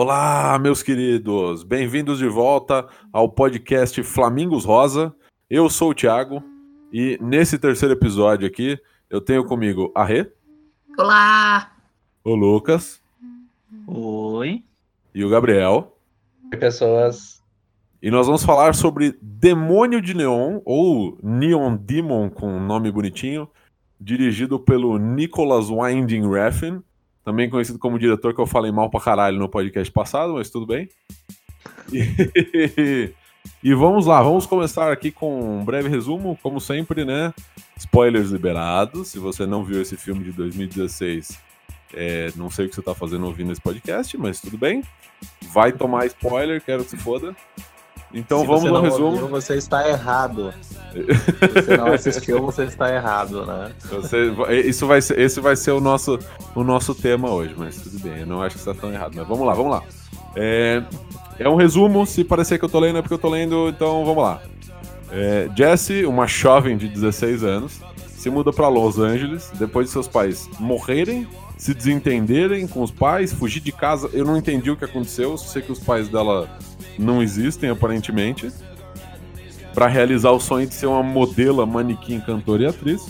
Olá, meus queridos, bem-vindos de volta ao podcast Flamingos Rosa. Eu sou o Thiago e nesse terceiro episódio aqui eu tenho comigo a Rê. Olá! O Lucas. Oi. E o Gabriel. Oi, pessoas. E nós vamos falar sobre Demônio de Neon, ou Neon Demon com nome bonitinho, dirigido pelo Nicholas Winding Refn, também conhecido como diretor que eu falei mal pra caralho no podcast passado, mas tudo bem. E, e vamos lá, vamos começar aqui com um breve resumo, como sempre, né? Spoilers liberados. Se você não viu esse filme de 2016, é, não sei o que você tá fazendo ouvindo esse podcast, mas tudo bem. Vai tomar spoiler, quero que se foda. Então Se vamos não resumo. ouviu, você está errado. Se você não assistiu, você está errado, né? Você- isso vai ser, esse vai ser o nosso, o nosso tema hoje, mas tudo bem, eu não acho que está tão errado. Mas vamos lá, vamos lá. É, é um resumo, se parecer que eu tô lendo é porque eu tô lendo, então vamos lá. É, Jessie, uma jovem de 16 anos, se muda para Los Angeles depois de seus pais morrerem, se desentenderem com os pais, fugir de casa. Eu não entendi o que aconteceu, só sei que os pais dela não existem aparentemente. Para realizar o sonho de ser uma modelo, manequim, cantora e atriz.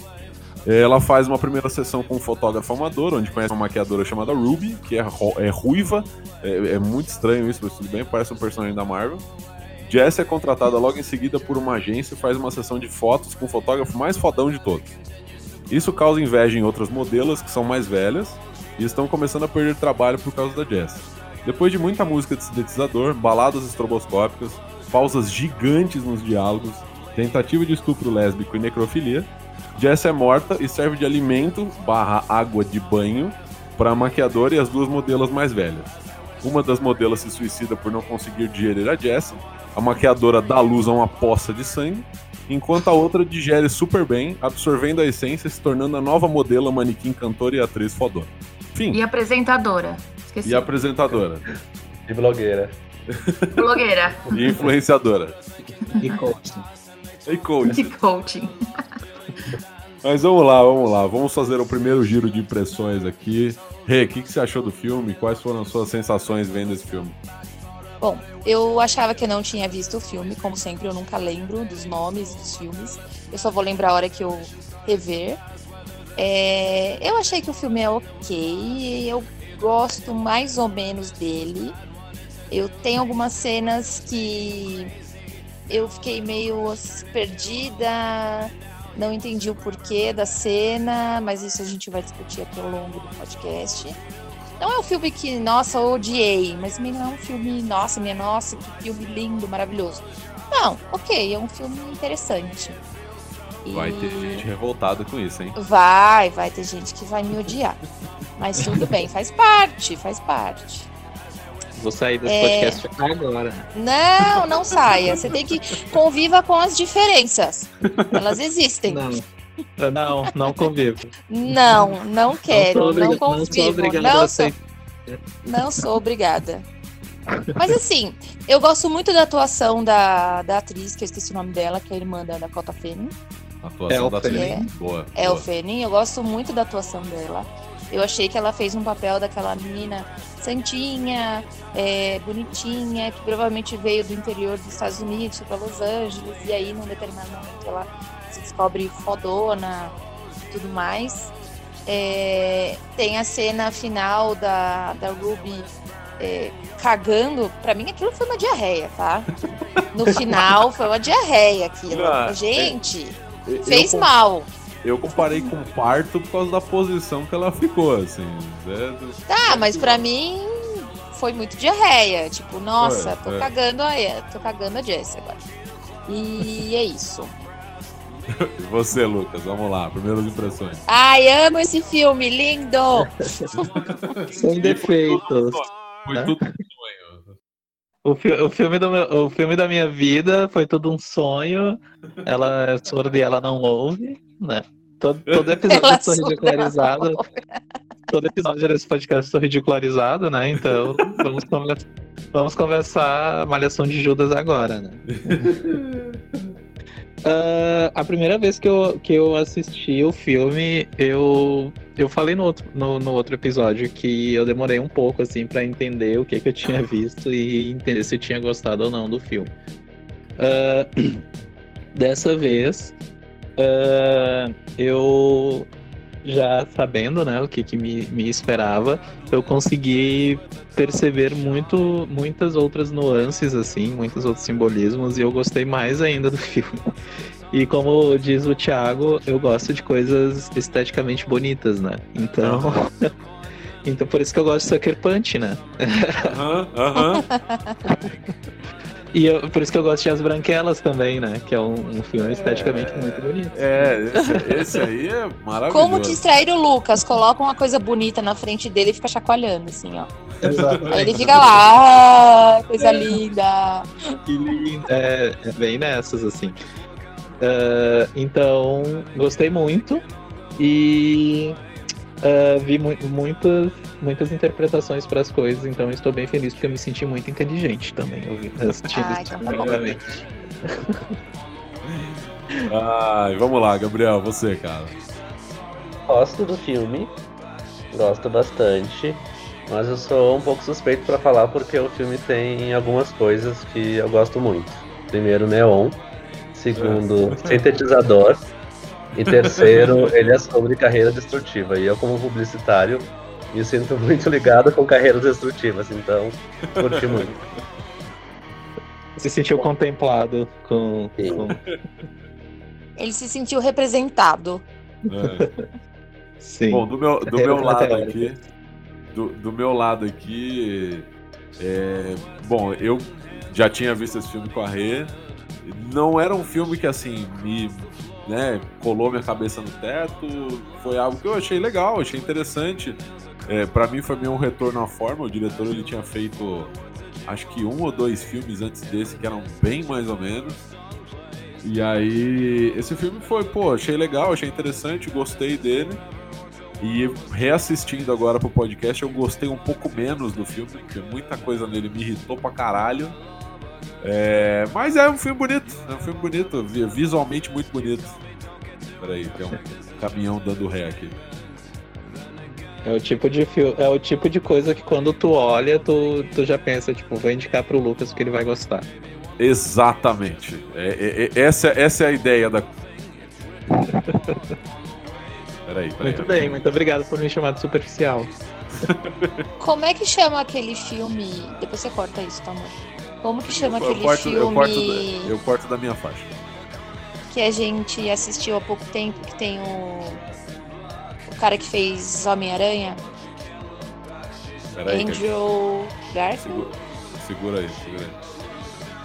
É, Ela faz uma primeira sessão com um fotógrafo amador, onde conhece uma maquiadora chamada Ruby, que é, é ruiva. É, é muito estranho isso, mas tudo bem, parece um personagem da Marvel. Jess é contratada logo em seguida por uma agência e faz uma sessão de fotos com o fotógrafo mais fodão de todos. Isso causa inveja em outras modelos que são mais velhas e estão começando a perder trabalho por causa da Jess. Depois de muita música de sintetizador, baladas estroboscópicas, pausas gigantes nos diálogos, tentativa de estupro lésbico e necrofilia, Jess é morta e serve de alimento barra água de banho para a maquiadora e as duas modelos mais velhas. Uma das modelos se suicida por não conseguir digerir a Jess, a maquiadora dá luz a uma poça de sangue, enquanto a outra digere super bem, absorvendo a essência e se tornando a nova modelo, manequim, cantora e atriz fodona. Fim. E apresentadora. Esqueci. E apresentadora. E blogueira. Blogueira. E influenciadora. E coaching. E coach. E coaching. Mas vamos lá, vamos lá. Vamos fazer o primeiro giro de impressões aqui. Rê, o que, que você achou do filme? Quais foram as suas sensações vendo esse filme? Bom, eu achava que eu não tinha visto o filme, como sempre, eu nunca lembro dos nomes dos filmes. Eu só vou lembrar a hora que eu rever. É, eu achei que o filme é ok, eu gosto mais ou menos dele. Eu tenho algumas cenas que eu fiquei meio perdida, não entendi o porquê da cena, mas isso a gente vai discutir aqui ao longo do podcast. Não é um filme que, nossa, odiei, mas não é um filme, nossa, minha nossa, que filme lindo, maravilhoso. Não, ok, é um filme interessante. E Vai ter gente revoltada com isso, hein? Vai, vai ter gente que vai me odiar. Mas tudo bem, faz parte, faz parte. Vou sair desse É. podcast agora. Não, não saia. Você tem que conviva com as diferenças. Elas existem. Não. Não, não convivo. Não, não quero, sou não, obriga- não sou convivo. Não sou, aceitar. não sou obrigada. Mas assim, eu gosto muito da atuação da, da atriz, que eu esqueci o nome dela, que é a irmã da Dakota Fanning. A atuação É o da. Fanning. Boa. É o boa. Fanning, eu gosto muito da atuação dela. Eu achei que ela fez um papel daquela menina santinha, é, bonitinha, que provavelmente veio do interior dos Estados Unidos para Los Angeles, e aí num determinado momento ela se descobre fodona e tudo mais. É, tem a cena final da, da Ruby é, cagando. Pra mim aquilo foi uma diarreia, tá? No final foi uma diarreia aquilo. Ah, Gente, fez eu, mal. Eu comparei com parto por causa da posição que ela ficou, assim. É, Tá, mas pra mim foi muito diarreia. Tipo, nossa, É, tô é. cagando a tô cagando a Jessie agora. E é isso. E você, Lucas, vamos lá, primeiras impressões. Ai, amo esse filme, lindo! Sem defeitos. Foi tudo um sonho. O, fi- o filme do meu- o filme da minha vida foi tudo um sonho. Ela é surda e ela não ouve, né? Todo, todo episódio Ela eu sou surda, ridicularizado. Todo episódio desse podcast eu sou ridicularizado, né? Então vamos, conver- vamos conversar Malhação de Judas agora, né? Ah, a primeira vez que eu, que eu assisti o filme, eu, eu falei no outro, no, no outro episódio que eu demorei um pouco assim para entender o que, que eu tinha visto e entender se eu tinha gostado ou não do filme. Ah, dessa vez, ah, eu já sabendo né, o que, que me, me esperava, eu consegui perceber muito, muitas outras nuances, assim, muitos outros simbolismos, e eu gostei mais ainda do filme. E como diz o Thiago, eu gosto de coisas esteticamente bonitas, né? Então. então por isso que eu gosto de Sucker Punch, né? Aham, aham. E eu- por isso que eu gosto de As Branquelas também, né? Que é um, um filme esteticamente muito bonito. É, esse, esse aí é maravilhoso. Como distrair o Lucas? Coloca uma coisa bonita na frente dele e fica chacoalhando, assim, ó. Aí ele fica lá, ah, coisa linda. Que lindo. É, é bem nessas, assim. Ah, então, gostei muito. E ah, vi mu muitas, muitas interpretações para as coisas, então estou bem feliz porque eu me senti muito inteligente também ouvindo assistindo Ah, isso então tá novamente. Ai, vamos lá, Gabriel, você, cara. Gosto do filme, gosto bastante, mas eu sou um pouco suspeito pra falar porque o filme tem algumas coisas que eu gosto muito. Primeiro, neon. Segundo, sintetizador. E terceiro, ele é sobre carreira destrutiva. E eu, como publicitário, me sinto muito ligado com carreiras destrutivas, então curti muito. Se sentiu contemplado com. Com- Ele se sentiu representado. É. Sim. Bom, do meu, do meu lado aqui. Do, do meu lado aqui. é, bom, eu já tinha visto esse filme com a Rê. Não era um filme que assim me né, colou minha cabeça no teto. Foi algo que eu achei legal, achei interessante. É, para mim foi meio um retorno à forma. O diretor ele tinha feito acho que um ou dois filmes antes desse que eram bem mais ou menos. E aí, esse filme foi, pô, achei legal, achei interessante, gostei dele. E reassistindo agora pro podcast, eu gostei um pouco menos do filme, porque muita coisa nele me irritou pra caralho. É, mas é um filme bonito, é um filme bonito, vi- visualmente muito bonito. Peraí, tem um caminhão dando ré aqui. É o tipo de fio, é o tipo de coisa que quando tu olha, tu, tu já pensa, tipo, vou indicar pro Lucas que ele vai gostar. Exatamente. É- é- é- essa, essa é a ideia da. Peraí, peraí. Muito bem, muito obrigado por me chamar de superficial. Como é que chama aquele filme? Depois você corta isso, tá, amor? Como que chama Eu, eu aquele eu, filme corto, da- eu corto da minha faixa. que a gente assistiu há pouco tempo, que tem o. O cara que fez Homem-Aranha? Peraí, que- Andrew Garfield? segura, segura aí, segura aí.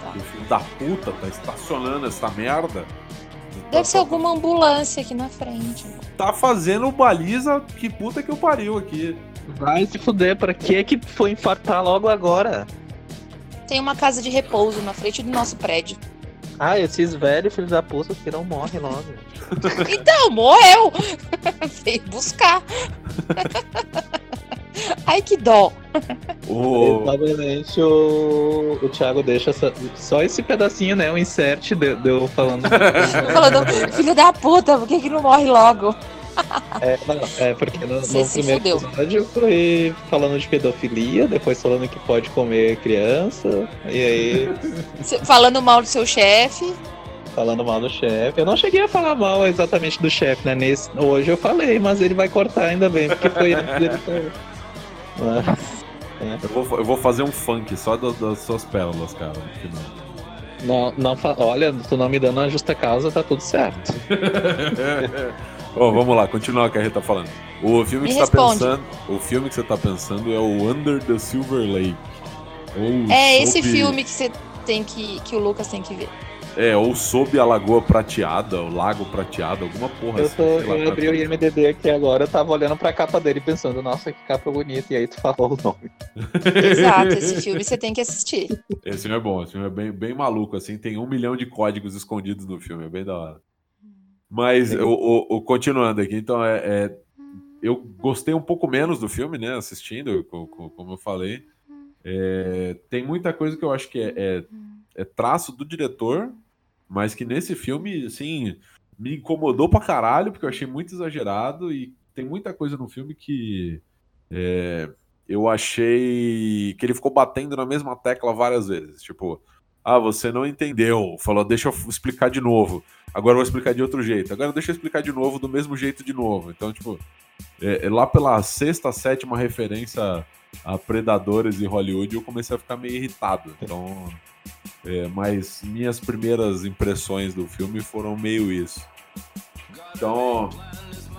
Tá. Que o filho da puta tá estacionando essa merda. Deve ser alguma ambulância aqui na frente. Tá fazendo baliza, que puta que eu pariu aqui. Vai se fuder, pra que que foi infartar logo agora? Tem uma casa de repouso na frente do nosso prédio. Ah, esses velhos filhos da puta que não morrem logo. Então, morreu! Veio buscar. Ai, que dó. O... Provavelmente o, o Thiago deixa essa- só esse pedacinho, né? O insert de, de eu falando. Falando, filho da puta, por que, que não morre logo? É, não, é, porque no, no primeiro fudeu. episódio eu fui falando de pedofilia, depois falando que pode comer criança, e aí Falando mal do seu chefe. falando mal do chefe. Eu não cheguei a falar mal exatamente do chefe, né? Nesse, hoje eu falei, mas ele vai cortar ainda bem, porque foi antes dele sair. Mas- Eu, vou, eu vou fazer um funk só das, das suas pérolas, cara, no final. Não, não, olha, tu não me dando uma justa causa, tá tudo certo. Ó, vamos lá, continuar o que a gente tá falando. O filme que você tá pensando. O filme que você tá pensando é o Under the Silver Lake. Ou É esse sob- filme que você tem que. que o Lucas tem que ver. É, ou sob a Lagoa Prateada, o Lago Prateado, alguma porra Eu, assim. tô, sei lá, eu abri o IMDB aqui agora, eu tava olhando pra capa dele pensando, nossa, que capa bonita, e aí tu falou o nome. Exato, esse filme você tem que assistir. Esse filme é bom, esse filme é bem, bem maluco, assim, tem um milhão de códigos escondidos no filme, é bem da hora. Mas, Sim. o, o- o- continuando aqui, então, é, é- eu gostei um pouco menos do filme, né, assistindo, co- co- como eu falei. É, tem muita coisa que eu acho que é, é- é traço do diretor, mas que nesse filme, assim, me incomodou pra caralho, porque eu achei muito exagerado e tem muita coisa no filme que é, eu achei que ele ficou batendo na mesma tecla várias vezes. Tipo, ah, você não entendeu. Falou, deixa eu explicar de novo. Agora eu vou explicar de outro jeito. Agora deixa eu explicar de novo, do mesmo jeito de novo. Então, tipo, é, é lá pela sexta, sétima referência a Predadores em Hollywood, eu comecei a ficar meio irritado. Então, é, mas minhas primeiras impressões do filme foram meio isso. Então,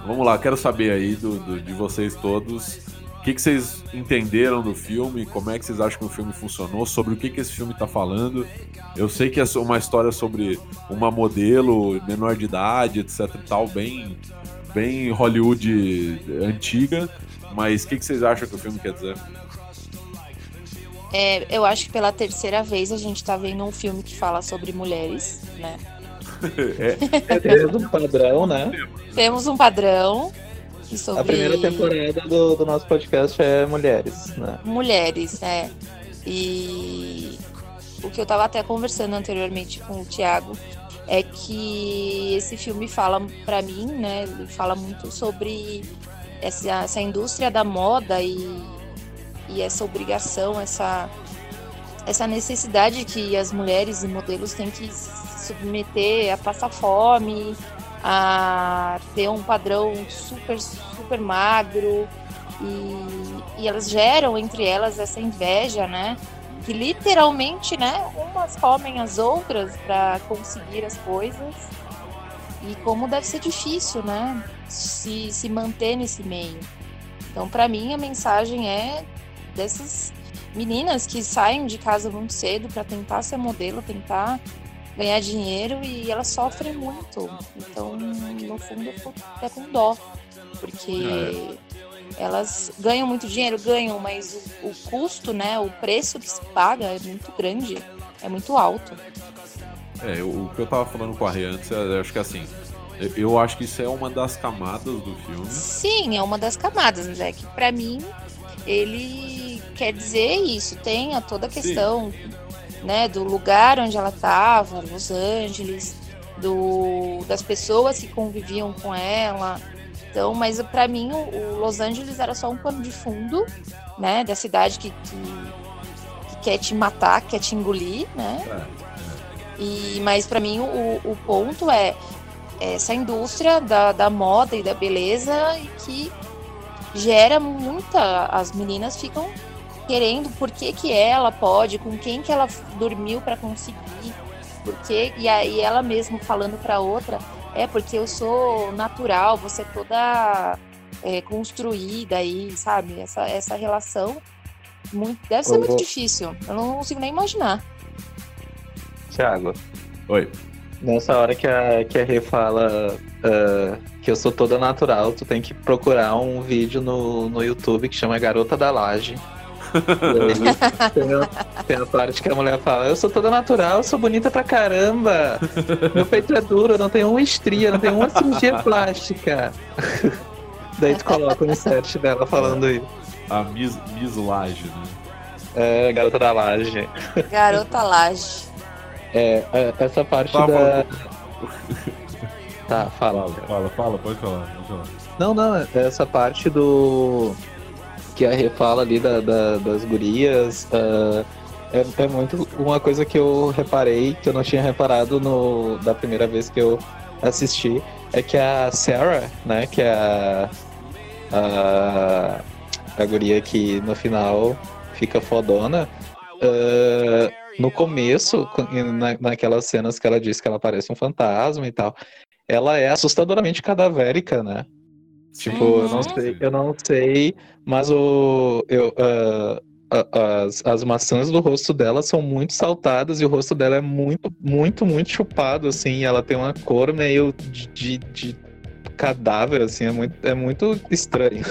vamos lá, quero saber aí do, do de vocês todos que, que vocês entenderam do filme, como é que vocês acham que o filme funcionou, sobre o que, que esse filme está falando. Eu sei que é uma história sobre uma modelo menor de idade, etc e tal, bem, bem Hollywood antiga, mas o que, que vocês acham que o filme quer dizer? É, eu acho que pela terceira vez a gente tá vendo um filme que fala sobre mulheres, né? é, temos um padrão, né? Temos um padrão. Sobre... A primeira temporada do, do nosso podcast é mulheres, né? Mulheres, é. E o que eu tava até conversando anteriormente com o Thiago é que esse filme fala para mim, né? Ele fala muito sobre essa, essa indústria da moda e e essa obrigação, essa, essa necessidade que as mulheres e modelos têm que se submeter a passar fome, a ter um padrão super, super magro. E, e elas geram entre elas essa inveja, né? Que literalmente, né? Umas comem as outras para conseguir as coisas. E como deve ser difícil, né? Se, se manter nesse meio. Então, para mim, a mensagem é dessas meninas que saem de casa muito cedo para tentar ser modelo, tentar ganhar dinheiro e elas sofrem muito. Então, no fundo, eu fico até com dó, porque é. elas ganham muito dinheiro, ganham, mas o, o, custo, né, o preço que se paga é muito grande, é muito alto. É, o que eu tava falando com a Rê antes, eu acho que assim, eu acho que isso é uma das camadas do filme. Sim, é uma das camadas, mas é que pra mim ele quer dizer isso, tem toda a questão né, do lugar onde ela estava, Los Angeles, do, das pessoas que conviviam com ela. Então, mas para mim o, o, Los Angeles era só um pano de fundo, né, da cidade que, que, que quer te matar, quer te engolir, né? É, é. E, mas para mim o, o ponto é essa indústria da, da moda e da beleza que gera muita. As meninas ficam querendo por que, que ela pode, com quem que ela dormiu para conseguir, porque e aí ela mesmo falando para outra, é porque eu sou natural, você é toda é, construída aí, sabe? Essa, essa relação muito, deve ser muito difícil. Eu não consigo nem imaginar. Thiago. Oi. Nessa hora que a, que a Rê fala uh, que eu sou toda natural, tu tem que procurar um vídeo no, no YouTube que chama Garota da Laje. Tem, a, tem a parte que a mulher fala, eu sou toda natural, eu sou bonita pra caramba. Meu peito é duro, não tem uma estria, não tem uma cirurgia plástica. Daí tu coloca o insert dela falando isso. A Miss, Miss Laje, né? É, garota da laje. Garota laje. É, é, essa parte tá, da. Tá, fala. Fala, fala, fala, pode falar, pode falar. Não, não, é essa parte do. Que a Rê fala ali da, da das gurias. Uh, é, é, muito uma coisa que eu reparei, que eu não tinha reparado no, da primeira vez que eu assisti, é que a Sarah, né, que é a, a, a guria que no final fica fodona, uh, no começo, na, naquelas cenas que ela diz que ela parece um fantasma e tal, ela é assustadoramente cadavérica, né? Tipo, eu não sei, eu não sei, mas o, eu, uh, as, as maçãs do rosto dela são muito saltadas e o rosto dela é muito, muito, muito chupado, assim. ela tem uma cor meio de, de, de cadáver, assim, é muito, é muito estranho.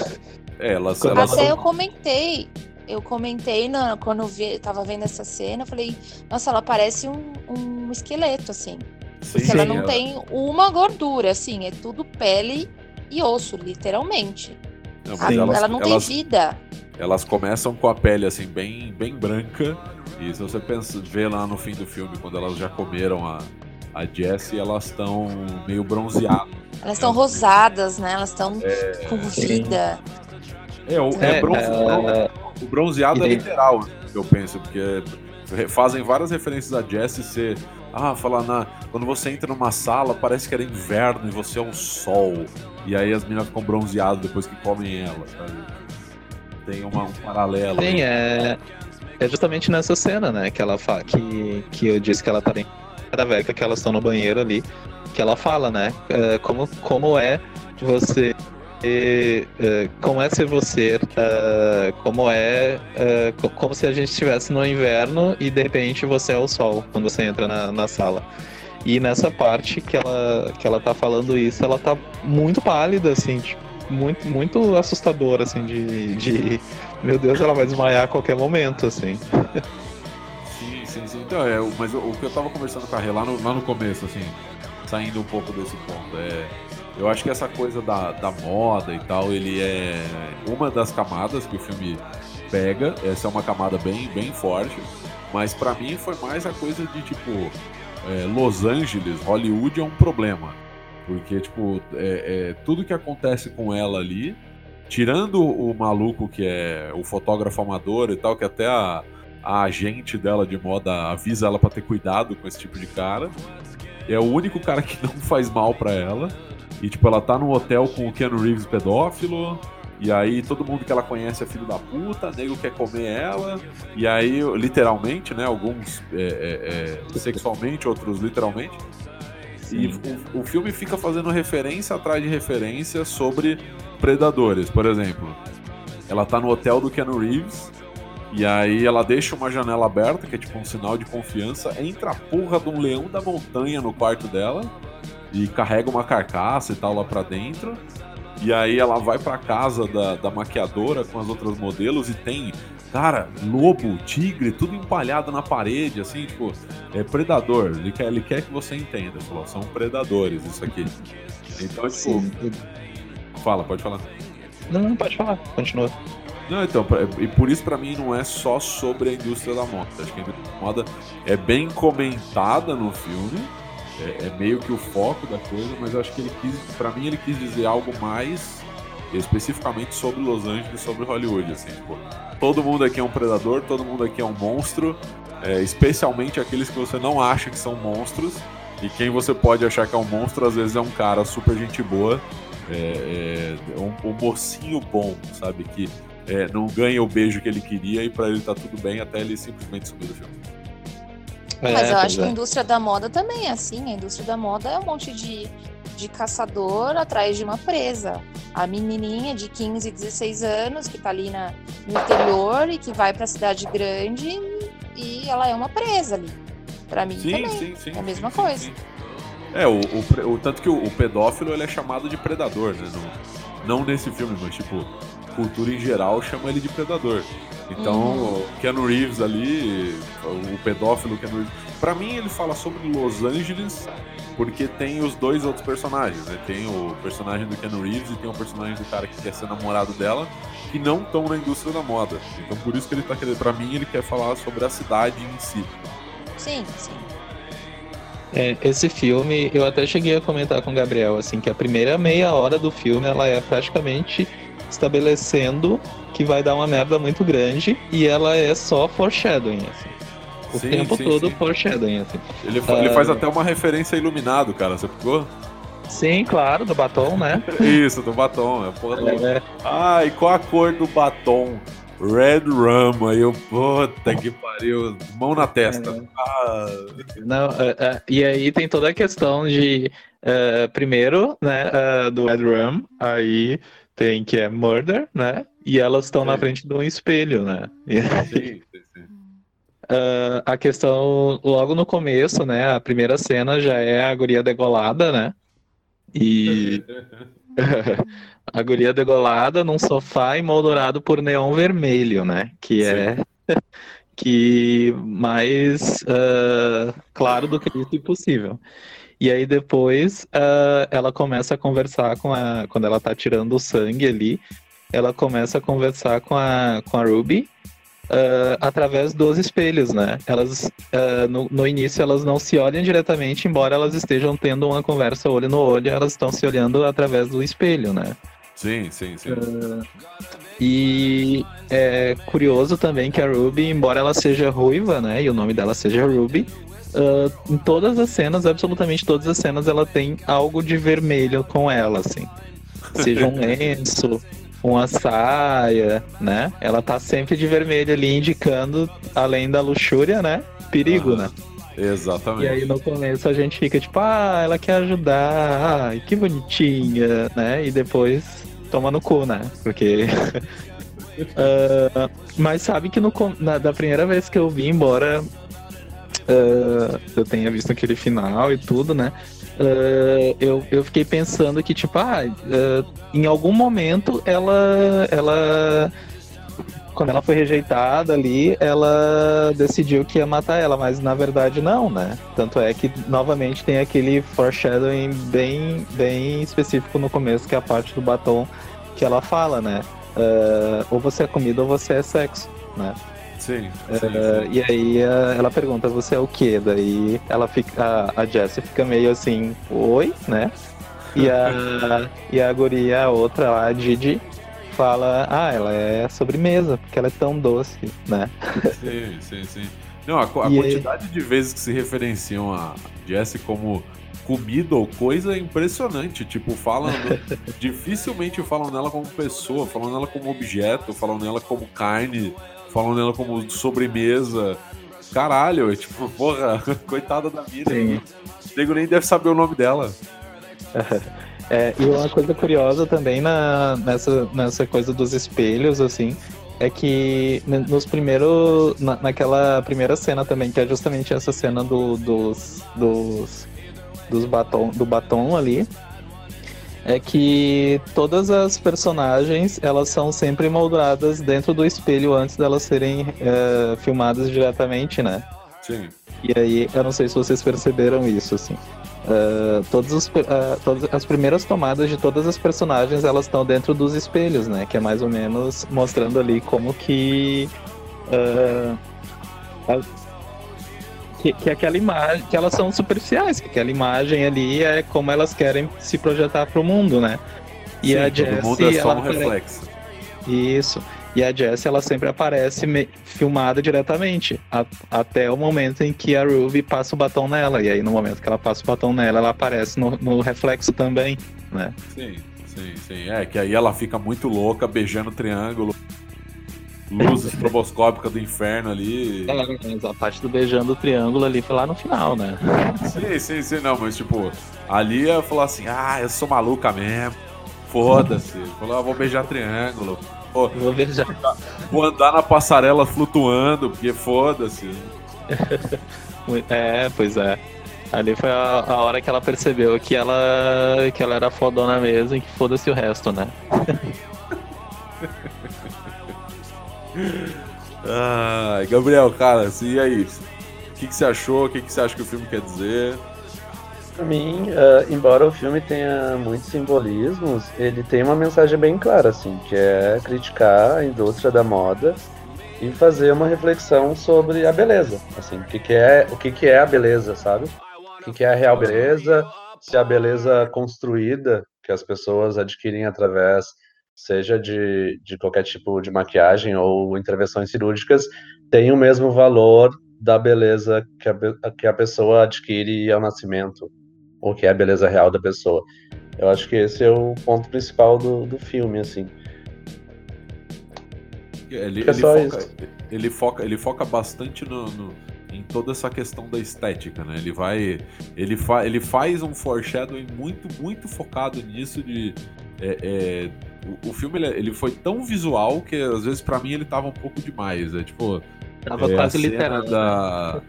É, elas, elas Até eu comentei, eu comentei na, quando eu vi, tava vendo essa cena, eu falei, nossa, ela parece um, um esqueleto, assim. Sim, porque ela não ela... tem uma gordura, assim, é tudo pele e osso, literalmente. Não, a, elas, ela não elas, tem vida. Elas começam com a pele assim, bem, bem branca. E se você pensa, vê lá no fim do filme, quando elas já comeram a, a Jessie, elas estão meio bronzeadas. Elas estão rosadas, né? Elas estão É. com vida. É, o, é É, bronze- é, o bronzeado é literal, eu penso, porque fazem várias referências a Jessie ser. Ah, falar na. Quando você entra numa sala, parece que era inverno e você é um sol. E aí as meninas ficam bronzeadas depois que comem ela, sabe? Tem uma- um paralelo. Sim, é, é justamente nessa cena, né, que ela fa que, que eu disse que ela tá bem veca que elas estão no banheiro ali, que ela fala, né, é, como, como é você é, é, como é ser você, é, como é, é, co- como se a gente estivesse no inverno e de repente você é o sol quando você entra na, na sala. E nessa parte que ela, que ela tá falando isso, ela tá muito pálida, assim, tipo, muito, muito assustadora, assim, de, de meu Deus, ela vai desmaiar a qualquer momento, assim. Sim, sim, sim. Então, é, mas o, o que eu tava conversando com a Rê lá no, lá no começo, assim, saindo um pouco desse ponto, é. Eu acho que essa coisa da, da moda e tal, ele é uma das camadas que o filme pega. Essa é uma camada bem, bem forte. Mas pra mim foi mais a coisa de tipo. é, Los Angeles, Hollywood é um problema. Porque, tipo, é, é, tudo que acontece com ela ali, tirando o maluco que é o fotógrafo amador e tal, que até a, a agente dela de moda avisa ela pra ter cuidado com esse tipo de cara. É o único cara que não faz mal pra ela. E, tipo, ela tá num hotel com o Keanu Reeves pedófilo. E aí todo mundo que ela conhece é filho da puta, nego quer comer ela. E aí, literalmente, né? Alguns é, é, é, sexualmente, outros literalmente. E o, o filme fica fazendo referência atrás de referência sobre predadores. Por exemplo, ela tá no hotel do Keanu Reeves. E aí ela deixa uma janela aberta, que é tipo um sinal de confiança. Entra a porra de um leão da montanha no quarto dela. E carrega uma carcaça e tal lá pra dentro. E aí ela vai pra casa da, da maquiadora com as outras modelos e tem, cara, lobo, tigre, tudo empalhado na parede, assim, tipo, é predador. Ele quer, ele quer que você entenda, falou, são predadores isso aqui. Então, tipo, fala, pode falar. Não, não, pode falar, continua. Não, então, e por isso pra mim não é só sobre a indústria da moda. Acho que a indústria da moda é bem comentada no filme, é, é meio que o foco da coisa, mas eu acho que ele quis, pra mim ele quis dizer algo mais especificamente sobre Los Angeles, sobre Hollywood, assim, tipo, todo mundo aqui é um predador, todo mundo aqui é um monstro, é, especialmente aqueles que você não acha que são monstros, e quem você pode achar que é um monstro, às vezes é um cara super gente boa, é, é, um, um mocinho bom, sabe, que é, não ganha o beijo que ele queria e pra ele tá tudo bem até ele simplesmente sumir do filme. Mas É, eu pois acho que a é. indústria da moda também é assim. A indústria da moda é um monte de, de caçador atrás de uma presa. A menininha de 15, 16 anos que tá ali na, no interior e que vai pra cidade grande e ela é uma presa ali. Pra mim Sim, também. sim, sim. é a mesma sim, coisa. sim, sim. É, o, o o- tanto que o, o pedófilo ele é chamado de predador, né? Não, não nesse filme, mas tipo, cultura em geral chama ele de predador. Então, Uhum. o Keanu Reeves ali, o pedófilo Keanu Reeves. Pra mim, ele fala sobre Los Angeles porque tem os dois outros personagens, né? Tem o personagem do Keanu Reeves e tem o personagem do cara que quer ser namorado dela, que não estão na indústria da moda. Então, por isso que ele tá querendo. Pra mim, ele quer falar sobre a cidade em si. Sim, sim. É, esse filme, eu até cheguei a comentar com o Gabriel, assim, que a primeira meia hora do filme, ela é praticamente estabelecendo que vai dar uma merda muito grande e ela é só foreshadowing, assim. O Sim, tempo sim, todo sim. foreshadowing, assim. Ele, fa- ele Ah. faz até uma referência iluminado, cara. Você pegou? Sim, claro, do batom, né? Isso, do batom. É porra do... É, Ai, qual a cor do batom? Red Rum. Aí eu, puta que pariu. Mão na testa. Ah, Não, é, é, e aí tem toda a questão de é, primeiro, né, é, do Ed Rum, aí tem que é murder, né? E elas estão na frente de um espelho, né? E, sim, sim, sim. é, a questão logo no começo, né? A primeira cena já é a guria degolada, né? E a guria degolada num sofá emoldurado por neon vermelho, né? Que é que mais ah, claro do que isso possível. E aí depois ah, ela começa a conversar com a quando ela tá tirando o sangue ali, ela começa a conversar com a com a Ruby ah, através dos espelhos, né? Elas, ah, no, no início, elas não se olham diretamente, embora elas estejam tendo uma conversa olho no olho, elas estão se olhando através do espelho, né? Sim, sim, sim. E é curioso também que a Ruby, embora ela seja ruiva, né, e o nome dela seja Ruby, ah, em todas as cenas, absolutamente todas as cenas, ela tem algo de vermelho com ela, assim. Seja um lenço, uma saia, né? Ela tá sempre de vermelho ali, indicando, além da luxúria, né? Perigo, Aham. né? Exatamente. E aí no começo a gente fica tipo, ah, ela quer ajudar, ai, que bonitinha, né? E depois toma no cu, né? Porque. Ah, mas sabe que no, na, da primeira vez que eu vi, embora ah, eu tenha visto aquele final e tudo, né? ah, eu, eu fiquei pensando que, tipo, ah, ah, em algum momento ela. ela quando ela foi rejeitada ali, ela decidiu que ia matar ela, mas na verdade não, né? Tanto é que novamente tem aquele foreshadowing bem, bem específico no começo, que é a parte do batom que ela fala, né? Ah, ou você é comida ou você é sexo, né? Sim, sim, sim. e aí ah, ela pergunta, você é o quê? Daí ela fica, a, a Jessie fica meio assim, oi, né? E a, e a guria, a outra lá, a Didi, fala, ah, ela é sobremesa, porque ela é tão doce, né? Sim, sim, sim. Não, a, a E aí- quantidade de vezes que se referenciam a Jessie como comida ou coisa é impressionante. Tipo, falam. dificilmente falam nela como pessoa, falam nela como objeto, falam nela como carne, falam nela como sobremesa. Caralho, é tipo, porra, coitada da mina. Sim. O nego nem deve saber o nome dela. É, e uma coisa curiosa também na, nessa, nessa coisa dos espelhos, assim, é que nos primeiros. Na, naquela primeira cena também, que é justamente essa cena do, dos. dos. dos batom, do batom ali. É que todas as personagens elas são sempre moldadas dentro do espelho antes delas serem é, filmadas diretamente, né? Sim. E aí, eu não sei se vocês perceberam isso, assim. Ah, todos os, ah, todas as primeiras tomadas de todas as personagens, elas estão dentro dos espelhos, né? Que é mais ou menos mostrando ali como que... a- que, que aquela imagem, que elas são superficiais, que aquela imagem ali é como elas querem se projetar para o mundo, né? E Sim, a mundo Jessie, é só ela um reflexo. isso. E a Jessie, ela sempre aparece me- filmada diretamente, a- até o momento em que a Ruby passa o batom nela. E aí, no momento que ela passa o batom nela, ela aparece no, no reflexo também, né? Sim, sim, sim. É, que aí ela fica muito louca, beijando o triângulo. Luz estroboscópica do inferno ali. A parte do beijando o triângulo ali foi lá no final, né? Sim, sim, sim, não, mas tipo, ali ela falou assim: ah, eu sou maluca mesmo. Foda-se. Falou, ah, vou beijar triângulo. Pô, Vou beijar. vou andar na passarela flutuando, porque foda-se. É, pois é. Ali foi a, a hora que ela percebeu que ela, que ela era fodona mesmo e que foda-se o resto, né? Ai, Gabriel, cara, e aí? O que, que você achou? O que, que você acha que o filme quer dizer? Pra mim, ah, embora o filme tenha muitos simbolismos, ele tem uma mensagem bem clara, assim, que é criticar a indústria da moda e fazer uma reflexão sobre a beleza, assim, o que, que é o que, que é a beleza, sabe? O que, que é a real beleza? Se a beleza construída que as pessoas adquirem através, seja de, de qualquer tipo de maquiagem ou intervenções cirúrgicas, tem o mesmo valor da beleza que a, que a pessoa adquire ao nascimento, ou que é a beleza real da pessoa. Eu acho que esse é o ponto principal do, do filme, assim. Ele, É ele só foca, isso. ele, foca, ele foca bastante no, no- em toda essa questão da estética, né? Ele vai. Ele, fa, ele faz um foreshadowing muito, muito focado nisso de. é, é, o, o filme ele, ele foi tão visual que às vezes pra mim ele tava um pouco demais. É tipo. Tava é, quase literal. né? Da...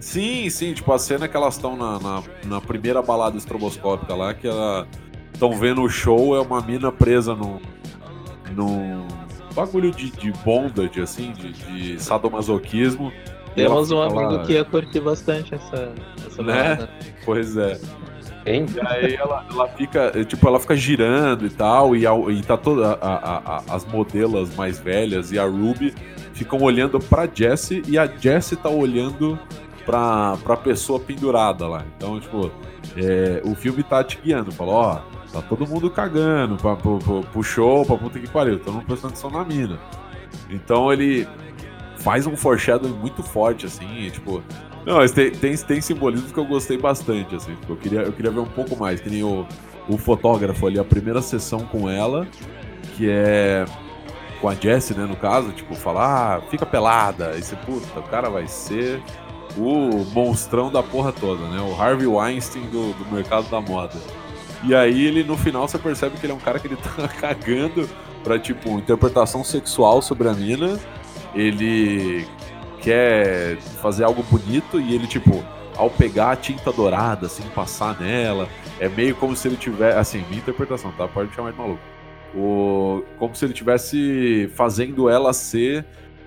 Sim, sim, tipo a cena que elas estão na, na, na primeira balada estroboscópica lá, que ela estão vendo o show, é uma mina presa num. num bagulho de, de bondage, assim, de, de sadomasoquismo. Temos um amigo lá- que ia curtir bastante essa, essa Né? balada. Pois é. Hein? E aí ela, ela fica, tipo, ela fica girando e tal, e, a, e tá toda a- a- as modelas mais velhas e a Ruby ficam olhando pra Jessie e a Jessie tá olhando pra, pra pessoa pendurada lá. Então, tipo, é, o filme tá te guiando, fala, ó, tá todo mundo cagando pra, pro, pro show, pra puta que pariu, todo mundo prestando atenção na mina. Então ele faz um foreshadowing muito forte, assim, e, tipo. Não, mas tem, tem, tem simbolismos que eu gostei bastante, assim. eu, queria, eu queria ver um pouco mais, que nem o, o fotógrafo ali, a primeira sessão com ela, que é com a Jessie, né, no caso, tipo, falar, ah, fica pelada. Aí você, puta, o cara vai ser o monstrão da porra toda, né? O Harvey Weinstein do, do mercado da moda. E aí ele, no final, você percebe que ele é um cara que ele tá cagando pra, tipo, interpretação sexual sobre a mina. Ele quer fazer algo bonito e ele, tipo, ao pegar a tinta dourada, assim, passar nela, é meio como se ele tivesse, assim, minha interpretação, tá? Pode me chamar de maluco. O, como se ele tivesse fazendo ela ser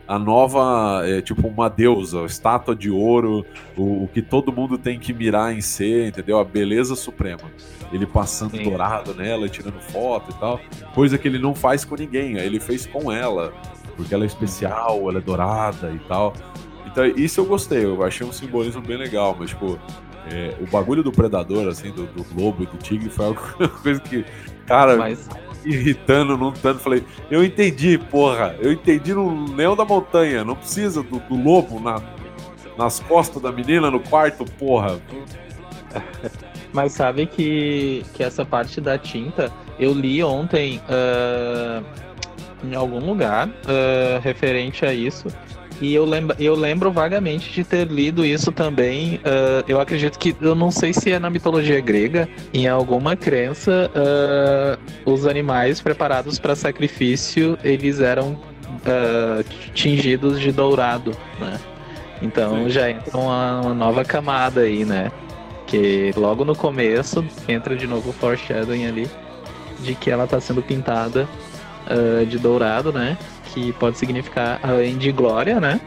a nova, é, tipo, uma deusa, estátua de ouro, o, o que todo mundo tem que mirar em ser, entendeu? A beleza suprema. Ele passando Sim. dourado nela, tirando foto e tal. Coisa que ele não faz com ninguém, ele fez com ela. Porque ela é especial, ela é dourada e tal. Então, isso eu gostei, eu achei um simbolismo bem legal, mas, tipo, é, o bagulho do predador, assim, do, do lobo e do tigre foi alguma coisa que, cara, Mas irritando, não tanto. Falei, eu entendi, porra. Eu entendi no Leão da Montanha. Não precisa do, do lobo na, nas costas da menina no quarto, porra. Mas sabe que, que essa parte da tinta eu li ontem ah, em algum lugar ah, referente a isso. E eu lembro, eu lembro vagamente de ter lido isso também. ah, eu acredito que, eu não sei se é na mitologia grega, em alguma crença, ah, os animais preparados para sacrifício eles eram ah, tingidos de dourado, né? Então Sim. já entra uma, uma nova camada aí, né? Que logo no começo entra de novo o foreshadowing ali de que ela tá sendo pintada de dourado, né? Que pode significar além de glória, né?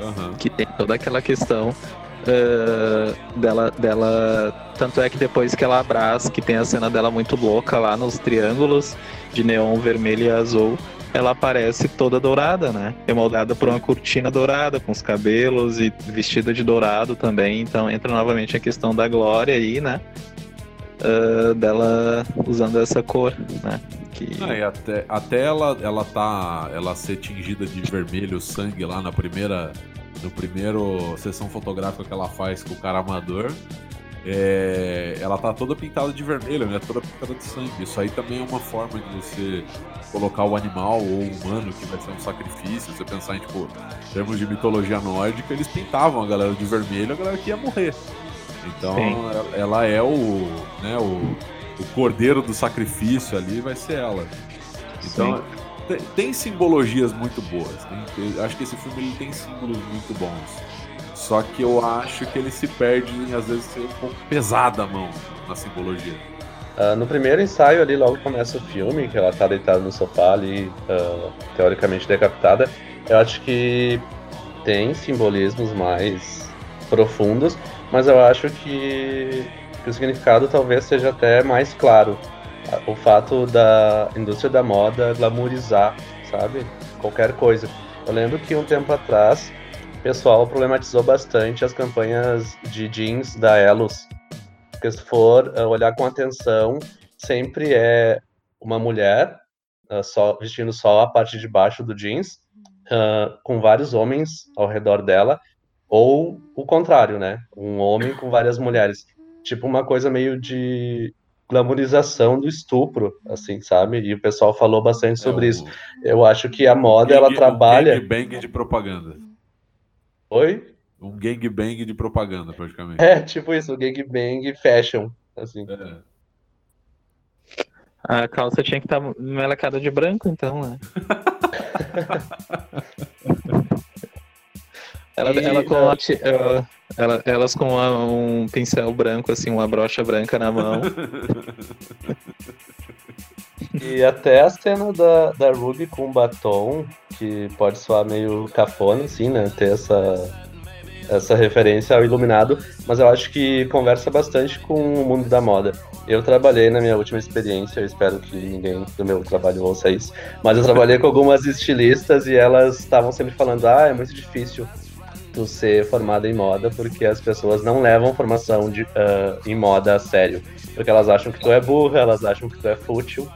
Aham. Que tem toda aquela questão ah, dela, dela. Tanto é que depois que ela abraça, que tem a cena dela muito louca lá nos triângulos de neon vermelho e azul, ela aparece toda dourada, né? Emoldada por uma cortina dourada, com os cabelos e vestida de dourado também. Então entra novamente a questão da glória aí, né? Ah, dela usando essa cor, né? Que... Ah, e até, até ela, ela tá. Ela ser tingida de vermelho sangue lá na primeira. No primeiro sessão fotográfica que ela faz com o cara amador. é, ela tá toda pintada de vermelho, né? Toda pintada de sangue. Isso aí também é uma forma de você colocar o animal ou o humano que vai ser um sacrifício. Você pensar em, tipo, em termos de mitologia nórdica, eles pintavam a galera de vermelho, a galera que ia morrer. Então Sim. ela- é o, né, o, o cordeiro do sacrifício ali, vai ser ela. Então tem, tem simbologias muito boas. tem- eu acho que esse filme ele tem símbolos muito bons. Só que eu acho que ele se perde em às vezes ser um pouco pesada a mão na simbologia. Ah, no primeiro ensaio ali, logo começa o filme, que ela tá deitada no sofá ali, ah, teoricamente decapitada. Eu acho que tem simbolismos mais profundos, mas eu acho que, que o significado talvez seja até mais claro. O fato da indústria da moda glamourizar, sabe? Qualquer coisa. Eu lembro que um tempo atrás o pessoal problematizou bastante as campanhas de jeans da Elos. Porque se for ah, olhar com atenção, sempre é uma mulher ah, só vestindo só a parte de baixo do jeans, ah, com vários homens ao redor dela, ou o contrário, né? Um homem com várias mulheres. Tipo uma coisa meio de glamorização do estupro, assim, sabe? E o pessoal falou bastante sobre É o- isso. Eu acho que a moda, ela gangue- trabalha... Um gangbang de propaganda. Oi? Um gangbang de propaganda, praticamente. É, tipo isso, gangbang fashion, assim. É. A calça tinha que estar melecada de branco, então, né? Ela, E, ela com ela- ela- elas com um pincel branco, assim, uma brocha branca na mão. E até a cena da, da Ruby com batom, que pode soar meio cafona, assim, né? Ter essa, essa referência ao Iluminado, mas eu acho que conversa bastante com o mundo da moda. Eu trabalhei na minha última experiência, eu espero que ninguém do meu trabalho ouça isso, mas eu trabalhei com algumas estilistas e elas estavam sempre falando: ah, é muito difícil tu ser formada em moda porque as pessoas não levam formação de, uh, em moda a sério. Porque elas acham que tu é burra, elas acham que tu é fútil.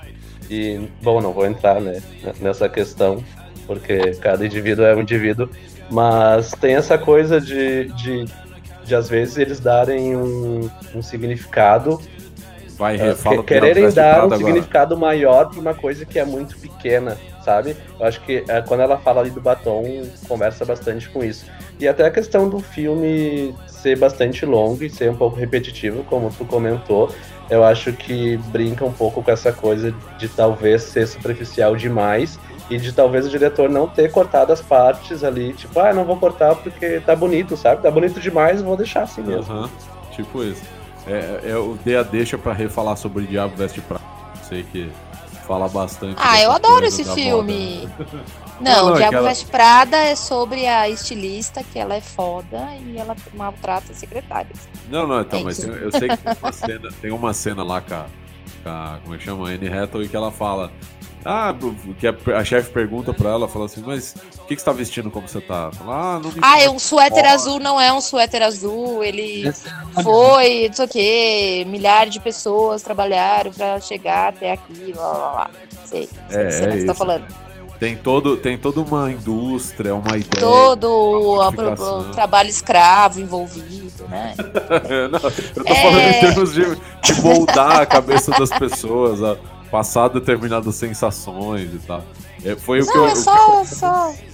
E, bom, não vou entrar né, nessa questão, porque cada indivíduo é um indivíduo. Mas tem essa coisa de, de, de às vezes, eles darem um, um significado Vai, uh, fala quererem dar um agora. significado maior para uma coisa que é muito pequena, sabe? Eu acho que uh, quando ela fala ali do batom, conversa bastante com isso. E até a questão do filme ser bastante longo e ser um pouco repetitivo, como tu comentou, eu acho que brinca um pouco com essa coisa de talvez ser superficial demais e de talvez o diretor não ter cortado as partes ali, tipo, ah, não vou cortar porque tá bonito, sabe? Tá bonito demais, vou deixar assim mesmo. Aham, tipo isso. É, é, eu dei a deixa pra refalar sobre Diabo Veste Prata. Sei que fala bastante. Ah, eu adoro esse filme. Não, o é Diabo que ela- Veste Prada é sobre a estilista, que ela é foda e ela maltrata secretárias. Não, não, então, É mas eu, eu sei que tem uma cena, tem uma cena lá com a, com a- como é que chama? Anne Hathaway que ela fala. Ah, que a, a chefe pergunta pra ela, fala assim, mas o que, que você tá vestindo como você tá? Fala, ah, não Ah, é um suéter Foda. azul, não é um suéter azul, ele foi, não sei o quê, milhares de pessoas trabalharam pra chegar até aqui, blá blá blá. Sei, sei É, sei o que é você tá falando. Tem, todo, tem toda uma indústria, uma ideia. Todo o, o- o trabalho escravo envolvido, né? não, eu tô É. falando em termos de, de moldar a cabeça das pessoas, a passar determinadas sensações e tal. É, foi o que Não, eu. é só, só. É o que eu me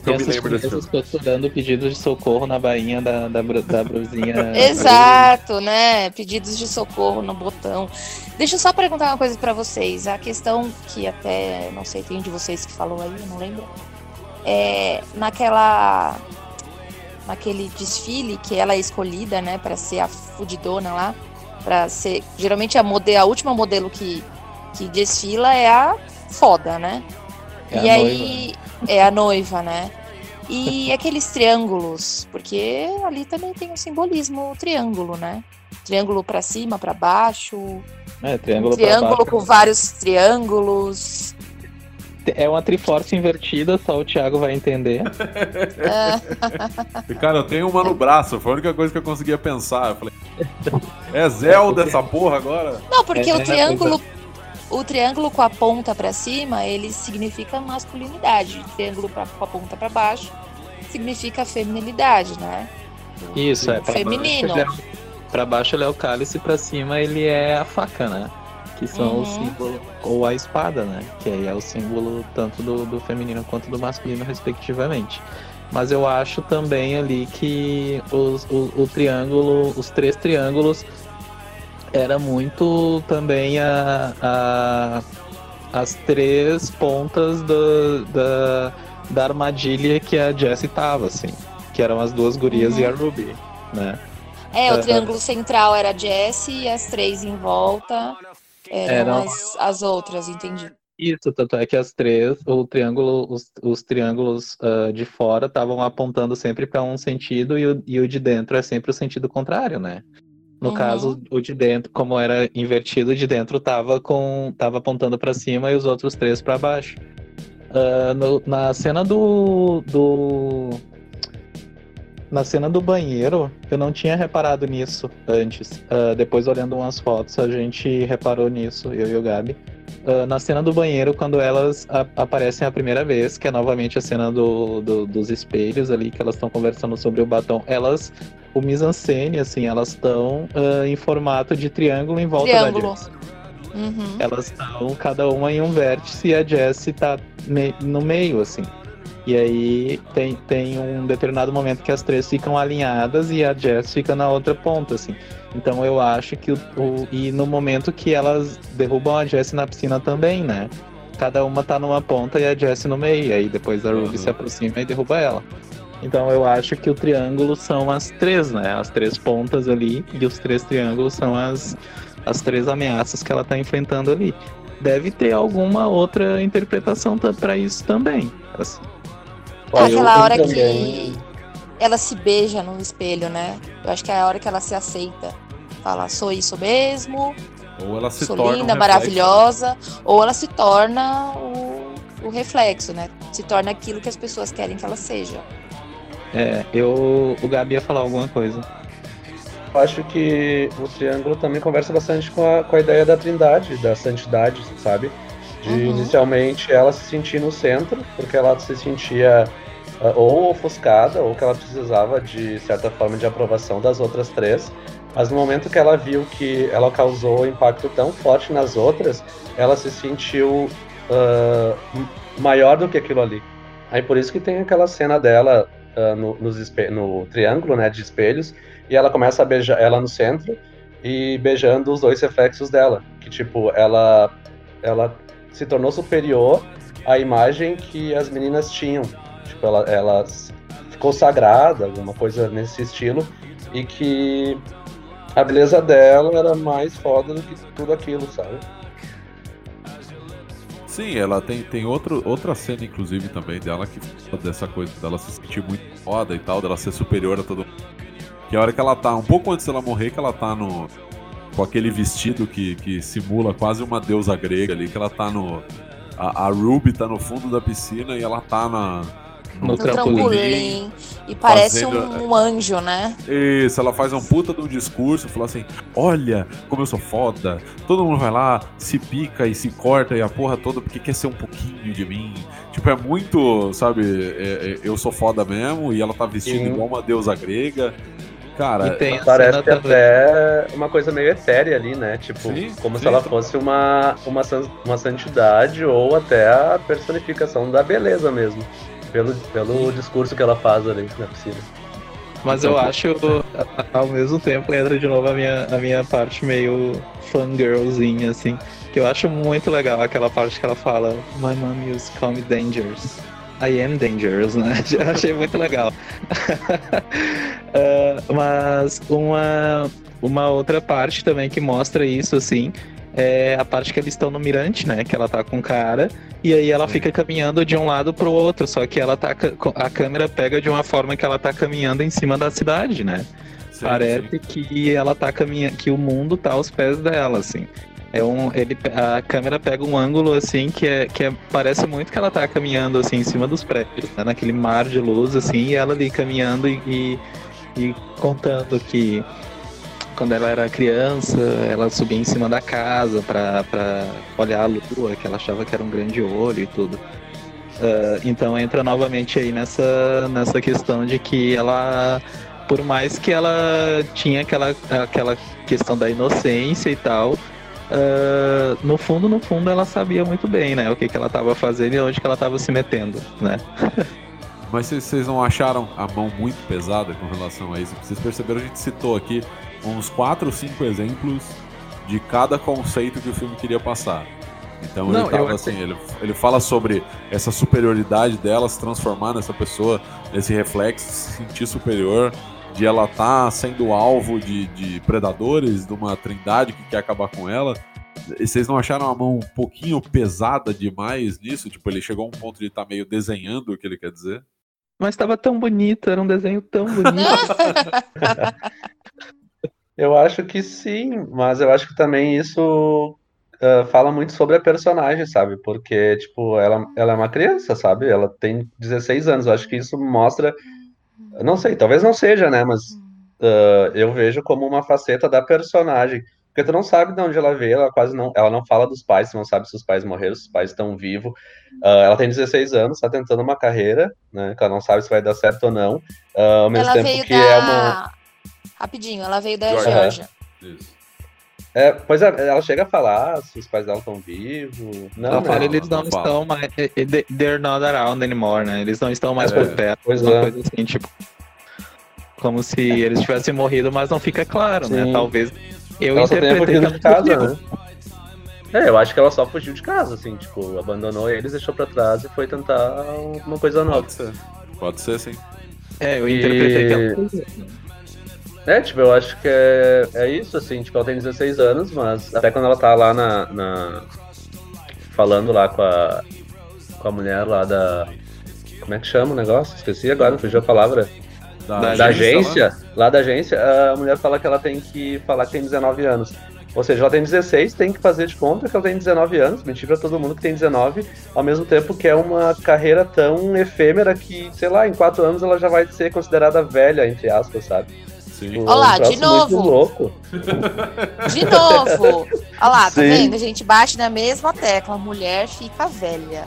crianças lembro desse chinesas costurando pedidos de socorro na bainha da, da, da brusinha. Exato, né? Pedidos de socorro no botão. Deixa eu só perguntar uma coisa pra vocês. A questão que até, não sei, tem um de vocês que falou aí, eu não lembro. É naquela naquele desfile que ela é escolhida, né, Pra ser a fudidona lá, Pra ser, geralmente a modelo, a última modelo que que desfila é a foda, né? É e aí é a noiva, né? E aqueles triângulos, porque ali também tem um simbolismo o triângulo, né? Triângulo pra cima, pra baixo, É, triângulo, pra triângulo baixo. com vários triângulos. É uma triforce invertida, só o Thiago vai entender. É, Cara, eu tenho uma no braço, foi a única coisa que eu conseguia pensar. Eu falei, é Zelda essa porra agora? não, porque É, o é, triângulo, o triângulo com a ponta pra cima, ele significa masculinidade. O triângulo pra, com a ponta pra baixo significa feminilidade, né? Isso, é. Pra Feminino. É, pra baixo ele é o cálice, pra cima ele é a faca, né? Que são Uhum. os símbolos. Ou a espada, né? Que aí é o símbolo tanto do, do feminino quanto do masculino, respectivamente. Mas eu acho também ali que os, o, o triângulo, os três triângulos, era muito também a, a- as três pontas do- da, da armadilha que a Jessie tava, assim. Que eram as duas gurias Uhum. e a Ruby, né? É, o triângulo central era a Jessie e as três em volta eram Eram- as, as outras, entendi. Isso, tanto é que as três, o triângulo, os, os triângulos ah, de fora estavam apontando sempre para um sentido e o, e o de dentro é sempre o sentido contrário, né? No Uhum. caso, o de dentro, como era invertido, o de dentro tava com, tava apontando para cima e os outros três para baixo. Ah, no- na cena do, do na cena do banheiro, eu não tinha reparado nisso antes. Ah, depois, olhando umas fotos, a gente reparou nisso, eu e o Gabi. Ah, na cena do banheiro, quando elas a- aparecem a primeira vez, que é novamente a cena do, do- dos espelhos ali, que elas estão conversando sobre o batom, elas, o mise-en-scène, assim, elas estão ah, em formato de triângulo em volta Triângulo. da Jess. Uhum. Elas estão cada uma em um vértice e a Jessie tá me- no meio, assim. E aí tem, tem um determinado momento que as três ficam alinhadas e a Jess fica na outra ponta, assim. Então eu acho que o, o- E no momento que elas derrubam a Jessie na piscina também, né? Cada uma tá numa ponta e a Jessie no meio. E aí depois a Ruby Uhum. se aproxima e derruba ela. Então eu acho que o triângulo são as três, né? As três pontas ali. E os três triângulos são as, as três ameaças que ela tá enfrentando ali. Deve ter alguma outra interpretação ta- pra isso também. assim. Olha, Aquela hora também- que ela se beija no espelho, né? Eu acho que é a hora que ela se aceita. Fala, sou isso mesmo, Ou ela se sou torna. um linda, reflexo. maravilhosa, ou ela se torna o, o reflexo, né? Se torna aquilo que as pessoas querem que ela seja. É, eu. O Gabi ia falar alguma coisa. Eu acho que o Triângulo também conversa bastante com a, com a ideia da trindade, da santidade, sabe? De Uhum. inicialmente ela se sentir no centro, porque ela se sentia ou ofuscada, ou que ela precisava de certa forma de aprovação das outras três. Mas no momento que ela viu que ela causou impacto tão forte nas outras, ela se sentiu ah, m- maior do que aquilo ali. Aí por isso que tem aquela cena dela ah, no, no triângulo né, de espelhos, e ela começa a beijar ela no centro e beijando os dois reflexos dela. Que tipo, ela, ela se tornou superior à imagem que as meninas tinham. Tipo, ela, ela ficou sagrada, alguma coisa nesse estilo, e que a beleza dela era mais foda do que tudo aquilo, sabe? Sim, ela tem, tem outro, outra cena, inclusive, também dela que dessa coisa dela se sentir muito foda e tal, dela ser superior a todo mundo. Que a hora que ela tá, um pouco antes dela morrer, que ela tá no. Com aquele vestido que, que simula quase uma deusa grega ali, que ela tá no. A, a Ruby tá no fundo da piscina e ela tá na. No No trampolim. trampolim. E parece Fazendo- um, um anjo, né? Isso, ela faz um puta de um discurso, fala assim: Olha como eu sou foda, todo mundo vai lá, se pica e se corta e a porra toda porque quer ser um pouquinho de mim. Tipo, é muito, sabe, é- é, eu sou foda mesmo e ela tá vestida Sim. igual uma deusa grega. Cara, E Parece até uma coisa meio etérea ali, né? Tipo, Sim, como sim. se ela fosse uma, uma, uma santidade ou até a personificação da beleza mesmo. Pelo, pelo discurso que ela faz ali na piscina. Mas eu acho, a- ao mesmo tempo, entra de novo a minha, a minha parte meio fangirlzinha, assim. Que eu acho muito legal aquela parte que ela fala My mom used to call me dangerous. I am dangerous, né? Eu achei muito legal. Ah, mas uma, uma outra parte também que mostra isso, assim, é a parte que eles estão no mirante, né? Que ela tá com o cara. E aí ela fica caminhando de um lado pro outro, só que ela tá a câmera pega de uma forma que ela tá caminhando em cima da cidade, né? sim, Parece sim. que ela tá caminhando, que o mundo tá aos pés dela, assim. É um, ele, a câmera pega um ângulo assim que é, que é, parece muito que ela tá caminhando assim em cima dos prédios, né? naquele mar de luz assim, e ela ali caminhando e, e, e contando que quando ela era criança, ela subia em cima da casa pra olhar a lua, que ela achava que era um grande olho e tudo. Ah, então entra novamente aí nessa, nessa questão de que ela, por mais que ela tinha aquela, aquela questão da inocência e tal, ah, no fundo, no fundo, ela sabia muito bem, né, o que, que ela estava fazendo e onde que ela estava se metendo, né? Mas vocês não acharam a mão muito pesada com relação a isso? Vocês perceberam, a gente citou aqui uns 4 ou 5 exemplos de cada conceito que o filme queria passar. Então Não, ele tava eu- assim, ele, ele fala sobre essa superioridade dela se transformar nessa pessoa, nesse reflexo, se sentir superior, de ela estar sendo alvo de, de predadores, de uma trindade que quer acabar com ela. E Vocês não acharam a mão um pouquinho pesada demais nisso? Tipo, ele chegou a um ponto de estar meio desenhando o que ele quer dizer? Mas estava tão bonito, era um desenho tão bonito. Eu acho que sim, mas eu acho que também isso ah, fala muito sobre a personagem, sabe? Porque, tipo, ela, ela é uma criança, sabe? Ela tem 16 anos. Eu acho que isso mostra. Não sei, talvez não seja, né? Mas ah, eu vejo como uma faceta da personagem. Porque tu não sabe de onde ela veio, ela quase não. Ela não fala dos pais, tu não sabe se os pais morreram, se os pais estão vivos. Ah, ela tem 16 anos, tá tentando uma carreira, né? Que ela não sabe se vai dar certo ou não. Ao mesmo ela tempo que da. é uma. Rapidinho, ela veio da Georgia. Geórgia. Isso. É, pois é, ela chega a falar se os pais dela estão vivos. Não, Ela né? fala, eles não, não fala. estão mais. They're not around anymore, né? Eles não estão mais É, por perto. pois uma é. coisa assim, tipo. Como se eles tivessem morrido, mas não fica claro, né? Sim. Talvez. Eu Ela só interpretei ela de casa, né? É, eu acho que ela só fugiu de casa, assim, tipo, abandonou eles, deixou pra trás e foi tentar uma coisa nova. Pode ser. Pode ser, sim. É, eu E- interpretei que ela. É, tipo, eu acho que é, é isso, assim, tipo, ela tem 16 anos, mas até quando ela tá lá na. na- falando lá com a. com a mulher lá da. Como é que chama o negócio? Esqueci agora, fugiu a palavra. Da Da lá. agência, lá da agência, a mulher fala que ela tem que falar que tem 19 anos. Ou seja, ela tem 16, tem que fazer de conta que ela tem 19 anos, mentir pra todo mundo que tem 19, ao mesmo tempo que é uma carreira tão efêmera que, sei lá, em 4 anos ela já vai ser considerada velha, entre aspas, sabe? Sim. Um Olá, de novo. De novo! Olha lá, tá Sim. vendo? A gente bate na mesma tecla. Mulher fica velha.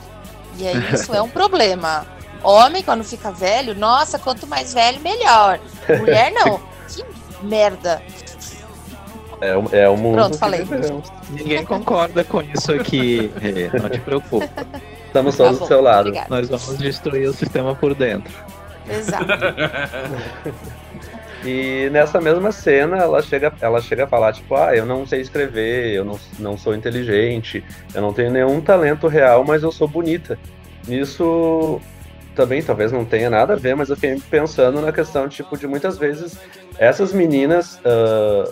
E aí isso é um problema. Homem, quando fica velho, nossa, quanto mais velho, melhor. Mulher, não. Que merda. É, o- é o mundo. Pronto, falei. Ninguém concorda com isso aqui. Não te preocupe. Estamos Tá todos bom, do seu lado. obrigada. Nós vamos destruir o sistema por dentro. Exato. E nessa mesma cena, ela chega, ela chega a falar, tipo, ah, eu não sei escrever, eu não, não sou inteligente, eu não tenho nenhum talento real, mas eu sou bonita. Nisso também talvez não tenha nada a ver, mas eu fiquei pensando na questão, tipo, de muitas vezes essas meninas ah,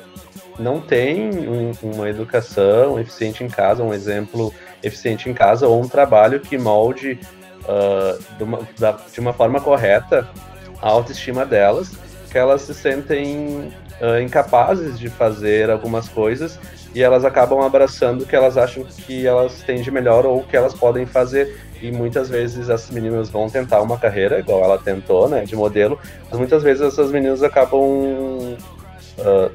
não têm um- uma educação eficiente em casa, um exemplo eficiente em casa, ou um trabalho que molde ah, de, uma, da- de uma forma correta a autoestima delas, que elas se sentem ah, incapazes de fazer algumas coisas e elas acabam abraçando o que elas acham que elas têm de melhor ou que elas podem fazer. E muitas vezes essas meninas vão tentar uma carreira, igual ela tentou, né, de modelo, mas muitas vezes essas meninas acabam. ah,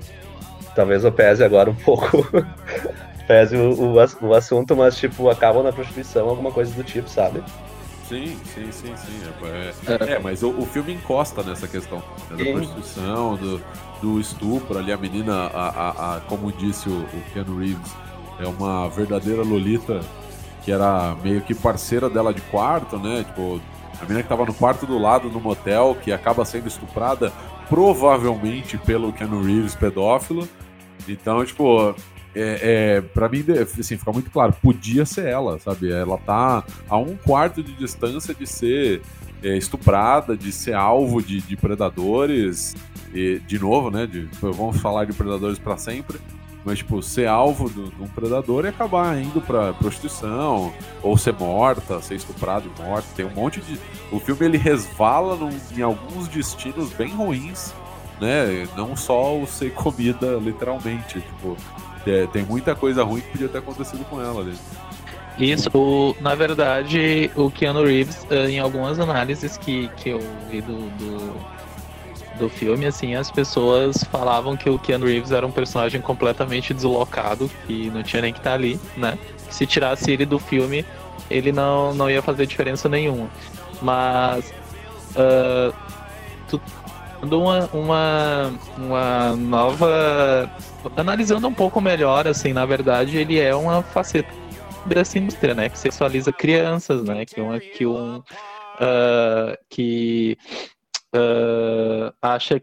talvez eu pese agora um pouco. pese o, o, o assunto, mas tipo, acabam na prostituição, alguma coisa do tipo, sabe? Sim, sim, sim, sim. É, é, mas o, o filme encosta nessa questão né, da prostituição, do, do estupro ali, a menina, a, a, a- como disse o, o Keanu Reeves, é uma verdadeira Lolita que era meio que parceira dela de quarto, né? Tipo, a menina que tava no quarto do lado no motel, que acaba sendo estuprada, provavelmente pelo Keanu Reeves pedófilo. Então, tipo, é, é, pra mim, assim, fica muito claro, podia ser ela, sabe? Ela tá a um quarto de distância de ser é, estuprada, de ser alvo de, de predadores, e, de novo, né? De, vamos falar de predadores pra sempre. Mas, tipo, ser alvo de um predador e acabar indo pra prostituição, ou ser morta, ser estuprado e morta. Tem um monte de. O filme ele resvala num- em alguns destinos bem ruins, né? Não só o ser comida, literalmente. Tipo, é, tem muita coisa ruim que podia ter acontecido com ela ali. Isso, o- na verdade, o Keanu Reeves, eh, em algumas análises que, que eu vi do, do, do filme, assim, as pessoas falavam que o Keanu Reeves era um personagem completamente deslocado, que não tinha nem que estar ali, né? Se tirasse ele do filme, ele não, não ia fazer diferença nenhuma. Mas, ah, tu, uma, uma, uma nova. Analisando um pouco melhor, assim, na verdade, ele é uma faceta dessa indústria, né? Que sexualiza crianças, né? Que, uma, que um. ah, que ah, acha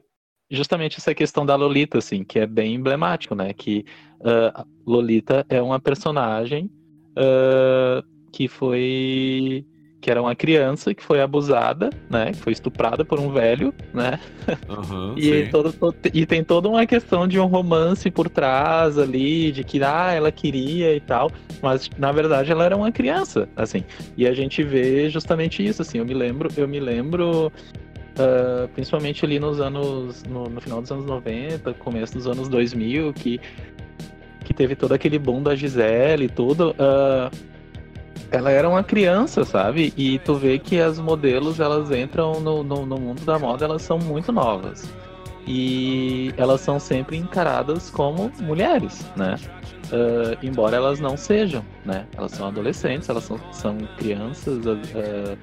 justamente essa questão da Lolita, assim, que é bem emblemático, né? Que ah, Lolita é uma personagem que foi que era uma criança que foi abusada, né? Que foi estuprada por um velho, né? Aham, E, todo, todo- e tem toda uma questão de um romance por trás ali, de que ah, ela queria e tal, mas na verdade ela era uma criança, assim. E a gente vê justamente isso, assim. Eu me lembro, eu me lembro, ah, principalmente ali nos anos, no, no final dos anos 90, começo dos anos 2000, que que teve todo aquele boom da Gisele e tudo. Ela era uma criança, sabe? E tu vê que as modelos, elas entram no, no, no mundo da moda, elas são muito novas. E elas são sempre encaradas como mulheres, né? Ah, embora elas não sejam, né? Elas são adolescentes, elas são, são crianças, ah,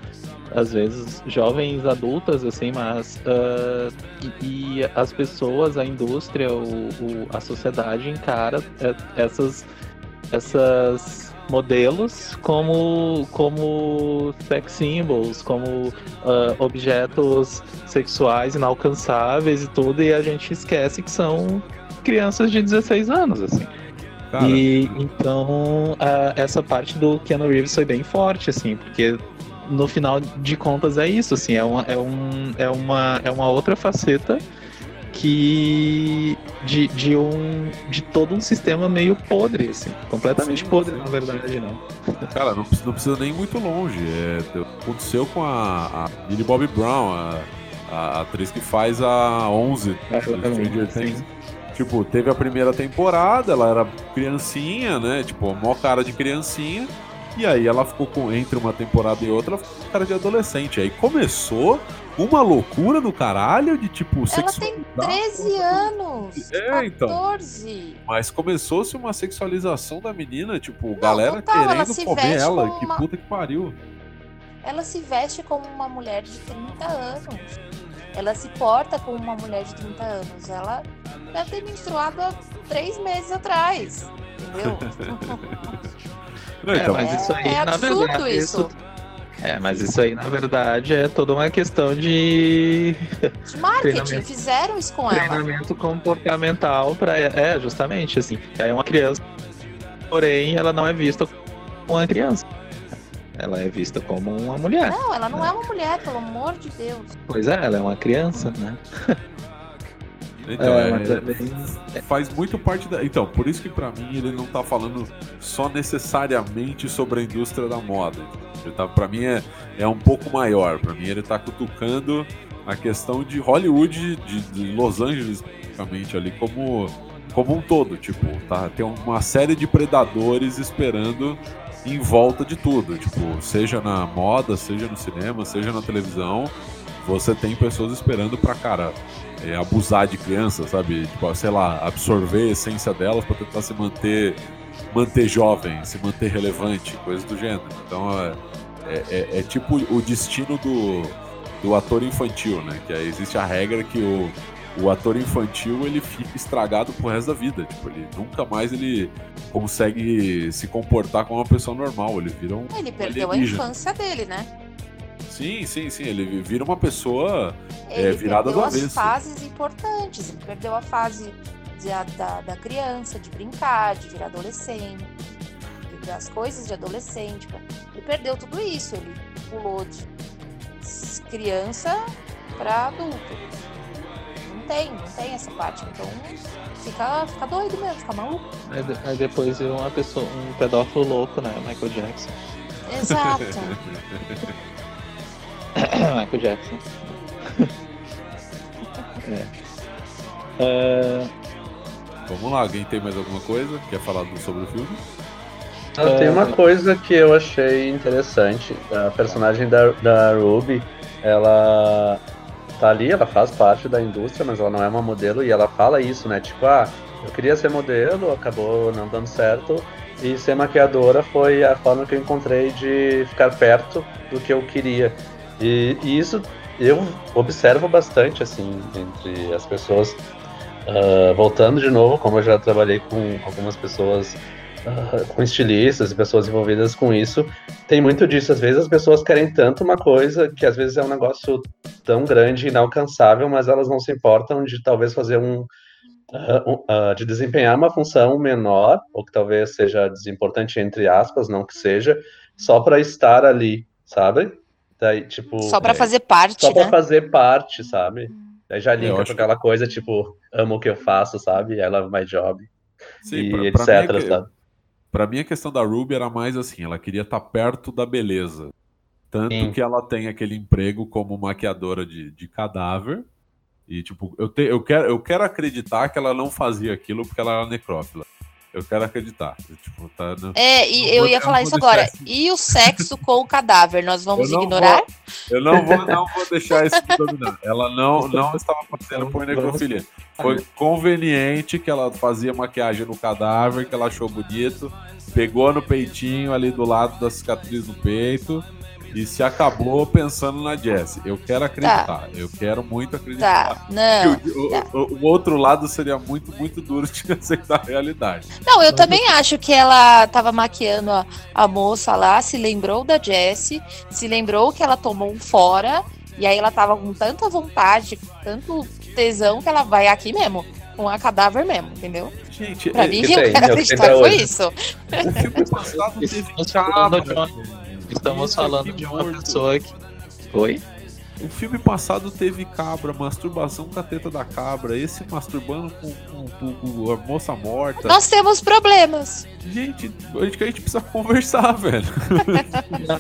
às vezes jovens adultas, assim, mas ah, e, e as pessoas, a indústria, o, o- a sociedade encara eh, essas, essas modelos como, como sex symbols, como ah, objetos sexuais inalcançáveis e tudo, e a gente esquece que são crianças de 16 anos, assim. Cara, E então a- essa parte do Keanu Reeves foi bem forte, assim, porque no final de contas é isso, assim, é uma, é um, é uma, é uma outra faceta que de, de um de todo um sistema meio podre, assim, completamente Sim, podre, sim. na verdade, não. Cara, não precisa, não precisa nem ir muito longe. É, aconteceu com a, a Millie Bobby Brown, a, A atriz que faz a 11 do Stranger Things. Tipo, teve a primeira temporada, ela era criancinha, né? Tipo, mó cara de criancinha. E aí ela ficou com, entre uma temporada e outra, ela ficou com cara de adolescente. Aí começou uma loucura do caralho de tipo Ela tem sexualizar 13 anos. É, então. 14. Mas começou-se uma sexualização da menina, tipo, galera total, ela querendo se comer ela. como Que uma- puta que pariu. Ela se veste como uma mulher de 30 anos. Ela se porta como uma mulher de 30 anos. Ela deve ter menstruado há três meses atrás. Entendeu? Não, É, então, mas isso aí, é na absurdo verdade, isso. É, mas isso aí, na verdade, é toda uma questão de De marketing, Treinamento. fizeram isso com ela. treinamento comportamental para é justamente assim é uma criança porém ela não é vista como uma criança ela é vista como uma mulher Não, ela não é uma mulher, pelo amor de Deus. pois é ela é uma criança né então É, é, é faz muito parte da. Então, por isso que pra mim ele não tá falando só necessariamente sobre a indústria da moda. Ele tá, pra mim é, é um pouco maior. Pra mim ele tá cutucando a questão de Hollywood, de, de Los Angeles, especificamente ali, como, como um todo. Tipo, tá, tem uma série de predadores esperando em volta de tudo. Tipo, seja na moda, seja no cinema, seja na televisão. Você tem pessoas esperando pra, cara, é, abusar de crianças, sabe? Tipo, sei lá, absorver a essência delas pra tentar se manter manter jovem, se manter relevante, coisas do gênero. Então é, é, é- é tipo o destino do, do ator infantil, né? Que aí existe a regra que o, o ator infantil ele fica estragado pro resto da vida. Tipo, ele nunca mais ele consegue se comportar como uma pessoa normal. Ele vira um. Ele perdeu a alienígena. infância dele, né? Sim, sim, sim. Ele vira uma pessoa. Ele virada perdeu do as avesso. fases importantes. Ele perdeu a fase de- da, da criança, de brincar, de virar adolescente, de- das coisas de adolescente. Ele perdeu tudo isso. Ele pulou de criança para adulto. Não tem, não tem essa parte. Então fica, fica doido mesmo, fica maluco. aí, de- aí depois vira uma pessoa um pedófilo louco né Michael Jackson Exato. Michael Jackson é. É, Vamos lá, alguém tem mais alguma coisa? Quer falar sobre o filme? Ah, Tem uma coisa que eu achei interessante. A personagem da, da Ruby, ela tá ali, ela faz parte da indústria, mas ela não é uma modelo e ela fala isso, né? Tipo, ah, eu queria ser modelo, acabou não dando certo. E ser maquiadora foi a forma que eu encontrei de ficar perto do que eu queria. E, e isso eu observo bastante, assim, entre as pessoas. Ah, voltando de novo, como eu já trabalhei com algumas pessoas ah, com estilistas e pessoas envolvidas com isso, tem muito disso. Às vezes as pessoas querem tanto uma coisa que às vezes é um negócio tão grande inalcançável, mas elas não se importam de talvez fazer um. um- ah, de desempenhar uma função menor, ou que talvez seja desimportante, entre aspas, não que seja, só para estar ali, sabe? Daí, tipo. Só pra é, fazer parte, Só pra né? fazer parte, sabe? Daí já acho com aquela coisa, tipo, amo o que eu faço, sabe? I love my job. Sim, e pra, pra etc, mim, é que- sabe? pra mim a questão da Ruby era mais assim, ela queria estar perto da beleza. Tanto Sim. que ela tem aquele emprego como maquiadora de, de cadáver. E, tipo, eu, te, eu, quero, eu quero acreditar que ela não fazia aquilo porque ela era necrófila. Eu quero acreditar. Tipo, tá, no- É, e Não eu vou- ia falar isso vou agora. esse- E o sexo com o cadáver? Nós vamos Eu ignorar? Eu não vou, não vou deixar isso me dominar. Ela não, não estava fazendo por necrofilia. Foi conveniente que ela fazia maquiagem no cadáver, que ela achou bonito, pegou no peitinho ali do lado da cicatriz no peito e se acabou pensando na Jessie. Eu quero acreditar, eu quero muito acreditar. Tá, não. O, o- o- o outro lado seria muito, muito duro de aceitar a realidade. Não, eu também acho que ela tava maquiando a, a moça lá, se lembrou da Jessie, se lembrou que ela tomou um fora, e aí ela tava com tanta vontade, com tanto tesão, que ela vai aqui mesmo, com a cadáver mesmo, entendeu? Gente, Pra é- mim, eu quero é acreditar foi isso. o filme passado teve Estamos estamos Isso falando de uma morto. pessoa que. Oi? O filme passado teve cabra, masturbação com a teta da cabra, esse masturbando com, com- com- com a moça morta. Nós temos problemas. Gente, acho que a gente precisa conversar, velho.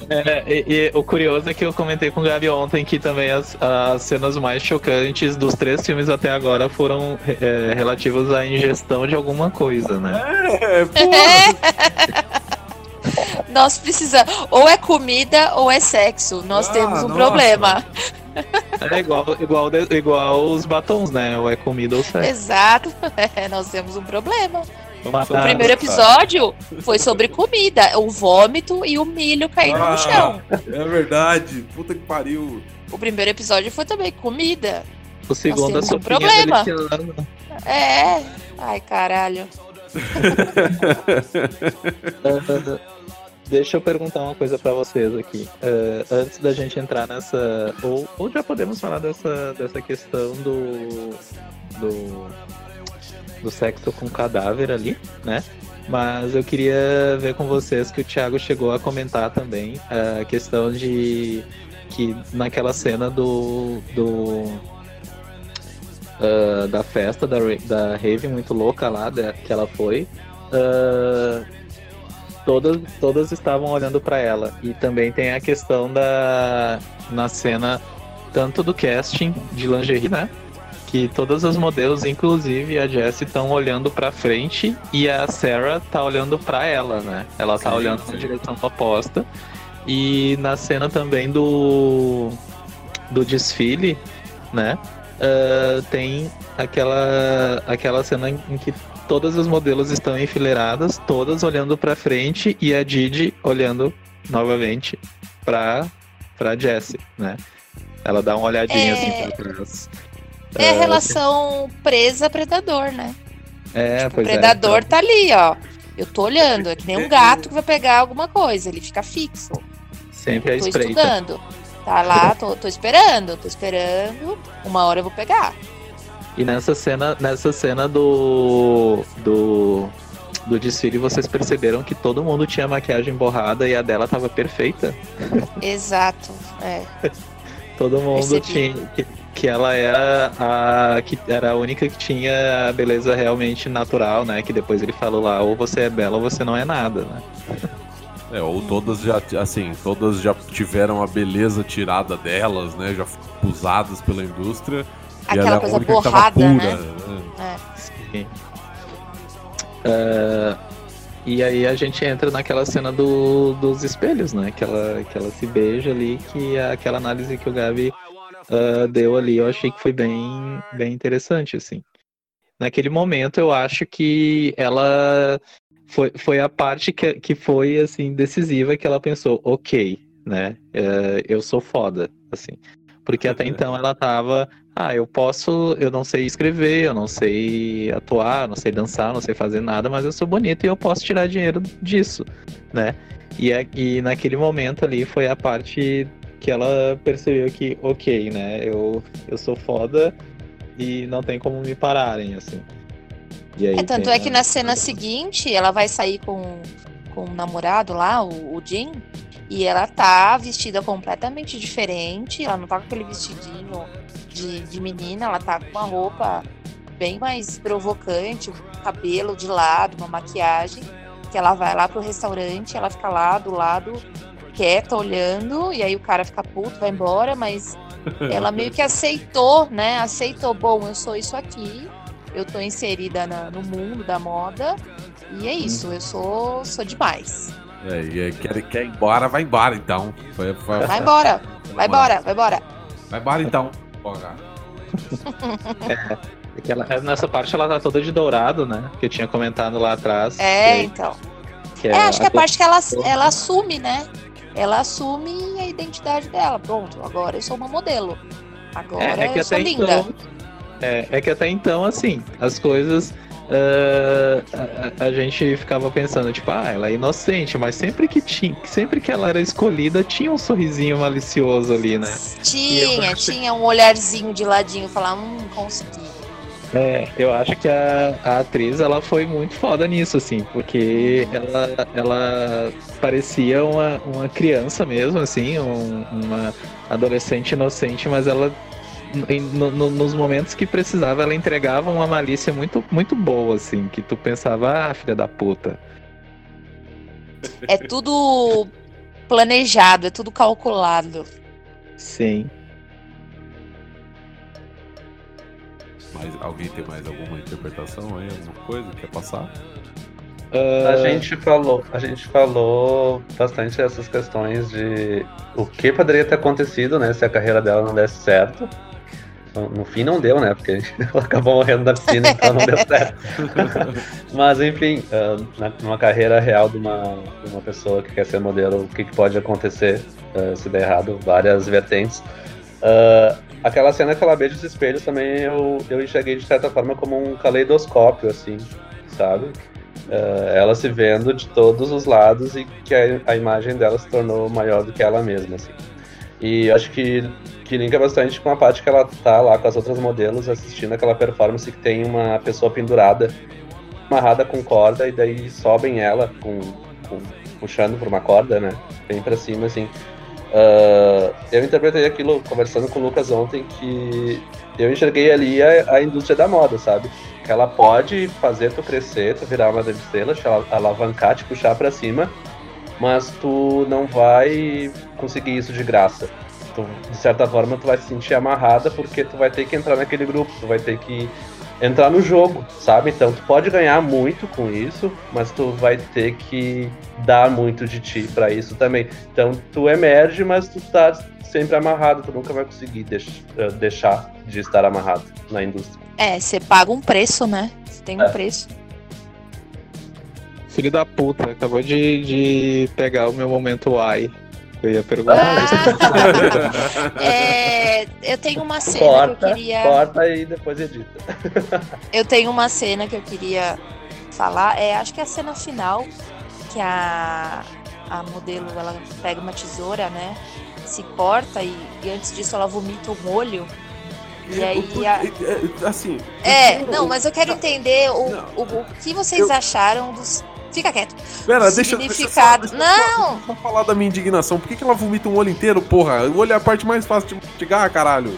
É, e, e o curioso é que eu comentei com o Gabi ontem que também as, as cenas mais chocantes dos três filmes até agora foram é, relativas à ingestão de alguma coisa, né? É, porra. Nós precisamos. Ou é comida ou é sexo. Nós Ah, temos um nossa. problema. É igual, igual, igual os batons, né? Ou é comida ou sexo. Exato. É, nós temos um problema. Mas- O primeiro episódio foi sobre comida, o vômito e o milho caindo Ah. no chão. É verdade. Puta que pariu. O primeiro episódio foi também comida. O segundo Nós um sopinha problema. É. Ai, caralho. Deixa eu perguntar uma coisa pra vocês aqui. Ah, antes da gente entrar nessa. Ou, ou já podemos falar dessa, dessa questão do. do. do sexo com cadáver ali, né? Mas eu queria ver com vocês que o Thiago chegou a comentar também a questão de que naquela cena do. do ah, da festa da, da Rave muito louca lá, da- que ela foi. ah, todas, todas estavam olhando pra ela. E também tem a questão da. na cena, tanto do casting de lingerie, né? Que todas as modelos, inclusive a Jessie, estão olhando pra frente e a Sarah tá olhando pra ela, né? Ela tá Sim, olhando sim. na direção oposta. E na cena também do. do desfile, né? ah, tem aquela, aquela cena em que todas as modelos estão enfileiradas, todas olhando pra frente e a Didi olhando novamente pra, pra Jessie, né? Ela dá uma olhadinha É. assim pra trás. É a Ah, relação presa-predador, né? É, o pois é. predador tá ali, ó. Eu tô olhando, é que nem um gato que vai pegar alguma coisa, ele fica fixo. Sempre a tô espreita. estudando. Tá lá, tô, tô esperando, tô esperando. Uma hora eu vou pegar. E nessa cena, nessa cena do, do do desfile, vocês perceberam que todo mundo tinha maquiagem borrada e a dela tava perfeita. Exato. É. Todo mundo Percebi. tinha que, que ela era a que era a única que tinha a beleza realmente natural, né? Que depois ele falou lá, ou você é bela ou você não é nada, né? É, ou todas já, assim, todas já tiveram a beleza tirada delas, né? Já usadas pela indústria. E Aquela é a coisa única que tava borrada, pura, né? né? Sim. Ah, e aí a gente entra naquela cena do, dos espelhos, né? Que ela, que ela se beija ali, que é aquela análise que o Gabi ah, deu ali, eu achei que foi bem, bem interessante, assim. Naquele momento eu acho que ela foi, foi a parte que, que foi assim decisiva que ela pensou, ok, né? eh, eu sou foda, assim. Porque até então ela tava ah, eu posso, eu não sei escrever, eu não sei atuar, não sei dançar, não sei fazer nada, mas eu sou bonito e eu posso tirar dinheiro disso, né? E, é- e naquele momento ali foi a parte que ela percebeu que, ok, né? Eu, eu sou foda e não tem como me pararem, assim. É, tanto é que a- na cena seguinte ela vai sair com, com o namorado lá, o, o Jim, e ela tá vestida completamente diferente. Ela não tá com aquele vestidinho de, de menina, ela tá com uma roupa bem mais provocante, cabelo de lado, uma maquiagem. Que ela vai lá pro restaurante, ela fica lá do lado, quieta, olhando, e aí o cara fica puto, vai embora, mas ela meio que aceitou, né? Aceitou, bom, eu sou isso aqui, eu tô inserida na- no mundo da moda, e é isso, eu sou, sou demais. É, e aí quer, quer ir embora, vai embora então. Vai, vai, Vai embora, vai embora, vai embora. Vai embora então. Porra. ela- nessa parte ela tá toda de dourado, né? Que eu tinha comentado lá atrás. É, que- então. que É, acho que a parte que ela, ela assume, né? Ela assume a identidade dela. Pronto, agora eu sou uma modelo. Agora É, é que eu sou linda. então. É, é que até então, assim, as coisas. Ah, a, a- gente ficava pensando, tipo, ah, ela é inocente, mas sempre que tinha, sempre que ela era escolhida, tinha um sorrisinho malicioso ali, né? Tinha, eu tinha um olharzinho de ladinho, falar, hum, consegui. É, eu acho que a, a atriz ela foi muito foda nisso, assim, porque ela, ela parecia uma, uma criança mesmo, assim, um- uma adolescente inocente, mas ela em- no- no- nos momentos que precisava, ela entregava uma malícia muito, muito boa, assim, que tu pensava, ah, filha da puta. É tudo planejado, é tudo calculado. Sim. Mas alguém tem mais alguma interpretação aí? Alguma coisa? Quer passar? Ah, A gente falou, a gente falou bastante essas questões de o que poderia ter acontecido, né, se a carreira dela não desse certo. No, no fim não deu, né, porque acabou morrendo na piscina, então não deu certo. Mas enfim, ah, na- numa carreira real de uma, de uma pessoa que quer ser modelo, o que, que pode acontecer ah, se der errado? Várias vertentes. Ah, aquela cena que ela beija os espelhos também eu, eu enxerguei de certa forma como um caleidoscópio, assim, sabe? Ela se vendo de todos os lados e que a, a imagem dela se tornou maior do que ela mesma, assim. E acho que, que linka bastante com a parte que ela tá lá com as outras modelos assistindo aquela performance que tem uma pessoa pendurada, amarrada com corda, e daí sobem ela com, com- puxando por uma corda, né? Bem pra cima, assim. Ah, eu interpretei aquilo conversando com o Lucas ontem que eu enxerguei ali a, a indústria da moda, sabe? que ela pode fazer tu crescer, tu virar uma grande estrela, te ala- alavancar, te puxar pra cima, mas tu não vai conseguir isso de graça. Tu, de certa forma, tu vai se sentir amarrada porque tu vai ter que entrar naquele grupo, tu vai ter que entrar no jogo, sabe? Então tu pode ganhar muito com isso, mas tu vai ter que dar muito de ti pra isso também. Então tu emerge, mas tu tá sempre amarrado, tu nunca vai conseguir deix- eh, deixar de estar amarrado na indústria. É, você paga um preço, né? Você tem um É. preço. Filho da puta, acabou de, de pegar o meu momento ai. Eu ia perguntar isso. É, eu tenho uma cena que Corta, eu queria. corta e depois edita. Eu tenho uma cena que eu queria falar. É, acho que é a cena final, que a, a modelo ela pega uma tesoura, né? Se corta e, e antes disso ela vomita um olho. E aí a- Assim. É, não, mas eu quero entender o, Não. o, o que vocês Eu- acharam dos. Fica quieto. Pera, deixa, deixa, Significado. só, deixa, só- Não! deixa eu falar da minha indignação. Por que, que ela vomita um olho inteiro, porra? O olho é a parte mais fácil de mastigar, caralho.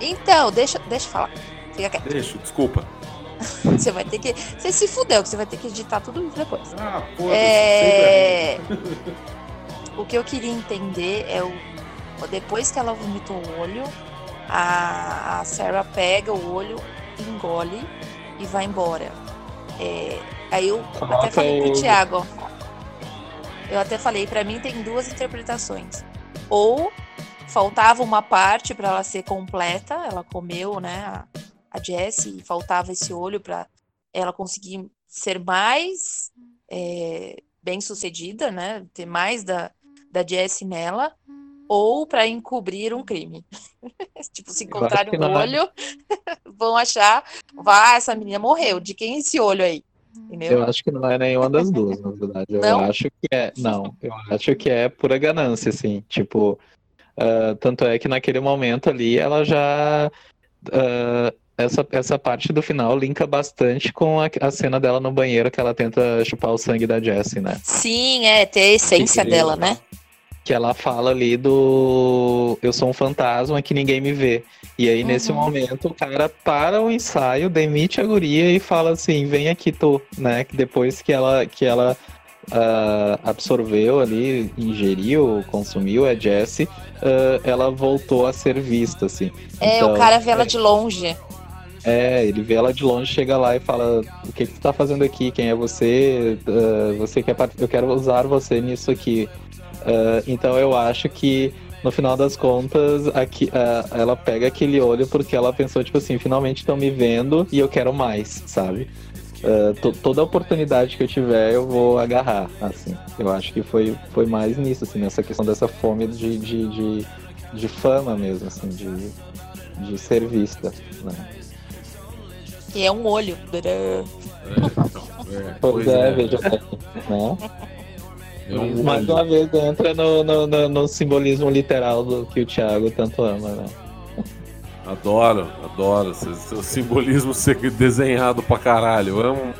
Então, deixa, deixa eu falar. Fica quieto. Deixa, desculpa. Você vai ter que. Você se fudeu, que você vai ter que editar tudo isso depois. Ah, foda-se. É... o que eu queria entender é o. Depois que ela vomitou o olho, a, a Sarah pega o olho, engole e vai embora. É, Aí eu até falei pro o- Thiago. Eu até falei, pra mim tem duas interpretações. Ou faltava uma parte pra ela ser completa, ela comeu, né, a, a Jessie, e faltava esse olho pra ela conseguir ser mais é, bem sucedida, né, ter mais da, da Jessie nela, ou pra encobrir um crime. tipo, se encontrarem um olho, vão achar, vá, essa menina morreu, de quem é esse olho aí? Entendeu? Eu acho que não é nenhuma das duas, na verdade. Eu Não? acho que é. Não, eu acho que é pura ganância, assim. Tipo, ah, tanto é que naquele momento ali ela já. ah, essa, essa parte do final linka bastante com a, a cena dela no banheiro que ela tenta chupar o sangue da Jessie, né? Sim, é, ter a essência Que dela, né? Que ela fala ali do eu sou um fantasma que ninguém me vê. E aí, nesse Uhum. momento, o cara para o ensaio, demite a guria e fala assim: vem aqui, tu, né? Que depois que ela, que ela ah, absorveu ali, ingeriu, consumiu a Jessie, ah, ela voltou a ser vista, assim. É, Então, o cara vê ela de longe. É, ele vê ela de longe, chega lá e fala: O que, que tu tá fazendo aqui? Quem é você? Ah, você quer part- Eu quero usar você nisso aqui. Ah, então eu acho que no final das contas, aqui, ah, ela pega aquele olho porque ela pensou, tipo assim, finalmente estão me vendo e eu quero mais, sabe? To- toda oportunidade que eu tiver, eu vou agarrar, assim. Eu acho que foi, foi mais nisso, assim, nessa questão dessa fome de, de, de, de fama mesmo, assim, de, de ser vista, né? Que é um olho. É, então, é, Pois é, veja bem, né? É um Mais uma vez entra no, no, no- no simbolismo literal do que o Thiago tanto ama, né? Adoro, adoro. O simbolismo ser desenhado pra caralho. Eu amo.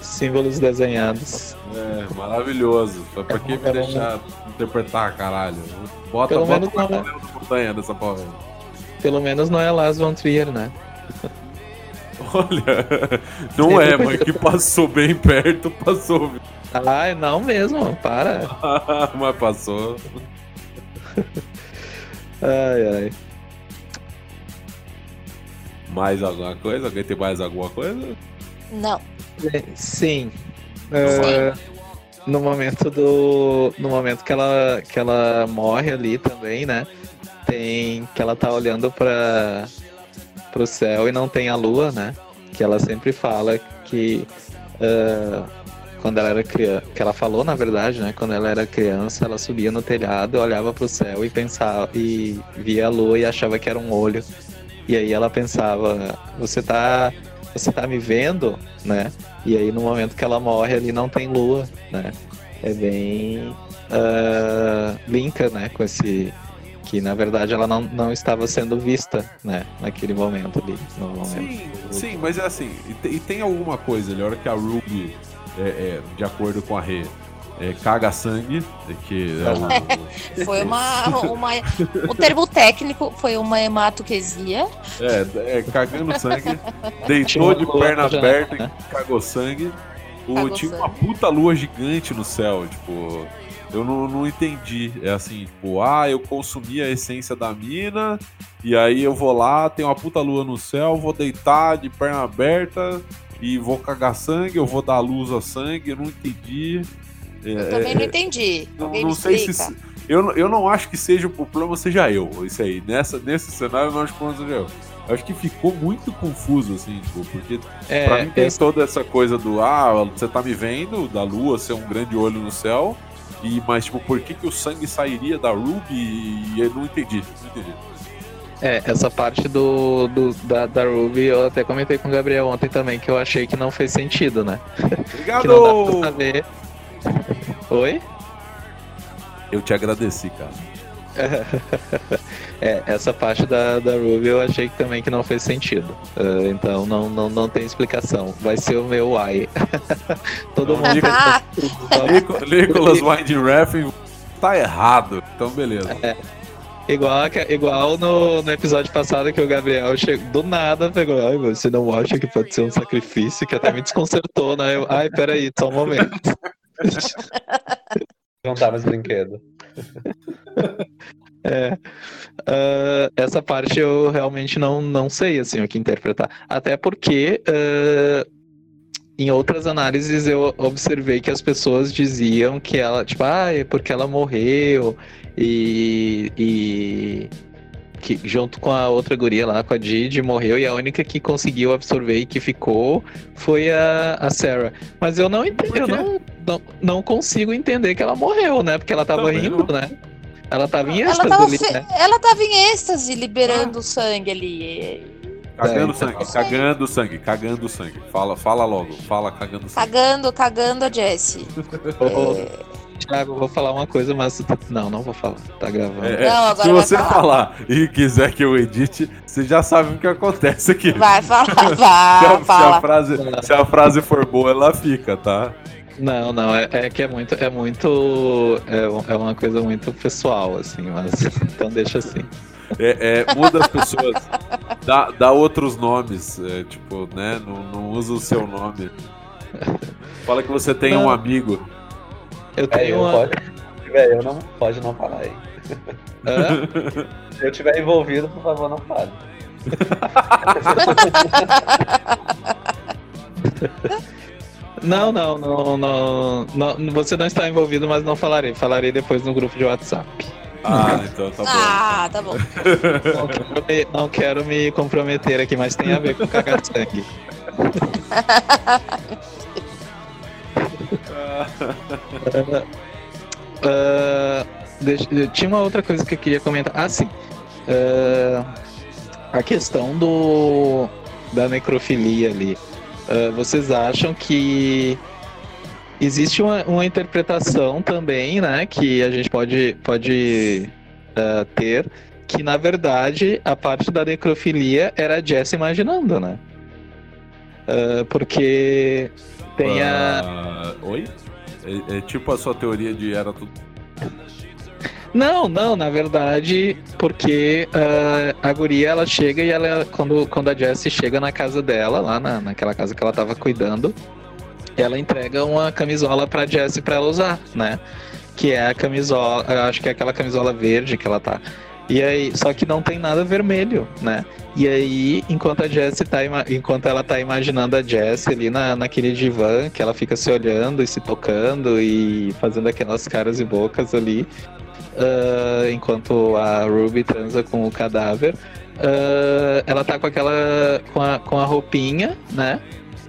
Símbolos desenhados. É, maravilhoso. Pra que me É deixar interpretar, caralho? Bota, Pelo bota menos não, na montanha dessa porra. Pelo menos não é Lars von Trier, né? Olha, não é, mas que passou bem perto, passou. Ai, não mesmo, para. mas passou. Ai, ai. Mais alguma coisa? Alguém tem mais alguma coisa? Não. Sim. É, no momento do. No momento que ela, que ela morre ali também, né? Tem. Que ela tá olhando para pro céu e não tem a lua, né? Que ela sempre fala que. é, quando ela era criança. Que ela falou, na verdade, né? Quando ela era criança, ela subia no telhado, olhava pro céu e pensava. E via a lua e achava que era um olho. E aí ela pensava, você tá. Você tá me vendo, né? E aí no momento que ela morre ali não tem lua, né? É bem. ah, linka, né? Com esse. Que na verdade ela não, não estava sendo vista, né? Naquele momento ali. No momento. Sim, sim, mas é assim, e te- e tem alguma coisa ali, a hora que a Ruby, é, é, de acordo com a Rê, é, caga sangue, que é o, Foi uma, uma. O termo técnico foi uma hematoquesia. É, é, cagando sangue. Deitou de perna aberta né? e cagou sangue. O, Cagou tinha sangue. uma puta lua gigante no céu, tipo. Eu não, não entendi. É assim, tipo, ah, eu consumi a essência da mina, e aí eu vou lá, tem uma puta lua no céu, vou deitar de perna aberta e vou cagar sangue, eu vou dar luz a sangue, eu não entendi. É, Eu também não entendi. não, Alguém não me sei explica. se. Eu, não- eu não acho que seja o problema seja eu, isso aí. Nessa, nesse cenário, eu não acho que o problema seja eu. Eu acho que ficou muito confuso, assim, tipo, porque É, pra mim tem esse- toda essa coisa do ah, você tá me vendo, da lua ser um grande olho no céu, e mas, tipo, por que, que o sangue sairia da Ruby? E eu não entendi, não entendi. É, essa parte do, do- da, da Ruby eu até comentei com o Gabriel ontem também, que eu achei que não fez sentido, né? Que não dá pra Obrigado! saber. Oi? Eu te agradeci, cara. É, essa parte da, da Ruby eu achei que também que não fez sentido. Ah, então não, não, não tem explicação. Vai ser o meu why. Todo Não, mundo Nicholas Winding tá errado, então beleza. Igual, a- igual no, no episódio passado que o Gabriel chegou, do nada pegou. Ai, você não acha que pode ser um sacrifício? Que até me desconcertou, né? Eu, Ai, peraí, só um momento. Juntar mais brinquedo. É. Ah, essa parte eu realmente não, não sei assim o que interpretar. Até porque ah, em outras análises eu observei que as pessoas diziam que ela, tipo, ah, é porque ela morreu e, e que junto com a outra guria lá, com a Didi, morreu e a única que conseguiu absorver e que ficou foi a, a Sarah. Mas eu não entendo, eu quê? não, não, não consigo entender que ela morreu, né? Porque ela tava Também rindo, não. né? Ela tava em ela, êxtase tava ali, fe- né? ela tava em êxtase, liberando sangue ali. Cagando É, sangue, então. cagando sangue, cagando sangue. Fala, fala logo, fala cagando sangue. Cagando, cagando a Jessie. Ô, É, Thiago, vou falar uma coisa, mas. Não, não vou falar. Tá gravando. É, é, Não, agora se vai você falar. falar. e quiser que eu edite, você já sabe o que acontece aqui. Vai falar, se, a, vai, se a fala. frase, se a frase for boa, ela fica, tá? Não, não, é, é que é muito. É muito. É, um- é uma coisa muito pessoal, assim, mas. Então deixa assim. É, é, muda as pessoas, dá, dá outros nomes, é, tipo, né? Não, não usa o seu nome. Fala que você tem um Não. amigo. Eu É, tenho eu uma. pode. Velho, eu não pode não falar aí. Hã? Se eu tiver envolvido, por favor, não fale. Não, não, não, não, não. Você não está envolvido, mas não falarei. Falarei depois no grupo de WhatsApp. Ah, então tá bom. Ah, tá bom. Não quero me, não quero me comprometer aqui, mas tem a ver com cagar sangue. Ah, deixa- tinha uma outra coisa que eu queria comentar. Ah, sim. Ah, a questão do da necrofilia ali. Ah, vocês acham que existe uma, uma interpretação também, né? Que a gente pode, pode ah, ter que na verdade a parte da necrofilia era a Jess imaginando, né? Ah, porque tem a. Oi? É, é tipo a sua teoria de era tudo. Não, não, na verdade, porque ah, a guria ela chega e ela, quando, quando a Jessie chega na casa dela, lá na, naquela casa que ela tava cuidando, ela entrega uma camisola pra Jessie pra ela usar, né? Que é a camisola, acho que é aquela camisola verde que ela tá. E aí, só que não tem nada vermelho, né? E aí, enquanto a Jessie tá, enquanto ela tá imaginando a Jessie ali na, naquele divã, que ela fica se olhando e se tocando e fazendo aquelas caras e bocas ali, ah, enquanto a Ruby transa com o cadáver, ah, ela tá com aquela. Com a, com a roupinha, né?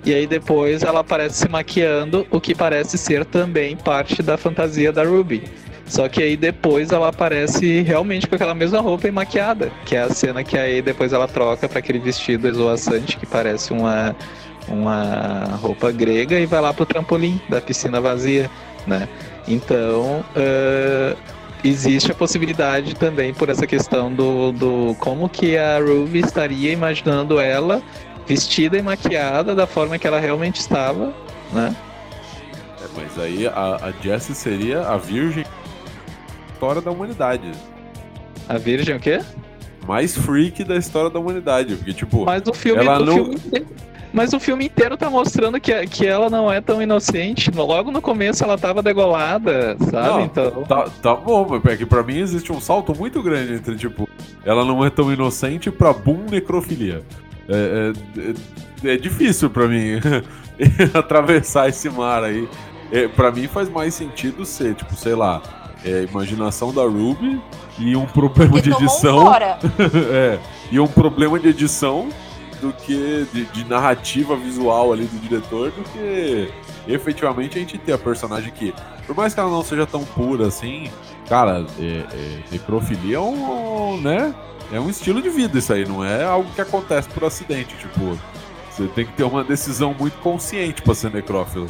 E aí depois ela aparece se maquiando, o que parece ser também parte da fantasia da Ruby. Só que aí depois ela aparece realmente com aquela mesma roupa e maquiada, que é a cena que aí depois ela troca para aquele vestido esvoaçante que parece uma, uma roupa grega e vai lá pro trampolim da piscina vazia, né? Então, ah, existe a possibilidade também por essa questão do, do como que a Ruby estaria imaginando ela vestida e maquiada da forma que ela realmente estava, né? É, mas aí a, a Jessie seria a virgem história da humanidade. A Virgem o quê? Mais freak da história da humanidade. Porque, tipo, Mas o filme, Ela o não- filme inteiro- mas o filme inteiro tá mostrando que, que ela não é tão inocente. Logo no começo ela tava degolada, sabe? Não, então. Tá, tá bom, mas é que pra mim existe um salto muito grande entre, tipo, ela não é tão inocente pra boom necrofilia. É, é, é- é difícil pra mim atravessar esse mar aí. É, pra mim faz mais sentido ser, tipo, sei lá, é, imaginação da Ruby e um problema E de edição. é, e um problema de edição do que de, de narrativa visual ali do diretor do que efetivamente a gente ter a personagem que, por mais que ela não seja tão pura assim, cara, é, é, necrofilia é um, né? É um estilo de vida isso aí, não é algo que acontece por acidente, tipo, você tem que ter uma decisão muito consciente pra ser necrófilo.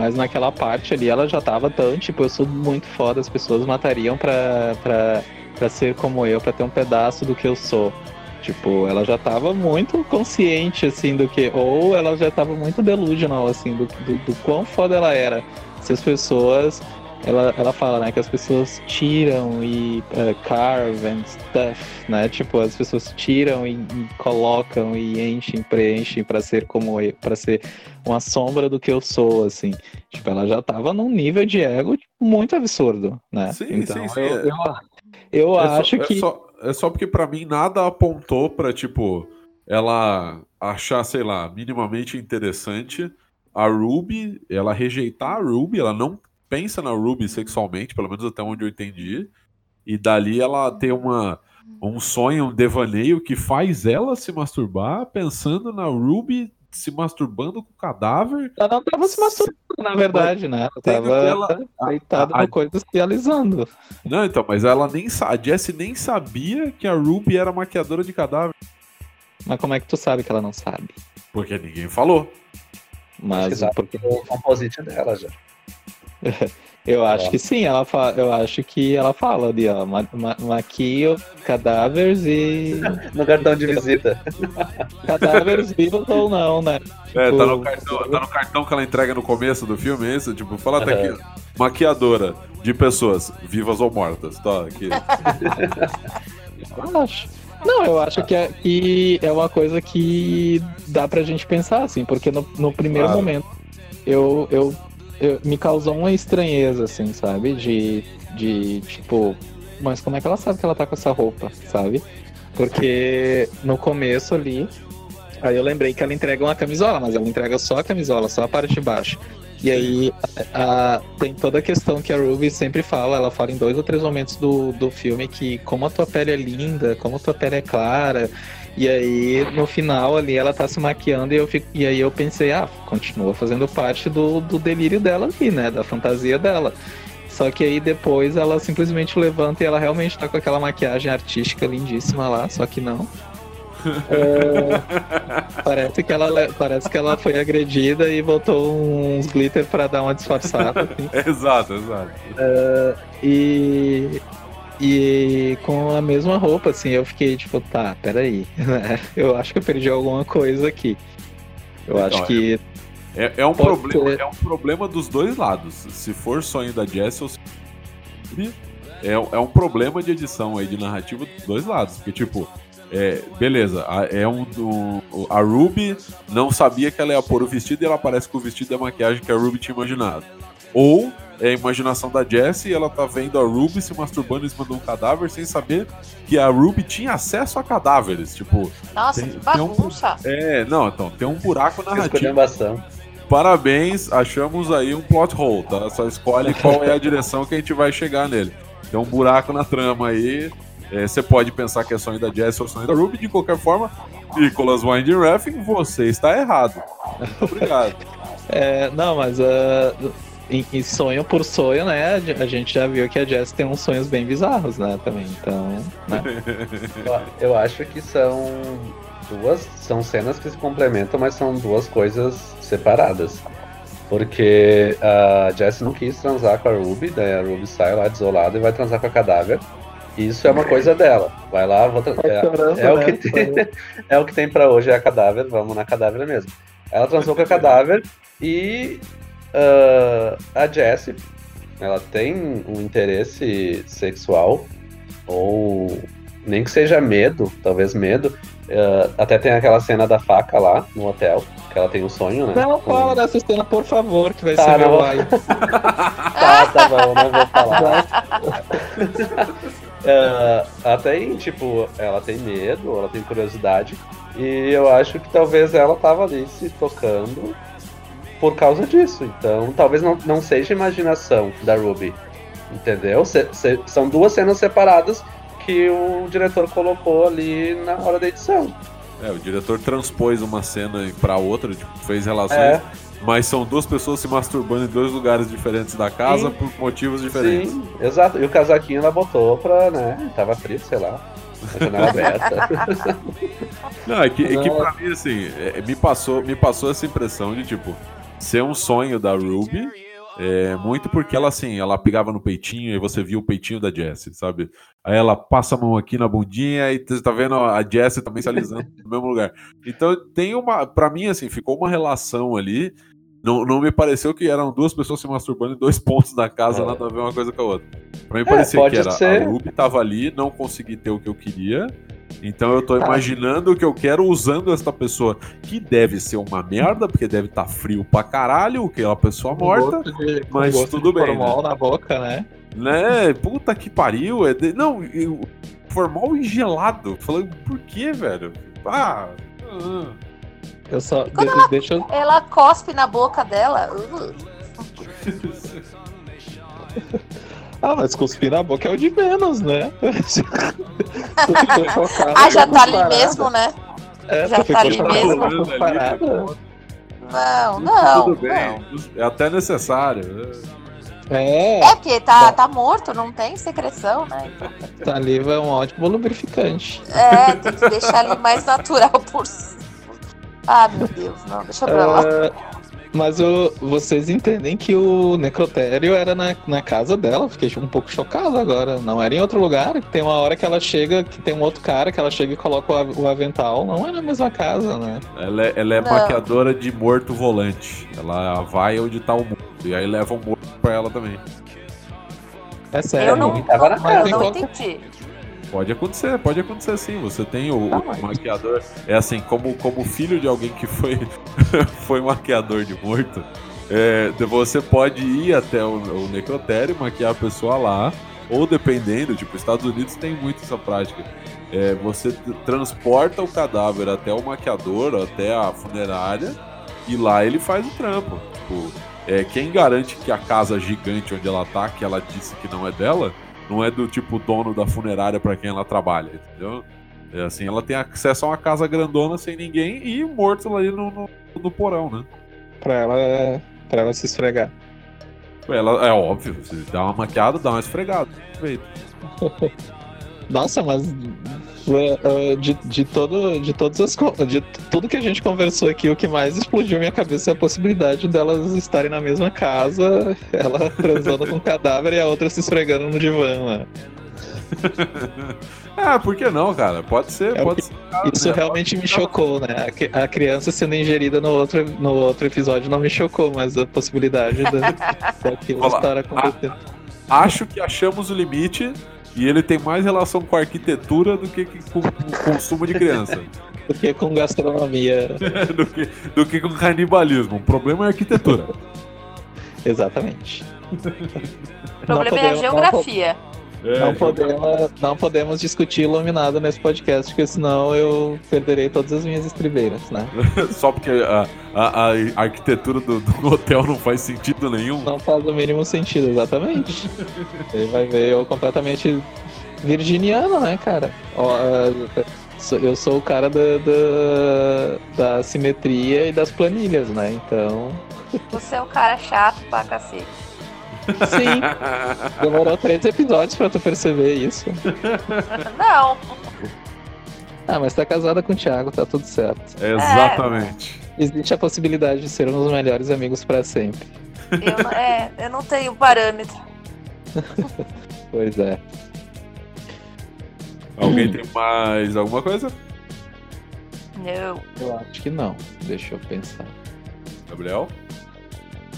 Mas naquela parte ali ela já tava tão, tipo, eu sou muito foda, as pessoas matariam pra, pra, pra ser como eu, pra ter um pedaço do que eu sou. Tipo, ela já tava muito consciente, assim, do que. Ou ela já tava muito delusional, assim, do, do, do quão foda ela era. Se as pessoas. Ela, ela fala, né, que as pessoas tiram e eh, carve and stuff, né? Tipo, as pessoas tiram e, e colocam e enchem, preenchem pra ser como eu, para ser uma sombra do que eu sou, assim. Tipo, ela já tava num nível de ego muito absurdo, né? Sim, então, sim, sim, eu, é. eu, eu É só- acho é que. só, é só porque pra mim nada apontou pra, tipo, ela achar, sei lá, minimamente interessante a Ruby, ela rejeitar a Ruby, ela não pensa na Ruby sexualmente, pelo menos até onde eu entendi. E dali ela tem uma, um sonho, um devaneio que faz ela se masturbar pensando na Ruby se masturbando com o cadáver. Ela não tava se masturbando, na verdade, né? Ela tava ela- deitada a- a- no coisa se realizando. Não, então, mas ela nem sa- a Jessie nem sabia que a Ruby era maquiadora de cadáver. Mas como é que tu sabe que ela não sabe? Porque ninguém falou. Mas Exato. porque O composite dela já. eu acho É. que sim, ela fala, eu acho que ela fala ali, ó, ma ma maquio cadáveres e No cartão de visita. cadáveres vivos ou não, né? É, tá no, Tipo, cartão, tá no cartão que ela entrega no começo do filme, é isso? Tipo, fala até aqui. Maquiadora de pessoas, vivas ou mortas. Tá, aqui. Eu acho. Não, eu acho que é, que é uma coisa que dá pra gente pensar, assim, porque no, no primeiro Claro. momento eu, eu, eu- me causou uma estranheza, assim, sabe? De, de tipo, mas como é que ela sabe que ela tá com essa roupa, sabe? Porque no começo ali, aí eu lembrei que ela entrega uma camisola, mas ela entrega só a camisola, só a parte de baixo. E aí a- a- tem toda a questão que a Ruby sempre fala, ela fala em dois ou três momentos do, do filme que como a tua pele é linda, como a tua pele é clara. E aí, no final ali, ela tá se maquiando e, eu fico, e aí eu pensei, ah, continua fazendo parte do, do delírio dela ali, né? Da fantasia dela. Só que aí depois ela simplesmente levanta e ela realmente tá com aquela maquiagem artística lindíssima lá, só que não. É, parece, que ela, parece que ela foi agredida e botou uns glitter pra dar uma disfarçada. assim. exato, exato. E, E com a mesma roupa, assim, eu fiquei tipo, tá, peraí. né? Eu acho que eu perdi alguma coisa aqui. Eu Então, acho que. É, é um Pode problema, ser. é um problema dos dois lados. Se for sonho da Jess ou se é, é um problema de edição aí, de narrativa dos dois lados. Porque, tipo, é, beleza, a, é um, um- a Ruby não sabia que ela ia pôr o vestido e ela aparece com o vestido e a maquiagem que a Ruby tinha imaginado. Ou é a imaginação da Jessie e ela tá vendo a Ruby se masturbando em cima de um cadáver sem saber que a Ruby tinha acesso a cadáveres. Tipo, Nossa, Tem- que tem um- bagunça. é, não, então, tem um buraco narrativo. Parabéns, achamos aí um plot hole, tá? Só escolhe qual é a direção que a gente vai chegar nele. Tem um buraco na trama aí. É, Você pode pensar que é sonho da Jess ou sonho da Ruby, de qualquer forma. Nicholas Winding Refn, você está errado. Muito obrigado. É, não, mas ah, em, em sonho por sonho, né? A gente já viu que a Jess tem uns sonhos bem bizarros, né? Também. Então. Né? Eu- Eu acho que são duas. São cenas que se complementam, mas são duas coisas separadas. Porque a Jess não quis transar com a Ruby, daí a Ruby sai lá desolada e vai transar com a cadáver. E Isso é uma coisa dela. Vai lá, vou tra- é, é o que tem, é o que tem pra hoje, é a cadáver, vamos na cadáver mesmo. Ela transou com a cadáver e ah, a Jessie, ela tem um interesse sexual, ou nem que seja medo, talvez medo. ah, até tem aquela cena da faca lá no hotel, que ela tem um sonho, né? Não Com- fala dessa cena, por favor, que vai Tá, ser meu like. Tá, tá bom, não vou falar. Ela tem, tipo, ela tem medo, ela tem curiosidade. E eu acho que talvez ela tava ali se tocando por causa disso. Então, talvez não, não seja imaginação da Ruby. Entendeu? Se- se- são duas cenas separadas que o diretor colocou ali na hora da edição. É, o diretor transpôs uma cena pra outra, tipo, fez relações, É, mas são duas pessoas se masturbando em dois lugares diferentes da casa Sim. por motivos diferentes. sim, exato. E o casaquinho ela botou pra, né? Tava frio, sei lá. A janela aberta. Não, é que, é que pra mim, assim, é, me, passou, me passou essa impressão de, tipo, ser um sonho da Ruby, é, muito porque ela, assim, ela pegava no peitinho e você via o peitinho da Jessie, sabe? Aí ela passa a mão aqui na bundinha e você tá vendo a Jessie também se alisando no mesmo lugar. Então tem uma, pra mim, assim, ficou uma relação ali, não, não me pareceu que eram duas pessoas se masturbando em dois pontos da casa, É. nada a ver uma coisa com a outra. Pra mim É, parecia que era ser. a Ruby tava ali, não consegui ter o que eu queria, então eu tô Tá. imaginando o que eu quero usando essa pessoa, que deve ser uma merda, porque deve estar frio pra caralho, que é uma pessoa morta, de- mas gosto tudo de bem, formol na boca, né? né? Puta que pariu. É de- Não, eu... formal e gelado. Falando, por que, velho? Ah. ah. Eu só. de- deixa eu. Ela cospe na boca dela. Uh, Ah, mas cuspir na boca é o de menos, né? Ah, já tá ali parada. mesmo, né? É, já tá ali chocado mesmo. Ali, parada. pô. Não, não. Tudo bem. não. É até necessário. É, É porque tá, tá morto, não tem secreção, né? Então, saliva é um ótimo lubrificante. É, tem que deixar ali mais natural por. Ah, meu Deus, não, deixa pra lá. Ah, mas o- vocês entendem que o necrotério era na, na casa dela. Fiquei um pouco chocado agora. Não era em outro lugar. Tem uma hora que ela chega, que tem um outro cara que ela chega e coloca o, o avental. Não é na mesma casa, né? Ela é, ela é Não. maquiadora de morto volante. Ela vai onde tá o morto. E aí leva o morto pra ela também. É sério. Eu não, eu não entendi. Pode acontecer, pode acontecer sim. Você tem o, Ah, o maquiador. É assim, como, como filho de alguém que foi, foi maquiador de morto, é, você pode ir até o, o necrotério, maquiar a pessoa lá, ou dependendo, tipo, Estados Unidos tem muito essa prática. É, você transporta o cadáver até o maquiador, até a funerária, e lá ele faz o trampo. Tipo, é, quem garante que a casa gigante onde ela tá, que ela disse que não é dela, não é do tipo dono da funerária pra quem ela trabalha, entendeu? É assim, ela tem acesso a uma casa grandona sem ninguém e morto ali no, no, no porão, né? Pra ela, pra ela se esfregar. Ela, é óbvio, você dá uma maquiada, dá uma esfregada. Feito. Nossa, mas de, de, todo, de todas as de tudo que a gente conversou aqui, o que mais explodiu minha cabeça é a possibilidade delas estarem na mesma casa, ela transando com o cadáver e a outra se esfregando no divã, né? ah, por que não, cara? Pode ser, É pode ser. Isso né? realmente me chocou, né? A A criança sendo ingerida no outro, no outro episódio não me chocou, mas a possibilidade da, daquilo estar acontecendo. Acho que achamos o limite e ele tem mais relação com a arquitetura do que com o consumo de criança. Porque com gastronomia. do, que, do que com canibalismo. O problema é a arquitetura. Exatamente. O problema é a geografia. É, Não podemos, não podemos discutir iluminado nesse podcast, porque senão eu perderei todas as minhas estribeiras, né? Só porque a, a- a arquitetura do, do hotel não faz sentido nenhum. Não faz o mínimo sentido, exatamente. Ele vai ver eu completamente virginiano, né, cara? Sou- Eu sou o cara da, da, da simetria e das planilhas, né? Então, Você é um cara chato pra cacete. Sim, demorou três episódios pra tu perceber isso. Não, Ah, mas tá casada com o Thiago, tá tudo certo. Exatamente. Existe a possibilidade de sermos os melhores amigos pra sempre. eu, não- é, eu não tenho parâmetro. Pois é. Alguém tem mais alguma coisa? Não. Eu acho que não. Deixa eu pensar. Gabriel?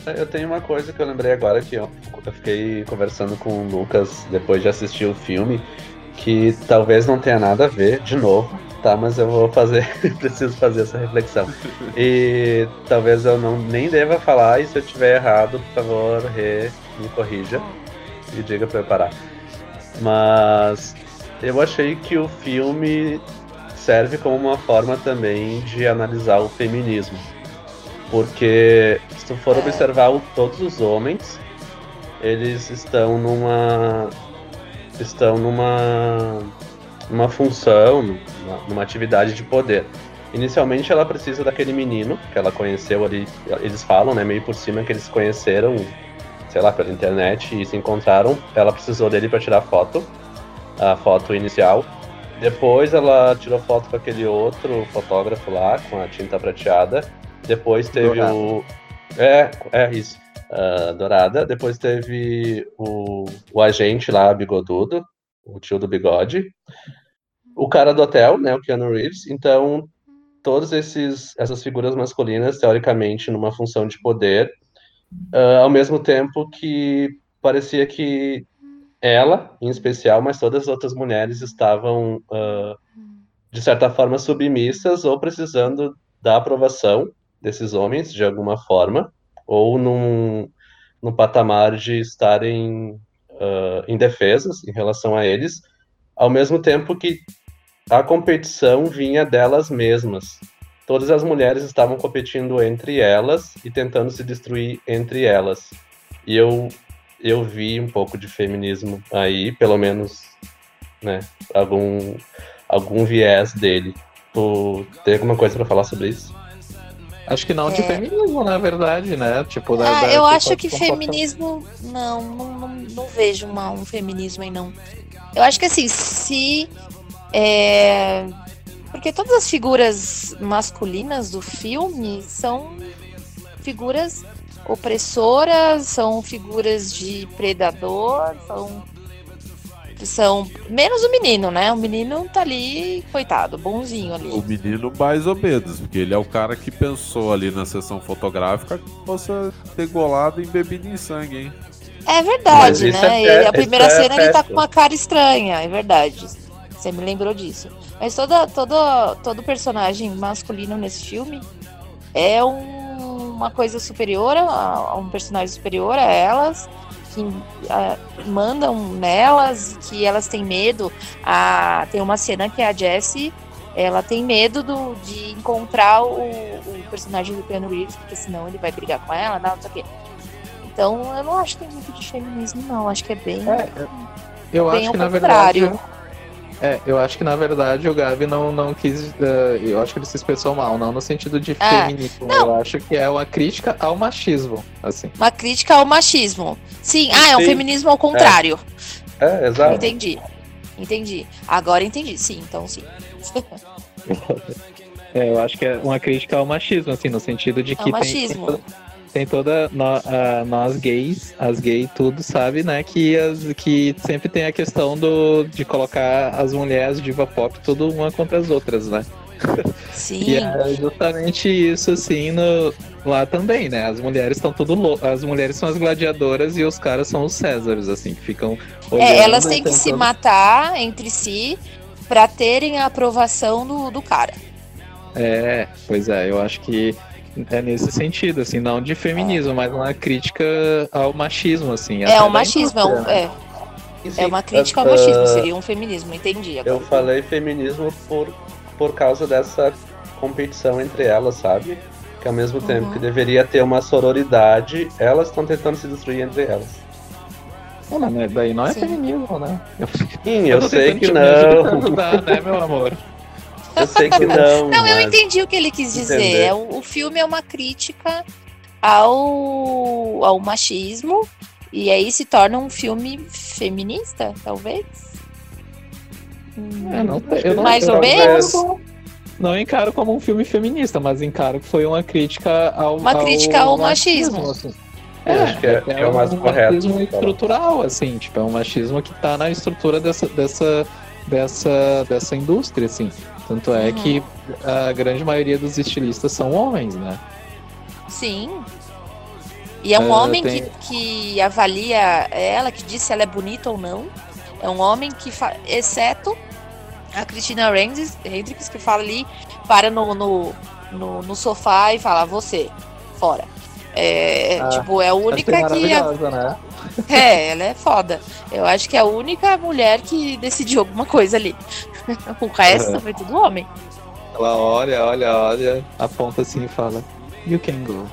Eu tenho uma coisa que eu lembrei agora que eu, eu fiquei conversando com o Lucas depois de assistir o filme, que talvez não tenha nada a ver, de novo, tá? Mas eu vou fazer, preciso fazer essa reflexão. E talvez eu não nem deva falar, e se eu tiver errado, por favor, Rê, me corrija e diga pra eu parar. Mas eu achei que o filme serve como uma forma também de analisar o feminismo. Porque se tu for observar o- todos os homens, eles estão numa. estão numa. numa função, numa, numa atividade de poder. Inicialmente ela precisa daquele menino que ela conheceu ali. Eles falam, né, meio por cima que eles conheceram, sei lá, pela internet e se encontraram. Ela precisou dele para tirar foto, a foto inicial. Depois ela tirou foto com aquele outro fotógrafo lá, com a tinta prateada. Depois teve Dourada. o. É, é isso. ah, dourada. Depois teve o, o agente lá, bigodudo, o tio do bigode. O cara do hotel, né, o Keanu Reeves. Então, todas esses, essas figuras masculinas, teoricamente, numa função de poder, ah, ao mesmo tempo que parecia que ela, em especial, mas todas as outras mulheres estavam, ah, de certa forma, submissas ou precisando da aprovação desses homens, de alguma forma, ou num, num patamar de estarem ah, indefesas em relação a eles, ao mesmo tempo que a competição vinha delas mesmas. Todas as mulheres estavam competindo entre elas e tentando se destruir entre elas. E eu eu vi um pouco de feminismo aí, pelo menos, né, algum algum viés dele. Tu tem alguma coisa pra falar sobre isso? Acho que não de É. feminismo, na verdade, né? Tipo, da, Ah, da- eu acho que feminismo. Não, não, não, não vejo uma- um feminismo aí, não. Eu acho que assim, se. é, Porque todas as figuras masculinas do filme são figuras opressoras, são figuras de predador, são. São. Menos o menino, né? O menino tá ali, coitado, bonzinho ali. O menino mais obedos, porque ele é o cara que pensou ali na sessão fotográfica que possa ter golado em bebida em sangue, hein? É verdade, né? é Ele- a primeira é cena ele tá com uma cara estranha, é verdade. Você me lembrou disso. Mas toda, toda, todo personagem masculino nesse filme é um- uma coisa superior a, a um personagem superior a elas, que ah, mandam nelas, que elas têm medo. Ah, tem uma cena que a Jessie ela tem medo do, de encontrar o, o personagem do Keanu Reeves, porque senão ele vai brigar com ela, não, não sei o quê. Então, eu não acho que tem muito de feminismo, não. Acho que é bem. É, eu Bem acho que na verdade. É, eu acho que na verdade o Gabi não, não quis. eh, eu acho que ele se expressou mal, não no sentido de É, feminismo. não. Eu acho que é uma crítica ao machismo, assim. Uma crítica ao machismo. Sim, ah, é um Sim. feminismo ao contrário. É, exato. Entendi. Entendi. Agora entendi. Sim, então sim. É, eu acho que é uma crítica ao machismo, assim, no sentido de que Ao tem- machismo. tem, tem toda. no- a- nós gays, as gays, tudo sabe, né? Que, as, que sempre tem a questão do, de colocar as mulheres diva pop tudo uma contra as outras, né? Sim. E é justamente isso, assim, no, lá também, né? As mulheres estão tudo loucas. As mulheres são as gladiadoras e os caras são os Césares, assim, que ficam. olhando É, elas têm que se tentando- matar entre si pra terem a aprovação do, do cara. É, pois é, eu acho que é nesse sentido, assim, não de feminismo, mas uma crítica ao machismo, assim. É o machismo, é, um- é, é uma crítica ao machismo, seria um feminismo, entendi. Eu Agora. falei feminismo por, por causa dessa competição entre elas, sabe? Que ao mesmo tempo Uhum. que deveria ter uma sororidade, elas estão tentando se destruir entre elas. Não, mas né, daí não é Sim. feminismo, né? Sim, eu tô sei que não. ajudar, né, meu amor? Eu sei que não. Não, eu entendi o que ele quis dizer. Entender. É, o, o filme é uma crítica ao, ao machismo. E aí se torna um filme feminista, talvez? É, não, eu não, Mais eu ou menos? Não encaro como um filme feminista, mas encaro que foi uma crítica ao Uma crítica ao machismo. assim. Eu acho que é- é o mais um correto machismo estrutural, assim, tipo, é um machismo que tá na estrutura dessa, dessa, dessa, dessa indústria, assim. Tanto é Uhum. que a grande maioria dos estilistas são homens, né? Sim. E é um É, homem tem- que, que avalia ela, que diz se ela é bonita ou não. É um homem que, fa... exceto a Christina Hendricks, Hendricks, que fala ali, para no, no, no, no sofá e fala, você, fora. É, Ah, tipo, é a única que. né? É, ela é foda. Eu acho que é a única mulher que decidiu alguma coisa ali. o resto Uhum. foi tudo homem. Ela olha, olha, olha, aponta assim e fala, You can go.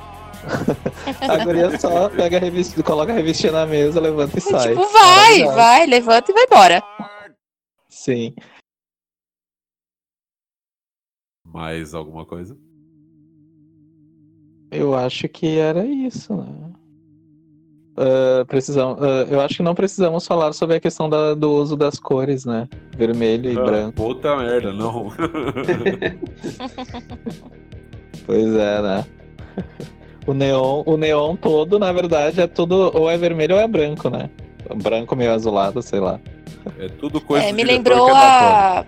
a guria só pega a revista, coloca a revistinha na mesa, levanta e sai. tipo, vai, Maravilhosa. vai, levanta e vai embora. Sim. Mais alguma coisa? Eu acho que era isso, né? Precisamos, ah, eu acho que não precisamos falar sobre a questão da- do uso das cores, né? Vermelho e Ah, branco. Puta merda, não. Pois é, né? O neon, o neon todo, na verdade, é tudo ou é vermelho ou é branco, né? Branco meio azulado, sei lá. É tudo coisa É, me lembrou é da a.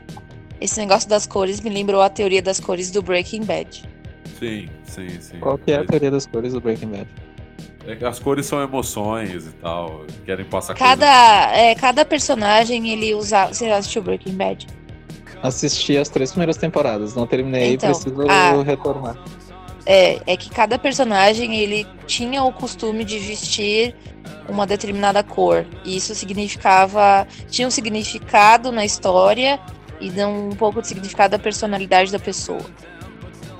Esse negócio das cores me lembrou a teoria das cores do Breaking Bad. Sim, sim, sim. Qual que é a teoria das cores do Breaking Bad? é que as cores são emoções e tal. Querem passar Cada, é, cada personagem ele usa. Você já assistiu Breaking Bad? Assisti as três primeiras temporadas, não terminei, Então, preciso ah. retornar. É, é que cada personagem ele tinha o costume de vestir uma determinada cor. E isso significava. Tinha um significado na história e dá um pouco de significado da personalidade da pessoa.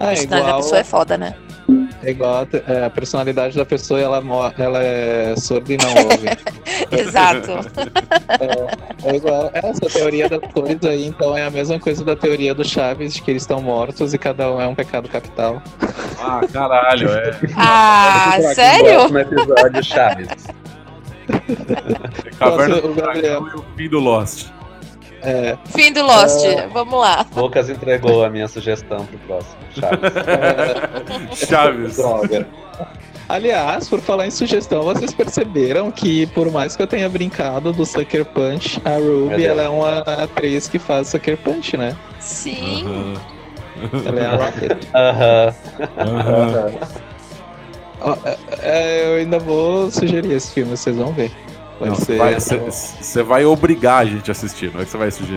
A é personalidade da pessoa é foda, né? é igual a, é, a personalidade da pessoa, ela, ela é surda e não ouve. Exato. É igual. Essa teoria das cores aí, então, é a mesma coisa da teoria do Chaves, de que eles estão mortos e cada um é um pecado capital. Ah, caralho, é. Ah, Próximo sério? episódio, Chaves. Caverna Nossa, do o Gabriel. Dragão e o fim do Lost. É, Fim do Lost. Vamos lá. Lucas entregou a minha sugestão pro próximo, Chaves. Chaves. droga. Aliás, por falar em sugestão, vocês perceberam que, por mais que eu tenha brincado do Sucker Punch, a Ruby ela é uma atriz que faz Sucker Punch, né? Sim. Aham. Ela é a Rocket. Aham. Aham. Ó, é, é, eu ainda vou sugerir esse filme, vocês vão ver. Vai Não, ser. vai- Você você vai obrigar a gente a assistir, não é que você vai sugerir.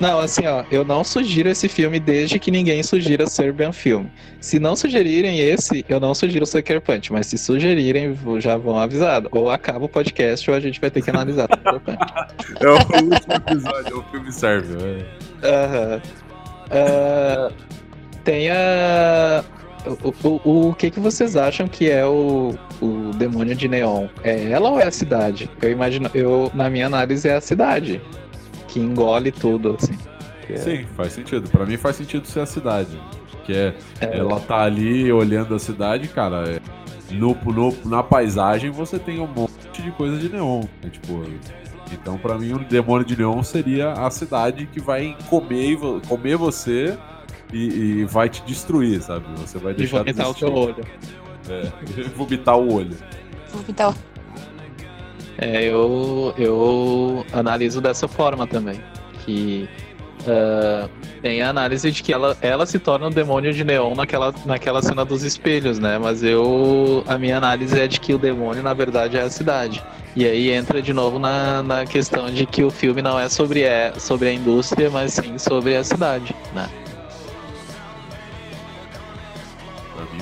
Não, assim, ó, eu não sugiro esse filme desde que ninguém sugira Serbian Film. Se não sugerirem esse, eu não sugiro Sucker Punch, mas se sugerirem, já vão avisado. Ou acaba o podcast ou a gente vai ter que analisar Sucker Punch. É o último episódio, é o filme serve. é. Aham. Ah, tem a. O, o, o que, que vocês acham que é o, o demônio de neon? É ela ou é a cidade? Eu imagino, eu, na minha análise, é a cidade. Que engole tudo, assim. É- Sim, faz sentido. Pra mim faz sentido ser a cidade. Que é, é- ela tá ali olhando a cidade, cara. é, no, no- na paisagem você tem um monte de coisa de neon. né, Tipo, então pra mim o demônio de neon seria a cidade que vai comer, comer você e, e vai te destruir, sabe? Você vai de deixar de vomitar o teu olho. É, vomitar o olho. Então, É, eu, eu analiso dessa forma também. Que ah, tem a análise de que ela, ela se torna o demônio de neon naquela, naquela cena dos espelhos, né? Mas eu. A minha análise é de que o demônio, na verdade, é a cidade. E aí entra de novo na, na questão de que o filme não é sobre, é sobre a indústria, mas sim sobre a cidade, né?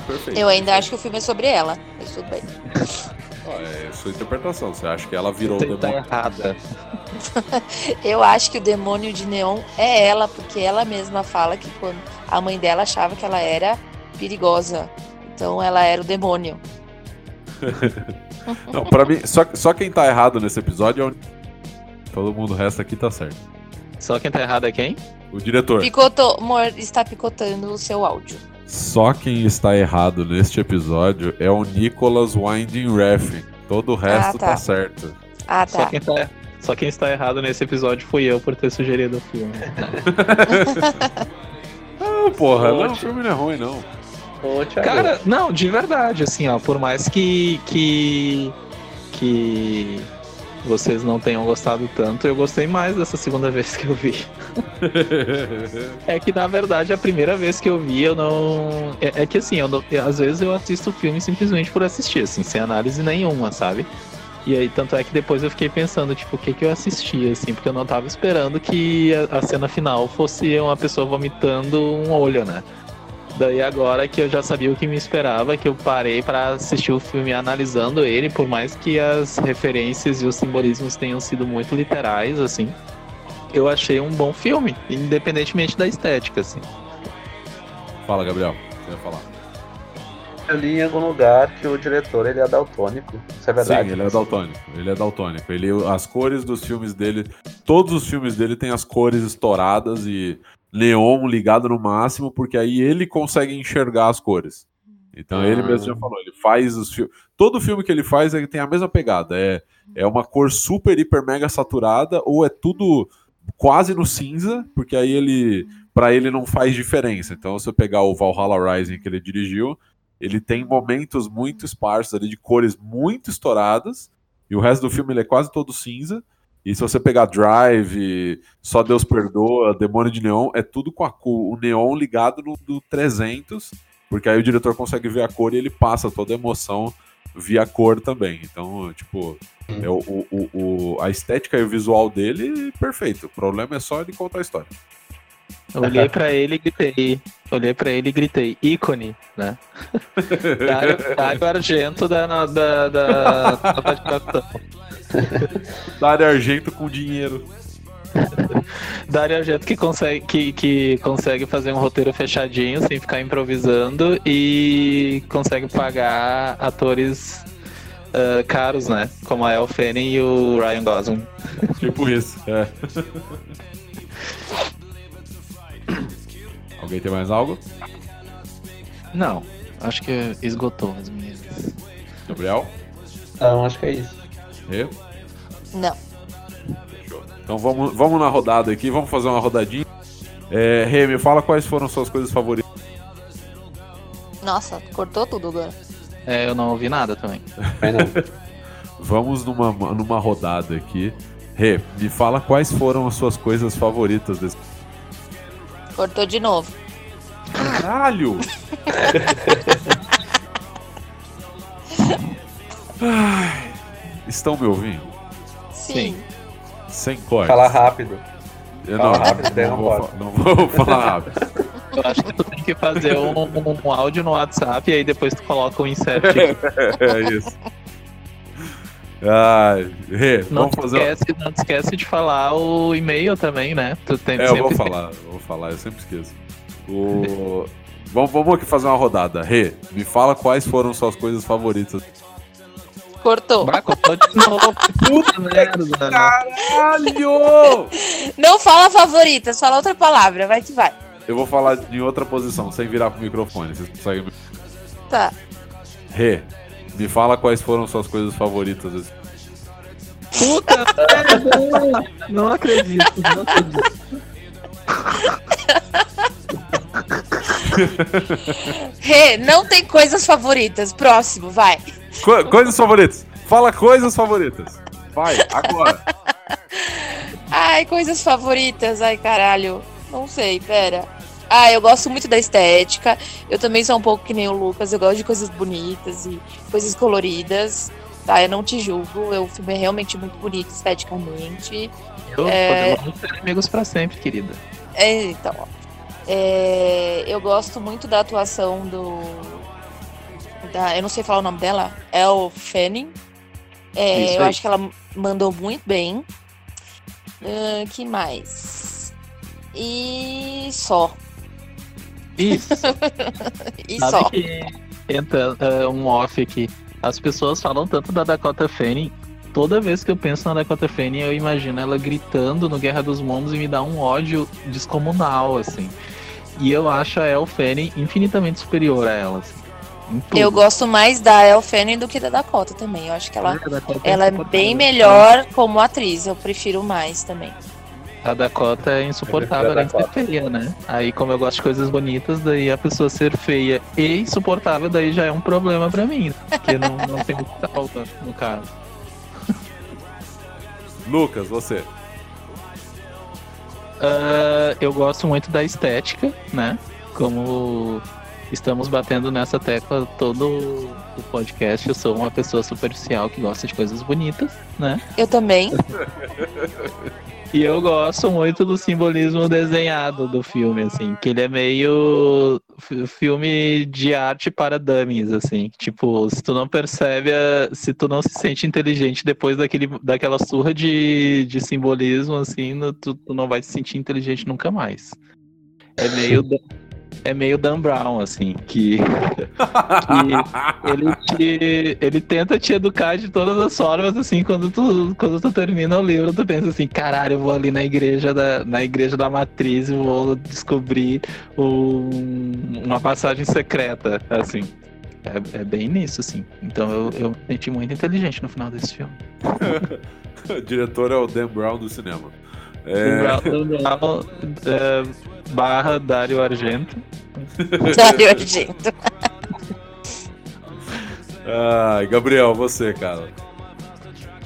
Perfeito. eu ainda acho que o filme é sobre ela. Mas tudo bem. É sua interpretação. Você acha que ela virou o Você tá demônio? errada. Eu acho que o demônio de neon é ela, porque ela mesma fala que quando a mãe dela achava que ela era perigosa. Então ela era o demônio. Não, pra mim, só, só quem tá errado nesse episódio é o. Todo mundo o resto aqui tá certo. Só quem tá errado é quem? O diretor. Picotou, amor, está picotando o seu áudio. Só quem está errado neste episódio é o Nicholas Winding Refn. Todo o resto tá. tá. certo. Ah, Só tá. quem tá, só quem está errado nesse episódio fui eu por ter sugerido o filme. Ah, porra, Ô, não, o filme não é ruim, não. Ô, Thiago, Cara, não, de verdade, assim, ó, por mais que que que vocês não tenham gostado tanto, eu gostei mais dessa segunda vez que eu vi. É que na verdade a primeira vez que eu vi, eu não é, é que assim, eu não- às vezes eu assisto o filme simplesmente por assistir, assim, sem análise nenhuma, sabe? E aí, tanto é que depois eu fiquei pensando, tipo, o que que eu assisti, assim, porque eu não tava esperando que a, a cena final fosse uma pessoa vomitando um olho, né? Daí agora que eu já sabia o que me esperava, que eu parei pra assistir o filme analisando ele, por mais que as referências e os simbolismos tenham sido muito literais, assim, eu achei um bom filme, independentemente da estética, assim. Fala, Gabriel. Você ia falar. eu li em algum lugar que o diretor ele é daltônico. Isso é verdade? Sim, ele é daltônico. Ele é daltônico. Ele, as cores dos filmes dele, todos os filmes dele têm as cores estouradas e neon ligado no máximo, porque aí ele consegue enxergar as cores. Então Ah. ele mesmo já falou, ele faz os filmes. Todo filme que ele faz é, tem a mesma pegada. É, é uma cor super, hiper, mega saturada, ou é tudo quase no cinza, porque aí ele. Pra ele não faz diferença. Então, se eu pegar o Valhalla Rising que ele dirigiu, ele tem momentos muito esparsos ali de cores muito estouradas, e o resto do filme ele é quase todo cinza. E se você pegar Drive, Só Deus Perdoa, Demônio de Neon, é tudo com a o neon ligado no do 300, porque aí o diretor consegue ver a cor e ele passa toda a emoção via cor também. Então, tipo, é o, o- o- a estética e o visual dele, perfeito. O problema é só ele contar a história. Eu olhei pra ele e gritei. Olhei pra ele e gritei, ícone, né? Dário, Dário Argento da, da, da, da Capitão. Dário Argento com dinheiro. Dário Argento que consegue, que, que consegue fazer um roteiro fechadinho sem ficar improvisando e consegue pagar atores ah, caros, né? Como a Elle Fanning e o Ryan Gosling. Tipo isso, é. Alguém tem mais algo? Não, acho que esgotou as minhas. Gabriel? Então, acho que é isso. Rê? Não. Então vamos, vamos na rodada aqui, vamos fazer uma rodadinha. É, Rê, me fala quais foram suas coisas favoritas. Nossa, cortou tudo agora. É, eu não ouvi nada também. Vamos numa, numa rodada aqui. Rê, me fala quais foram as suas coisas favoritas desse. Cortou de novo. Caralho! Estão me ouvindo? Sim. Sem corte. Falar rápido. Eu fala não, rápido, não, não vou, não vou falar rápido. Eu acho que tu tem que fazer um, um- um áudio no WhatsApp e aí depois tu coloca o insert aqui. É isso. Ai, Rê, Não te, fazer. esquece, não te esquece de falar o e-mail também, né? Tu tem É, eu vou sempre- falar, eu vou falar, eu sempre esqueço. O... vamos, vamos aqui fazer uma rodada. Rê, me fala quais foram suas coisas favoritas. Cortou. Bah, cortou de novo. Puta merda. Caralho! Não fala favoritas, fala outra palavra, vai que vai. Eu vou falar em outra posição, sem virar pro microfone. Vocês conseguem. me- Tá. Rê, me fala quais foram suas coisas favoritas. Puta merda. Não acredito, não acredito. Rê, não tem coisas favoritas. Próximo, vai. Co- coisas favoritas. Fala coisas favoritas. Vai, agora. Ai, coisas favoritas. Ai, caralho. Não sei, pera. Ah, eu gosto muito da estética. Eu também sou um pouco que nem o Lucas. Eu gosto de coisas bonitas e coisas coloridas. Tá, eu não te julgo. O filme é realmente muito bonito esteticamente. Eu, É. Podemos ser amigos pra sempre, querida. É, então, ó. É, eu gosto muito da atuação do. Da, eu não sei falar o nome dela. Elle Fanning. É, eu acho que ela mandou muito bem. Ahn, que mais? E só. Isso. E Sabe só. que entra é, um off aqui. As pessoas falam tanto da Dakota Fanning. Toda vez que eu penso na Dakota Fanning, eu imagino ela gritando no Guerra dos Mundos e me dá um ódio descomunal, assim. E eu acho a Elle Fanning infinitamente superior a ela, assim. Eu gosto mais da Elle Fanning do que da Dakota também. Eu acho que ela, A Dakota ela é bem melhor como atriz. Eu prefiro mais também. A Dakota é insuportável, além de ser feia, né? Aí, como eu gosto de coisas bonitas, daí a pessoa ser feia e insuportável, daí já é um problema pra mim. Porque não, não tem muita falta, no caso. Lucas, você. Ah, eu gosto muito da estética, né? Como estamos batendo nessa tecla todo o podcast, eu sou uma pessoa superficial que gosta de coisas bonitas, né? Eu também. E eu gosto muito do simbolismo desenhado do filme, assim, que ele é meio fi- filme de arte para dummies, assim. Tipo, se tu não percebe, a- se tu não se sente inteligente depois daquele, daquela surra de, de simbolismo, assim, no- tu, tu não vai se sentir inteligente nunca mais. É meio, é meio Dan Brown, assim, que ele, te- ele tenta te educar de todas as formas, assim, quando tu, quando tu termina o livro, tu pensa assim, caralho, eu vou ali na igreja da, na igreja da matriz e vou descobrir um- uma passagem secreta, assim. É, é bem nisso, assim. Então eu, eu me senti muito inteligente no final desse filme. o diretor é o Dan Brown do cinema. É, Dan Brown, é, barra Dario Argento. Dario Argento. Ai, Gabriel, você, cara.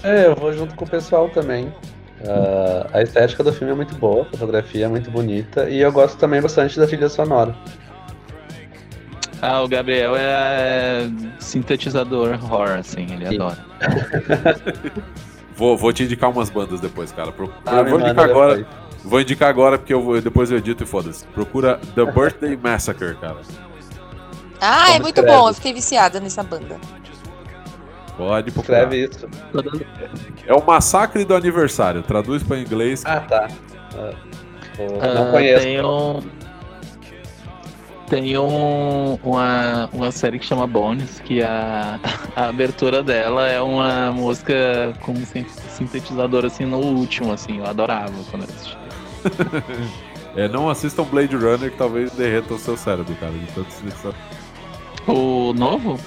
É, eu vou junto com o pessoal também. Ah, a estética do filme é muito boa, a fotografia é muito bonita e eu gosto também bastante da trilha sonora. Ah, o Gabriel é sintetizador horror, assim, ele Sim. adora. Vou, vou te indicar umas bandas depois, cara. Pro- Ah, vou indicar agora. depois. Vou indicar agora porque eu vou- depois eu edito e foda-se. Procura The Birthday Massacre, cara. Ah, é Como muito escreve? bom. Eu fiquei viciada nessa banda. Pode procurar. Escreve isso. É o Massacre do Aniversário. Traduz para inglês. Ah, tá. Ah, eu Ah, não conheço. Tem um. Tem um, uma, uma série que chama Bones, que a, a abertura dela é uma música com sin- sintetizador assim no último, assim, eu adorava quando eu assisti. É, não assistam Blade Runner que talvez derreta o seu cérebro, cara. De tanto sintetizador. O novo?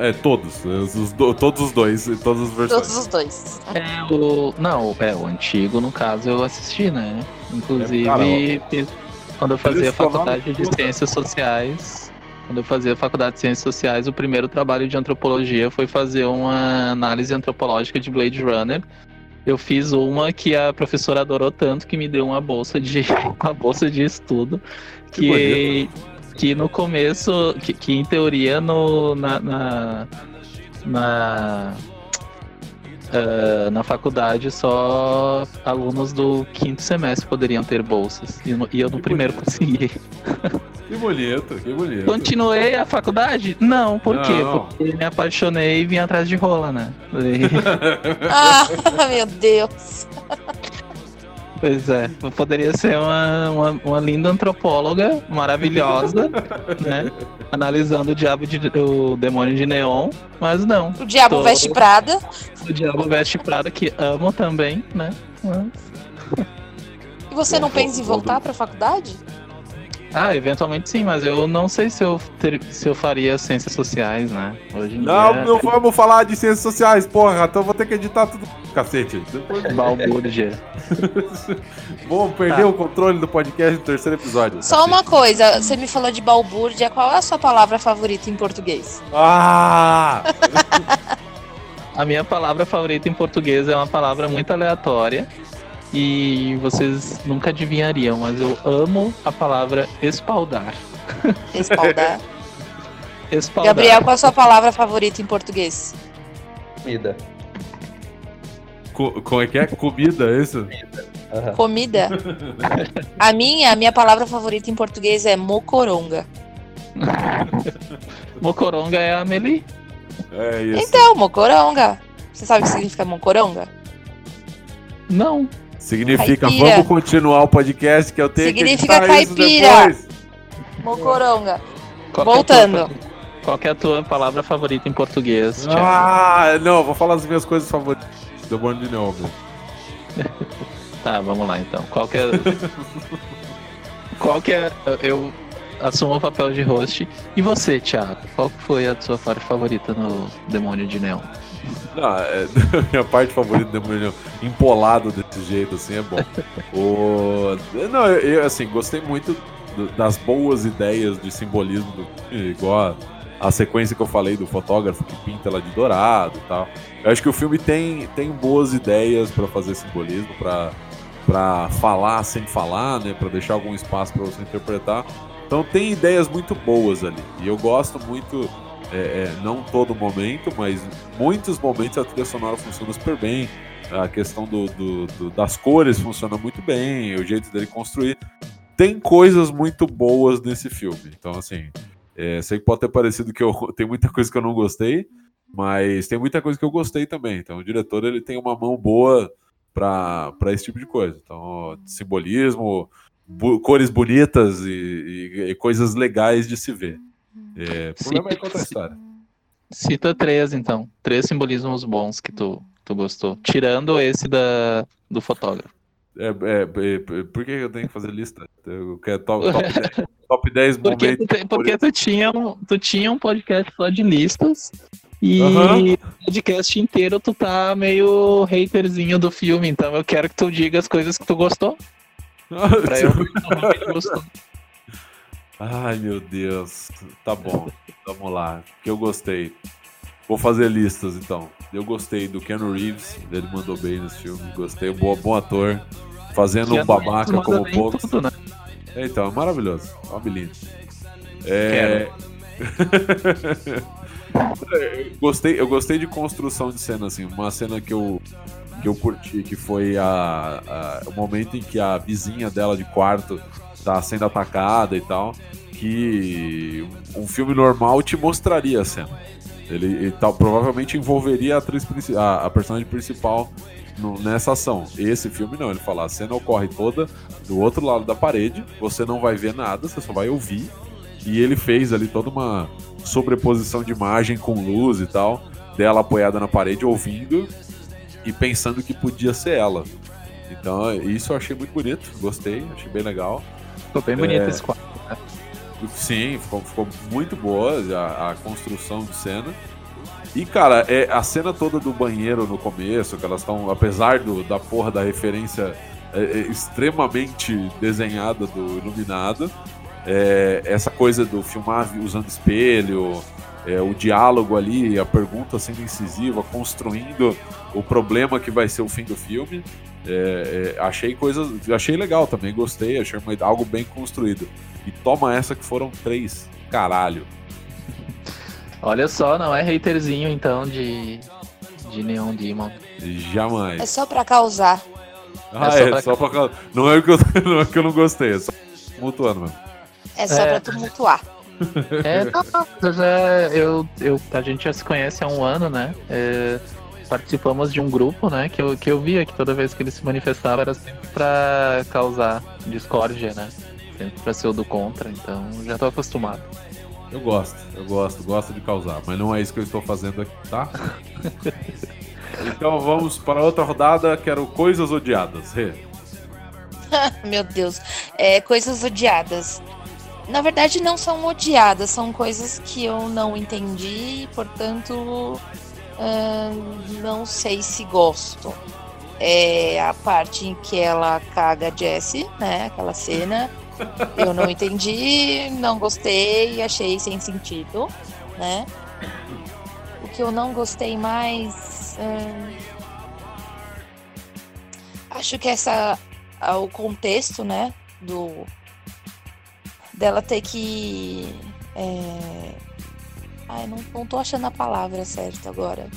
É, todos. Os, os do- todos os dois, todas as versões. Todos os dois. É o. Não, é o antigo, no caso, eu assisti, né? Inclusive, É, quando eu fazia faculdade de ciências sociais. Quando eu fazia faculdade de ciências sociais, o primeiro trabalho de antropologia foi fazer uma análise antropológica de Blade Runner. Eu fiz uma que a professora adorou tanto que me deu uma bolsa de uma bolsa de estudo Que que que no começo que, que em teoria no na, na, na ah, na faculdade só alunos do quinto semestre poderiam ter bolsas e, no- e eu no Que primeiro bonito. consegui. Que bonito, que bonito. Continuei a faculdade? Não, por quê? Não. Porque me apaixonei e vim atrás de rola, né? Ah, meu Deus. Pois é, eu poderia ser uma, uma, uma linda antropóloga maravilhosa, né? Analisando o diabo de, o demônio de neon, mas não. O diabo Tô- veste Prada. O diabo veste Prada, que amo também, né? Mas- E você não pensa em voltar pra faculdade? Ah, eventualmente sim, mas eu não sei se eu, ter- se eu faria ciências sociais, né? Hoje em Não, dia, não vamos falar de ciências sociais, porra. Então eu vou ter que editar tudo. Cacete. Depois... balbúrdia. Vamos perder Tá. o controle do podcast no terceiro episódio. Só uma coisa, você me falou de balbúrdia, qual é a sua palavra favorita em português? Ah! A minha palavra favorita em português é uma palavra muito aleatória e vocês nunca adivinhariam, mas eu amo a palavra espaldar. Espaldar. Espaldar. Gabriel, qual a sua palavra favorita em português? Comida. Co- como é que é? Comida, é isso? Aham. Comida? A minha, a minha palavra favorita em português é mocoronga. Mocoronga é a Meli. É isso. Então, mocoronga. Você sabe o que significa mocoronga? Não. Significa, Caipira. vamos continuar o podcast que eu tenho Significa que caipira. Mocoronga. Qual é Voltando. tua- Qual que é a tua palavra favorita em português, Thiago? Ah, não, vou falar as minhas coisas favoritas do Born de Neon. Tá, vamos lá então. Qual que é. Qual que é. Eu assumo o papel de host. E você, Thiago? Qual foi a sua parte favorita no Demônio de Neon? Não, é, minha parte favorita do Demônio empolado desse jeito, assim, é bom. o, não, eu, assim, gostei muito das boas ideias de simbolismo, do, igual a, a sequência que eu falei do fotógrafo que pinta ela de dourado e tal. Eu acho que o filme tem, tem boas ideias pra fazer simbolismo, pra para falar sem falar, né, Pra deixar algum espaço pra você interpretar. Então tem ideias muito boas ali. E eu gosto muito, é, é, não todo momento, mas muitos momentos a trilha sonora funciona super bem. A questão do, do- do- das cores funciona muito bem, o jeito dele construir. Tem coisas muito boas nesse filme. Então, assim, é, sei que pode ter parecido que eu, tem muita coisa que eu não gostei, mas tem muita coisa que eu gostei também. Então, o diretor ele tem uma mão boa para esse tipo de coisa. Então, simbolismo, cores bonitas e, e- e coisas legais de se ver. É, o problema é contar a história. Cita três, então. Três simbolismos bons que tu, tu gostou. Tirando esse da, do fotógrafo. É, é, é, por que eu tenho que fazer lista? Eu quero top, top 10, top 10 Porque, momentos. tu, te- porque tu, tinha, um- tu tinha um podcast só de listas. E o podcast inteiro tu tá meio haterzinho do filme, então eu quero que tu diga as coisas que tu gostou. Pra eu que tu gostou. Ai, meu Deus. Tá bom. Vamos lá. Que eu gostei. Vou fazer listas então. Eu gostei do Keanu Reeves, ele mandou bem nesse filme. Gostei, bom, bom ator. Fazendo um babaca como poucos. tudo, né? É, então, é maravilhoso. Homem lindo. É... eu gostei, eu gostei de construção de cena, assim. Uma cena que eu, que eu curti, que foi a, a- o momento em que a vizinha dela de quarto tá sendo atacada e tal. Que um, filme normal te mostraria a cena. Ele, ele tal, provavelmente envolveria a, atriz, a, a personagem principal no- nessa ação. Esse filme não, ele fala, a cena ocorre toda do outro lado da parede, você não vai ver nada, você só vai ouvir. E ele fez ali toda uma sobreposição de imagem com luz e tal, dela apoiada na parede, ouvindo e pensando que podia ser ela. Então, isso eu achei muito bonito, gostei, achei bem legal. Ficou bem bonito É. esse quadro. Sim, ficou, ficou muito boa a, a construção de cena. E, cara, é, a cena toda do banheiro no começo, que elas estão, apesar do, da porra da referência é, é, extremamente desenhada do Iluminado, é, essa coisa do filmar usando espelho, é, o diálogo ali, a pergunta sendo incisiva, construindo o problema que vai ser o fim do filme. É, é, achei coisas. Achei legal também, gostei, achei uma- algo bem construído. E toma essa que foram três. Caralho. Olha só, não é haterzinho então de, de Neon Demon. Jamais. É só pra causar. Ah, só é, pra- só pra. cá. Não é que eu, não é que eu não gostei, é só mutuando, mano. É só É. pra tumultuar. É, não, não, eu já, eu, eu, a gente já se conhece há um ano, né? É, participamos de um grupo, né? Que eu, que eu via que toda vez que ele se manifestava era sempre pra causar discórdia, né? Sempre pra ser o do contra, então já tô acostumado. Eu gosto, eu gosto, gosto de causar, mas não é isso que eu estou fazendo aqui, tá? então vamos para outra rodada, quero coisas odiadas. Rê. Meu Deus. É, coisas odiadas. Na verdade, não são odiadas, são coisas que eu não entendi, portanto, não sei se gosto. É a parte em que ela caga a Jessie, né? Aquela cena. Eu não entendi, não gostei, achei sem sentido, né? O que eu não gostei mais. acho que essa. O contexto, né? Do. Dela ter que. É... Ai, não, não tô achando a palavra certa agora.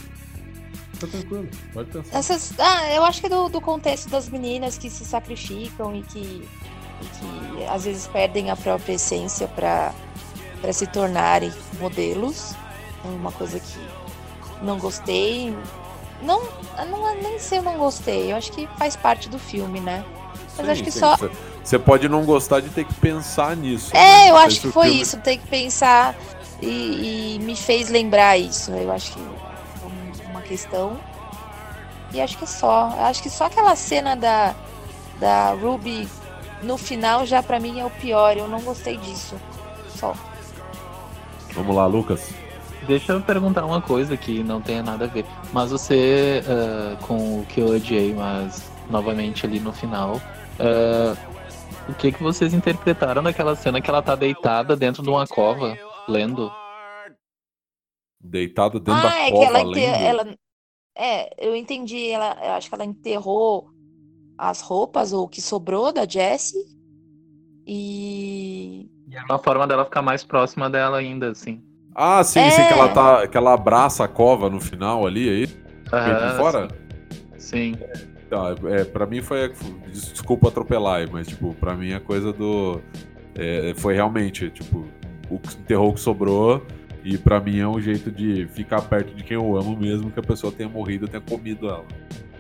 Tá tranquilo, pode pensar. Essas, ah, eu acho que é do, do contexto das meninas que se sacrificam e que, e que às vezes perdem a própria essência para se tornarem modelos. É uma coisa que não gostei. Não, não é nem se eu não gostei, eu acho que faz parte do filme, né? Mas acho que só. Você pode não gostar de ter que pensar nisso. É, né? eu acho que foi filme- isso, tem que pensar e, e me fez lembrar isso. Eu acho que é um- uma questão. E acho que é só. Eu Acho que só aquela cena da, da Ruby no final já pra mim é o pior. Eu não gostei disso. Só. Vamos lá, Lucas. Deixa eu perguntar uma coisa que não tenha nada a ver. Mas você, ah, com o que eu odiei, mas novamente ali no final, ah, o que, que vocês interpretaram daquela cena que ela tá deitada dentro de uma cova, lendo? Deitado dentro ah, da é cova, que ela, lendo. ela. É, eu entendi. Ela, eu acho que ela enterrou as roupas, ou o que sobrou da Jessie. E. E é uma forma dela ficar mais próxima dela ainda, assim. Ah, sim, sim, É. que ela, tá, que ela abraça a cova no final ali, aí, peito Aham, de fora. Sim. Tá, é, pra mim foi. Desculpa atropelar aí, mas, tipo, pra mim a coisa do. é, foi realmente, tipo, o que enterrou o que sobrou. E pra mim é um jeito de ficar perto de quem eu amo, mesmo que a pessoa tenha morrido, tenha comido ela.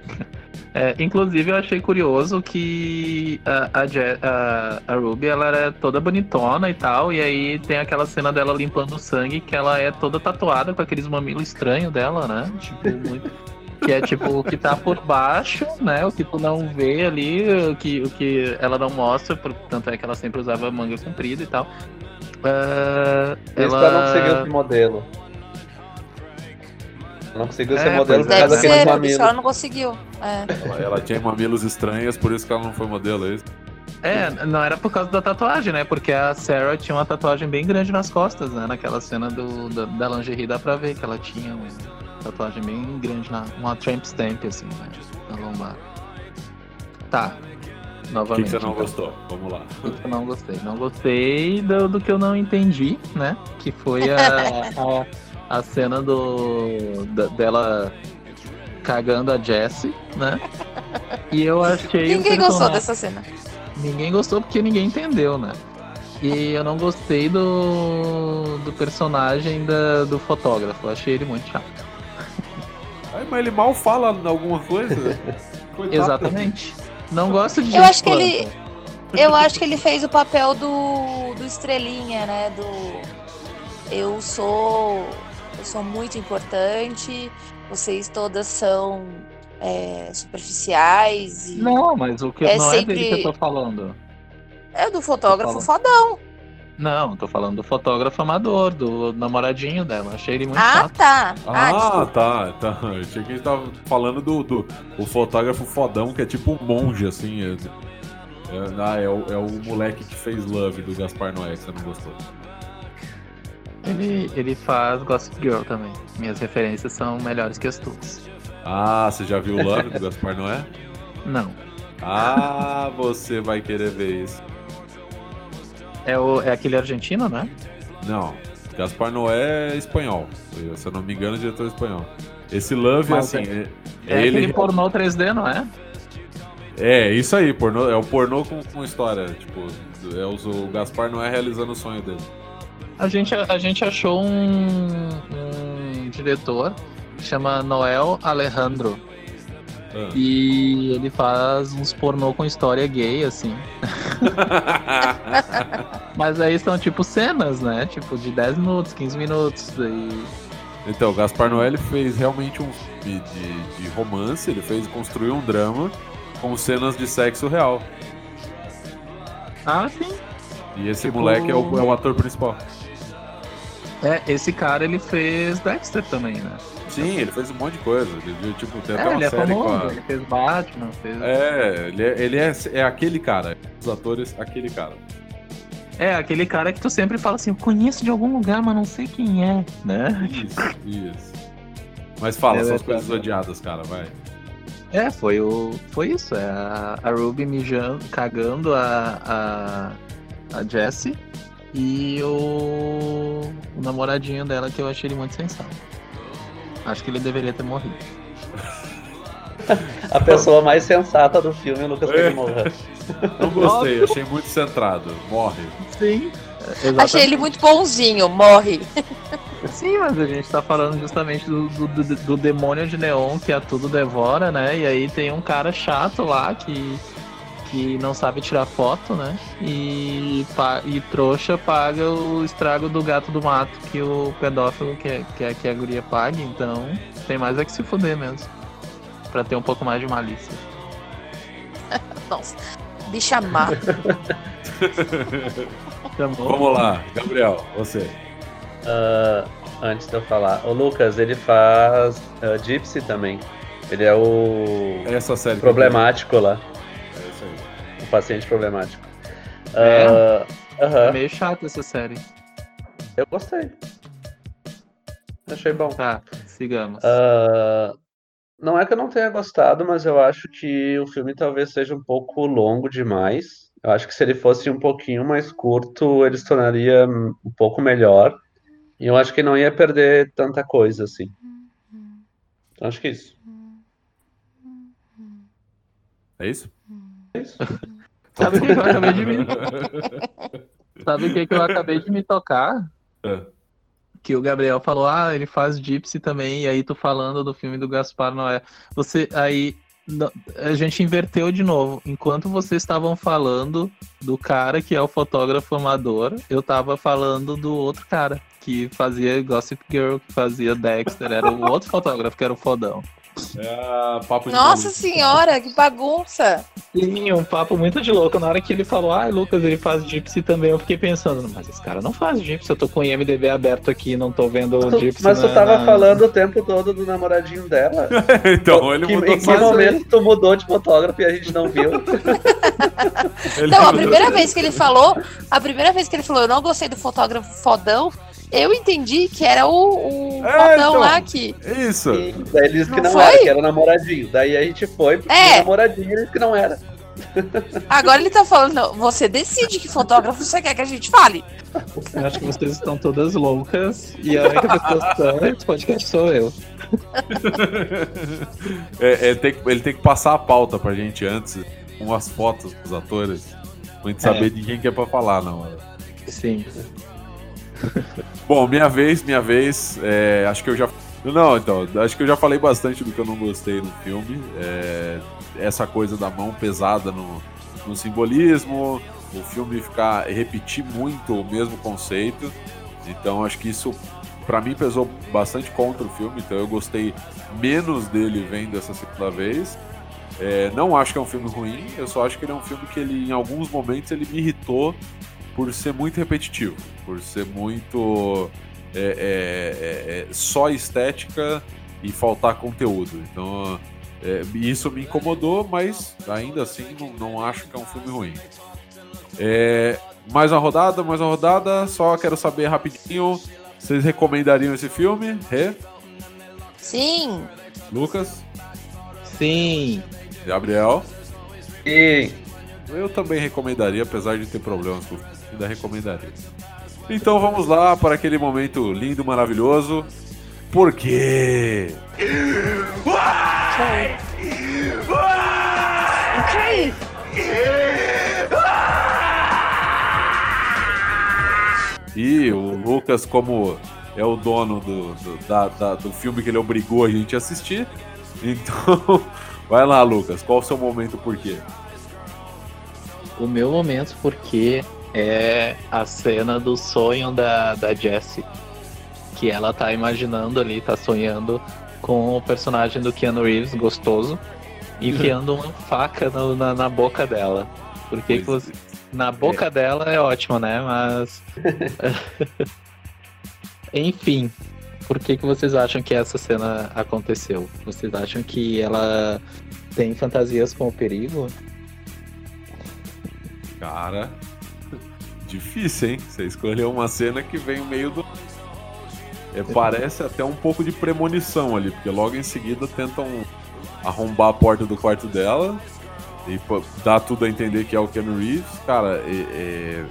É, inclusive, eu achei curioso que a, a, Je- a- a Ruby ela era toda bonitona e tal, e aí tem aquela cena dela limpando o sangue que ela é toda tatuada com aqueles mamilos estranhos dela, né? Tipo, muito. Que é tipo o que tá por baixo, né? O que tu não vê ali, o que, o que ela não mostra, por- tanto é que ela sempre usava manga comprida e tal. Isso ela... ela não conseguiu ser modelo. Não conseguiu ser É, modelo por é. causa Deve daqueles mamilos. ela não conseguiu. É. Ela, ela tinha mamilos estranhas, por isso que ela não foi modelo, é isso? É, não era por causa da tatuagem, né? Porque a Sarah tinha uma tatuagem bem grande nas costas, né? Naquela cena do, da, da lingerie dá pra ver que ela tinha uma tatuagem bem grande, na, uma tramp stamp, assim, né? Na lombar. Tá. O que, Novamente. que você não então. gostou? Vamos lá. O que eu não gostei. Não gostei do, do que eu não entendi, né? Que foi a, a, a cena do, da- dela cagando a Jessie, né? E eu achei. Ninguém gostou dessa cena. Ninguém gostou porque ninguém entendeu, né? E eu não gostei do, do personagem da- do fotógrafo. Eu achei ele muito chato. Ai, mas ele mal fala alguma coisa? Exatamente. Não gosto de Eu acho que ele-. Eu acho que ele fez o papel do, do estrelinha, né? Do eu sou eu sou muito importante, vocês todas são é, superficiais e Não, mas o que É não é dele que sempre- eu tô falando. é do fotógrafo fodão. Não, tô falando do fotógrafo amador, do namoradinho dela. Achei ele muito Ah, chato. tá. Ah, Ah, tá, tá. Eu achei que a gente tava falando do, do o fotógrafo fodão, que é tipo um monge, assim. É, é, ah, é, o, é o moleque que fez Love do Gaspar Noé, que você não gostou. Ele, ele faz Gossip Girl também. Minhas referências são melhores que as tuas. Ah, você já viu Love do Gaspar Noé? Não. Ah, você vai querer ver isso. É, o, é aquele argentino, né? Não, Gaspar Noé é espanhol. Se eu não me engano, é diretor espanhol. Esse Love, Mas assim, é- é, É, é ele. aquele pornô 3D, não é? É, isso aí, pornô, é o pornô com, com história. Tipo, é o, o Gaspar Noé realizando o sonho dele. A gente, a gente achou um, um diretor que chama Noel Alejandro. Ah. E ele faz uns pornô com história gay, assim. Mas aí são tipo cenas, né? Tipo de 10 minutos, 15 minutos. E... Então, o Gaspar Noé ele fez realmente um filme de, de romance, ele fez construir um drama com cenas de sexo real. Ah, sim. E esse Tipo- moleque é o, é o ator principal. É, esse cara ele fez Dexter também, né? Sim, ele fez um monte de coisa. Ele, tipo, tem até É, uma ele é série com famoso, a... ele fez Batman, fez. É, ele, é, ele é, é aquele cara. Os atores, aquele cara. É, aquele cara que tu sempre fala assim, eu conheço de algum lugar, mas não sei quem é, né? Isso, isso. Mas fala, É são as verdade. coisas odiadas, cara, vai. É, foi o. Foi isso. É a, a Ruby mijando, cagando a, a, a Jessie e o, o namoradinho dela que eu achei ele muito sensato. Acho que ele deveria ter morrido. A pessoa mais sensata do filme, o Lucas É. Pedro morrer. Não gostei, achei muito centrado. Morre. Sim. Achei ele muito bonzinho, morre. Sim, mas a gente tá falando justamente do, do, do- do demônio de Neon que a tudo devora, né? E aí tem um cara chato lá que, que não sabe tirar foto, né? E, pa- e trouxa paga o estrago do gato do mato que o pedófilo quer, quer que a guria pague, então tem mais é que se fuder mesmo. Pra ter um pouco mais de malícia. Nossa, bicha má. Tá? Vamos lá, Gabriel, você. Ah, antes de eu falar, o Lucas, ele faz ah, Gypsy também. Ele é o Essa série. problemático lá, paciente problemático. É? Ah, aham, É meio chato essa série. eu gostei. Achei bom. Tá, sigamos. Ah, não é que eu não tenha gostado, mas eu acho que o filme talvez seja um pouco longo demais. Eu acho que se ele fosse um pouquinho mais curto, ele se tornaria hum, um pouco melhor. E eu acho que não ia perder tanta coisa assim. Então, acho que é isso. É isso? É isso. Sabe o que eu acabei de me Sabe o que, que eu acabei de me tocar? É. Que o Gabriel falou, ah, ele faz Gypsy também, e aí tu falando do filme do Gaspar Noé. Você, aí, a gente inverteu de novo. Enquanto vocês estavam falando do cara que é o fotógrafo amador, eu tava falando do outro cara, que fazia Gossip Girl, que fazia Dexter, era o outro fotógrafo, que era o fodão. É a papo de Nossa maluco. senhora, que bagunça. Sim, um papo muito de louco. Na hora que ele falou, ah, Lucas, ele faz Gypsy também, eu fiquei pensando, mas esse cara não faz Gypsy, eu tô com o IMDB aberto aqui, não tô vendo o Tu- Gypsy. mas tu na- tava na- falando o tempo todo do namoradinho dela. então, ele Que- mudou em que momento tu mudou de fotógrafo e a gente não viu? ele Não, a primeira vez que ele falou, a primeira vez que ele falou, eu não gostei do fotógrafo fodão, eu entendi que era o, o É, fodão então. lá que. Isso. E daí ele disse que Não era, que era namoradinho. Daí a gente foi pro É. namoradinho e ele disse que não era. Agora ele tá falando, não, você decide que fotógrafo você quer que a gente fale. Eu acho que vocês estão todas loucas e a única pessoa que tá nesse podcast sou eu. É, é, tem que- ele tem que passar a pauta pra gente antes, com as fotos dos atores, pra gente saber de quem que é pra falar na hora. Sim. Bom, minha vez, minha vez. é, acho que eu já. Não, então, acho que eu já falei bastante do que eu não gostei no filme. é, essa coisa da mão pesada no, no simbolismo, o filme ficar repetir muito o mesmo conceito. Então acho que isso pra mim pesou bastante contra o filme, então eu gostei menos dele vendo essa segunda vez. É, não acho que é um filme ruim, eu só acho que ele é um filme que ele, em alguns momentos ele me irritou por ser muito repetitivo, por ser muito é, é, é, é, só estética e faltar conteúdo. Então é, isso me incomodou, mas ainda assim não, não acho que é um filme ruim. É, mais uma rodada, mais uma rodada. Só quero saber rapidinho. Vocês recomendariam esse filme? Rê? Sim. Lucas? Sim. Gabriel? E Eu também recomendaria, apesar de ter problemas com o filme, ainda recomendaria. Então vamos lá para aquele momento lindo, maravilhoso. Por quê? E o Lucas, como é o dono do, do, da- da- do filme que ele obrigou a gente a assistir, então vai lá, Lucas, qual o seu momento por quê? O meu momento, porque é a cena do sonho da, da Jessie. Que ela tá imaginando ali, tá sonhando com o personagem do Keanu Reeves, gostoso, enfiando uma faca no- na, na boca dela. Por que, que Pois você. Na boca dela é ótimo, né? Mas. Enfim, por que, que vocês acham que essa cena aconteceu? Vocês acham que ela tem fantasias com o perigo? Cara, difícil, hein? Você escolheu uma cena que vem meio do. É, parece até um pouco de premonição ali, porque logo em seguida tentam arrombar a porta do quarto dela e dá tudo a entender que é o Ken Reeves. Cara, é- é-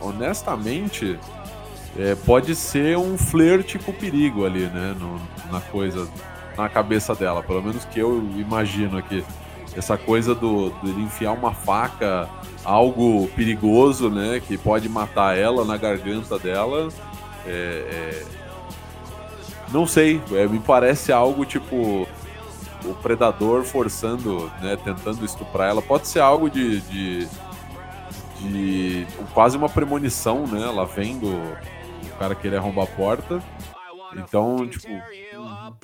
honestamente, é, pode ser um flerte com perigo ali, né? no- na coisa, na cabeça dela, pelo menos que eu imagino aqui. Essa coisa do, de enfiar uma faca, algo perigoso, né? Que pode matar ela na garganta dela. É, é, Não sei, é, me parece algo tipo o predador forçando, né, tentando estuprar ela. Pode ser algo de, de, de quase uma premonição, né? Ela vendo o cara querer arrombar a porta. Então, tipo,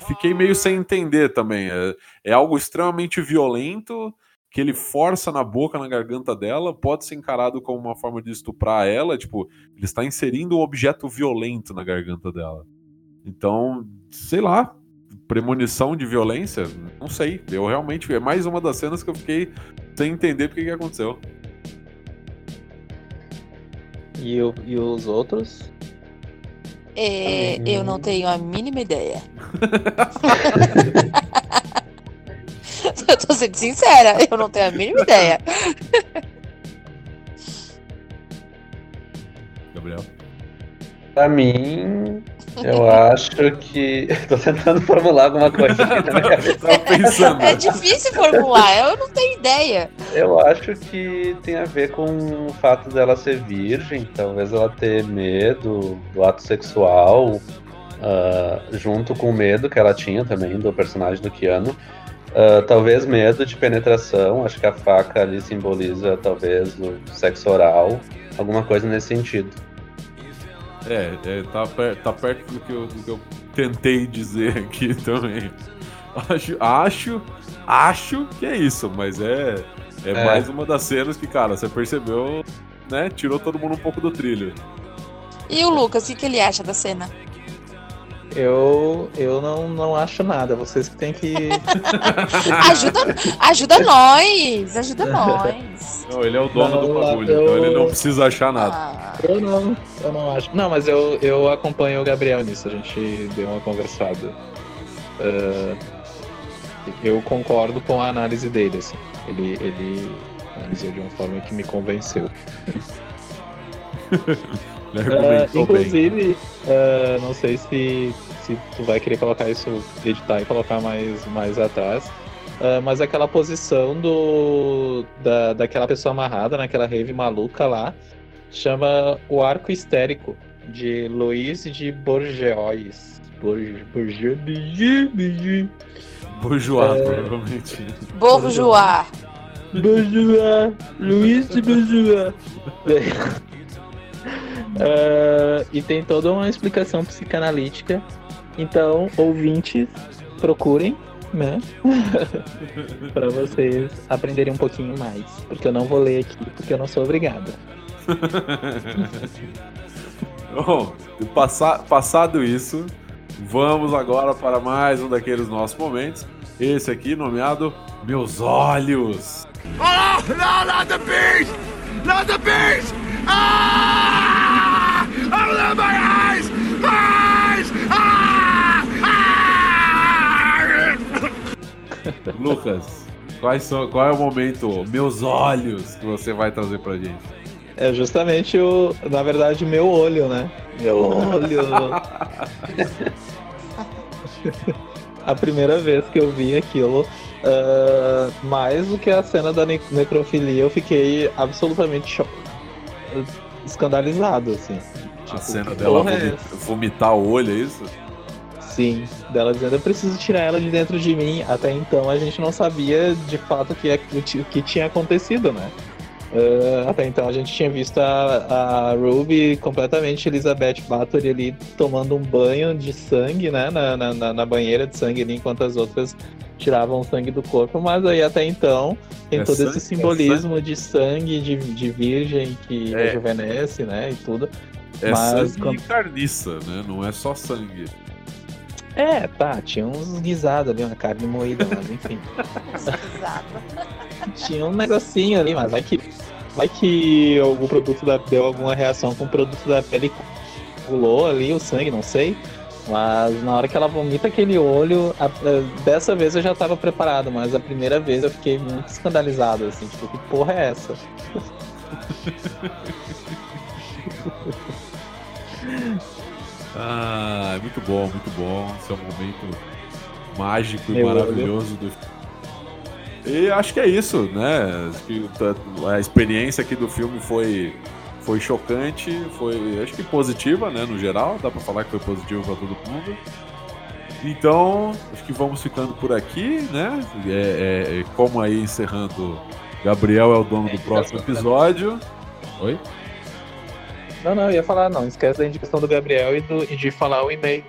fiquei meio sem entender também. É, é algo extremamente violento que ele força na boca, na garganta dela, pode ser encarado como uma forma de estuprar ela, tipo, ele está inserindo um objeto violento na garganta dela. Então, sei lá, premonição de violência, não sei. Eu realmente é mais uma das cenas que eu fiquei sem entender porque que aconteceu. E, o- e os outros? É, eu não tenho a mínima ideia. eu tô sendo sincera, eu não tenho a mínima ideia. Gabriel. Pra mim, eu acho que. Tô tentando formular alguma coisa aqui na minha cabeça. Pensando. É difícil formular, eu não tenho ideia. Eu acho que tem a ver com o fato dela ser virgem, talvez ela ter medo do ato sexual, ah, junto com o medo que ela tinha também do personagem do Keanu. Ah, talvez medo de penetração, acho que a faca ali simboliza talvez o sexo oral, alguma coisa nesse sentido. É, é, tá, per- tá perto do que, eu, do que eu tentei dizer aqui também. Acho, acho, acho que é isso, mas é, é, É. mais uma das cenas que, cara, você percebeu, né? Tirou todo mundo um pouco do trilho. E o Lucas, o que, que ele acha da cena? Eu, eu não, não acho nada. Vocês que têm que. Ajuda, ajuda nós, ajuda nós. Não, ele é o dono Não, do bagulho, eu- então ele não precisa achar nada. Ah, Eu não, eu não acho. Não, mas eu, eu acompanho o Gabriel nisso, a gente deu uma conversada. Ah, eu concordo com a análise dele, assim. Ele, ele analisou de uma forma que me convenceu. Ele argumentou bem. inclusive, ah, não sei se, se tu vai querer colocar isso, editar e colocar mais, mais atrás. ah, mas aquela posição do da, daquela pessoa amarrada naquela rave maluca lá chama o arco histérico de Luiz de Borgeois. Borge, Borge, Borge, Borge. Bourgeois, É. provavelmente. Bourgeois. Bourgeois, Luiz de Bourgeois. Ah, e tem toda uma explicação psicanalítica. Então, ouvintes, procurem, né? Para vocês aprenderem um pouquinho mais. Porque eu não vou ler aqui, porque eu não sou obrigada. Bom, passa- passado isso, vamos agora para mais um daqueles nossos momentos. Esse aqui, nomeado Meus Olhos. Oh, no, not the beast! Not the beast! Ah! Oh, my eyes! Eyes! Ah! Ah! Lucas, quais são, qual é o momento Meus Olhos que você vai trazer pra gente? É justamente o, na verdade, meu olho, né? Meu olho. a primeira vez que eu vi aquilo, ah, mais do que a cena da ne- necrofilia, eu fiquei absolutamente cho- escandalizado, assim. A Tipo, cena que dela é vomitar o olho, é isso? Sim, dela dizendo, eu preciso tirar ela de dentro de mim. Até então a gente não sabia de fato o que, é- que tinha acontecido, né? Uh, até então a gente tinha visto a, a Ruby completamente Elizabeth Bathory ali tomando um banho de sangue, né? Na, na, na, banheira de sangue ali, enquanto as outras tiravam o sangue do corpo, mas aí até então tem É todo sangue? esse É simbolismo de sangue de, de virgem que É. rejuvenesce, né? E tudo. É Mas sangue quando- e carniça, né? Não é só sangue. É, tá, tinha uns guisados ali, uma carne moída, mas enfim. tinha um negocinho ali, mas vai que. Vai que algum produto da, deu alguma reação com o produto da pele pulou ali o sangue, não sei. Mas na hora que ela vomita aquele olho, a- a- dessa vez eu já tava preparado, mas a primeira vez eu fiquei muito escandalizado, assim, tipo, que porra é essa? Ah, é muito bom, muito bom. Esse é um momento mágico e maravilhoso do E acho que é isso, né? A experiência aqui do filme foi, foi chocante, foi acho que positiva, né? No geral, dá pra falar que foi positivo pra todo mundo. Então, acho que vamos ficando por aqui, né? É, é- é como aí encerrando, Gabriel é o dono do próximo episódio. Oi? Não, não, eu ia falar, não, esquece da indicação do Gabriel e, do- e de falar o e-mail.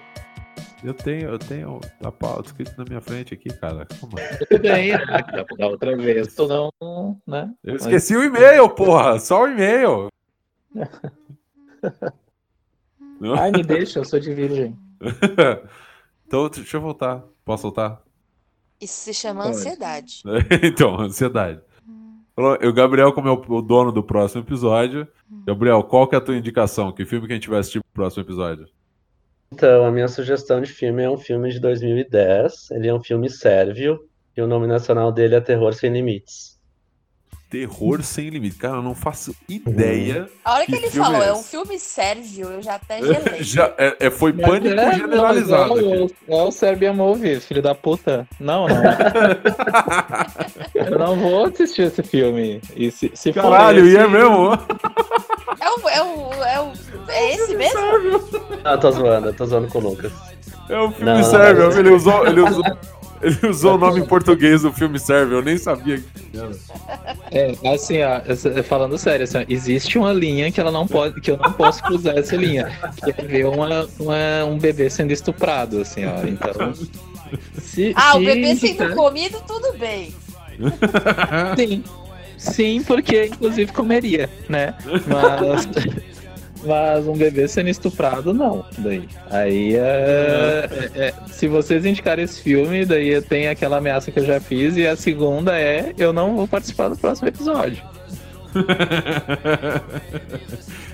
Eu tenho, eu tenho a pauta escrito na minha frente aqui, cara. Como é? Tudo bem? Da- outra vez, tu não, né? Eu esqueci o e-mail, porra! Só o e-mail! Ai, me deixa, eu sou de virgem. então, deixa eu voltar. Posso voltar? Isso se chama Pode. ansiedade. então, ansiedade. O Gabriel, como é o o dono do próximo episódio. Gabriel, qual que é a tua indicação? Que filme que a gente vai assistir pro próximo episódio? Então, a minha sugestão de filme é um filme de 2010. Ele é um filme sérvio e o nome nacional dele é Terror Sem Limites. Terror Sem Limite. Cara, eu não faço ideia. A hora que, Que ele filme falou, é é um filme sérvio, eu já até gelei. Já, é, é- foi Mas pânico é, generalizado não, É o, é o Serbia Movie, filho da puta. Não, não. eu não vou assistir esse filme. E se, se for Caralho, esse, e é mesmo? É o, é o, é o, é esse mesmo? Não, tô zoando, eu tô zoando com o Lucas. É um filme Não, sérvio. mas- Ele usou, ele usou, ele usou o nome em português do filme sérvio. Eu nem sabia que era. É, assim, ó, falando sério, assim, ó, existe uma linha que ela não pode, que eu não posso cruzar essa linha, que é ver uma, uma- um bebê sendo estuprado, assim, ó. Então. Se, Ah, o se bebê sendo indicar- comido, tudo bem. Sim. Sim, porque inclusive comeria, né? Mas, mas um bebê sendo estuprado, não. Daí. Aí é, é- é- Se vocês indicarem esse filme, daí tem aquela ameaça que eu já fiz, e a segunda é eu não vou participar do próximo episódio.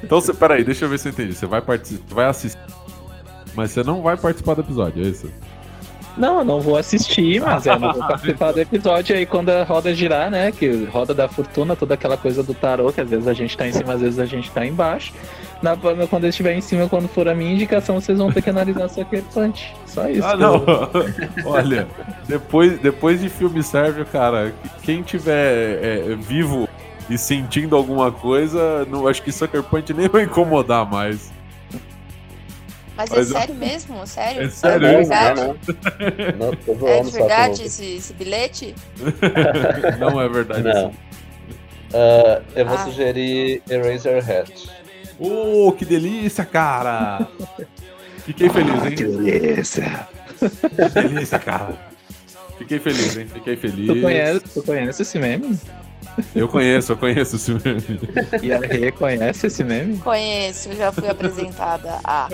então, você, peraí, deixa eu ver se eu entendi. Você vai participar, vai assistir, mas você não vai participar do episódio, é isso? Não, eu não vou assistir, mas eu não vou participar do episódio aí quando a roda girar, né? Que roda da fortuna, toda aquela coisa do tarô, que às vezes a gente tá em cima, às vezes a gente tá embaixo. Na, quando eu estiver em cima, quando for a minha indicação, vocês vão ter que analisar sua punch. Só isso. Ah, eu- não. Olha, depois, depois de filme sérvio, cara, quem tiver é, vivo e sentindo alguma coisa, não acho que Sucker Punch nem vai incomodar mais. Mas é Mas- sério mesmo? Sério? É sério É verdade? Não, não. Não, É verdade esse, esse bilhete? Não é verdade Não. Ah, eu vou Ah. sugerir Eraserhead. Oh, que delícia, cara! Fiquei feliz, hein? Delícia. Que delícia, cara. Fiquei feliz, hein? Fiquei feliz. Tu conhece, tu conhece esse meme? Eu conheço, eu conheço esse meme. E a Rê conhece esse meme? Conheço, já fui apresentada a,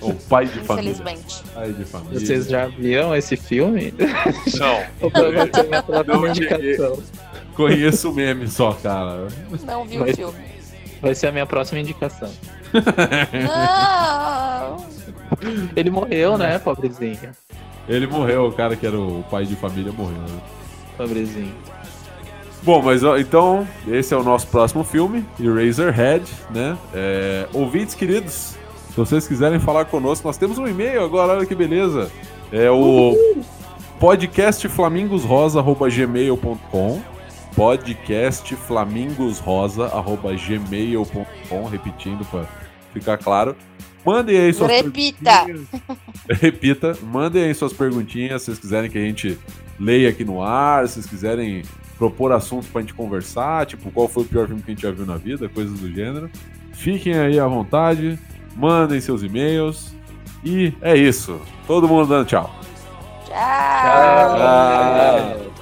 O pai de família. infelizmente. Pai de família. Vocês já viram esse filme? Não, indicação? conheço o meme só, cara. Não vi Mas- o filme. Vai ser a minha próxima indicação. Não! Ele morreu, né, pobrezinho? Ele morreu, o cara que era o pai de família morreu. né? Pobrezinho. Bom, mas então, esse é o nosso próximo filme, Eraserhead, né? É, ouvintes queridos, se vocês quiserem falar conosco, nós temos um e-mail agora, olha que beleza. É o podcastflamingosrosa.gmail.com podcastflamingosrosa.gmail.com repetindo para ficar claro. Mandem aí suas Repita. perguntinhas. Repita. Mandem aí suas perguntinhas, se vocês quiserem que a gente leia aqui no ar, se vocês quiserem propor assuntos pra gente conversar, tipo, qual foi o pior filme que a gente já viu na vida, coisas do gênero. Fiquem aí à vontade, mandem seus e-mails. E é isso. Todo mundo dando tchau. Tchau. Tchau.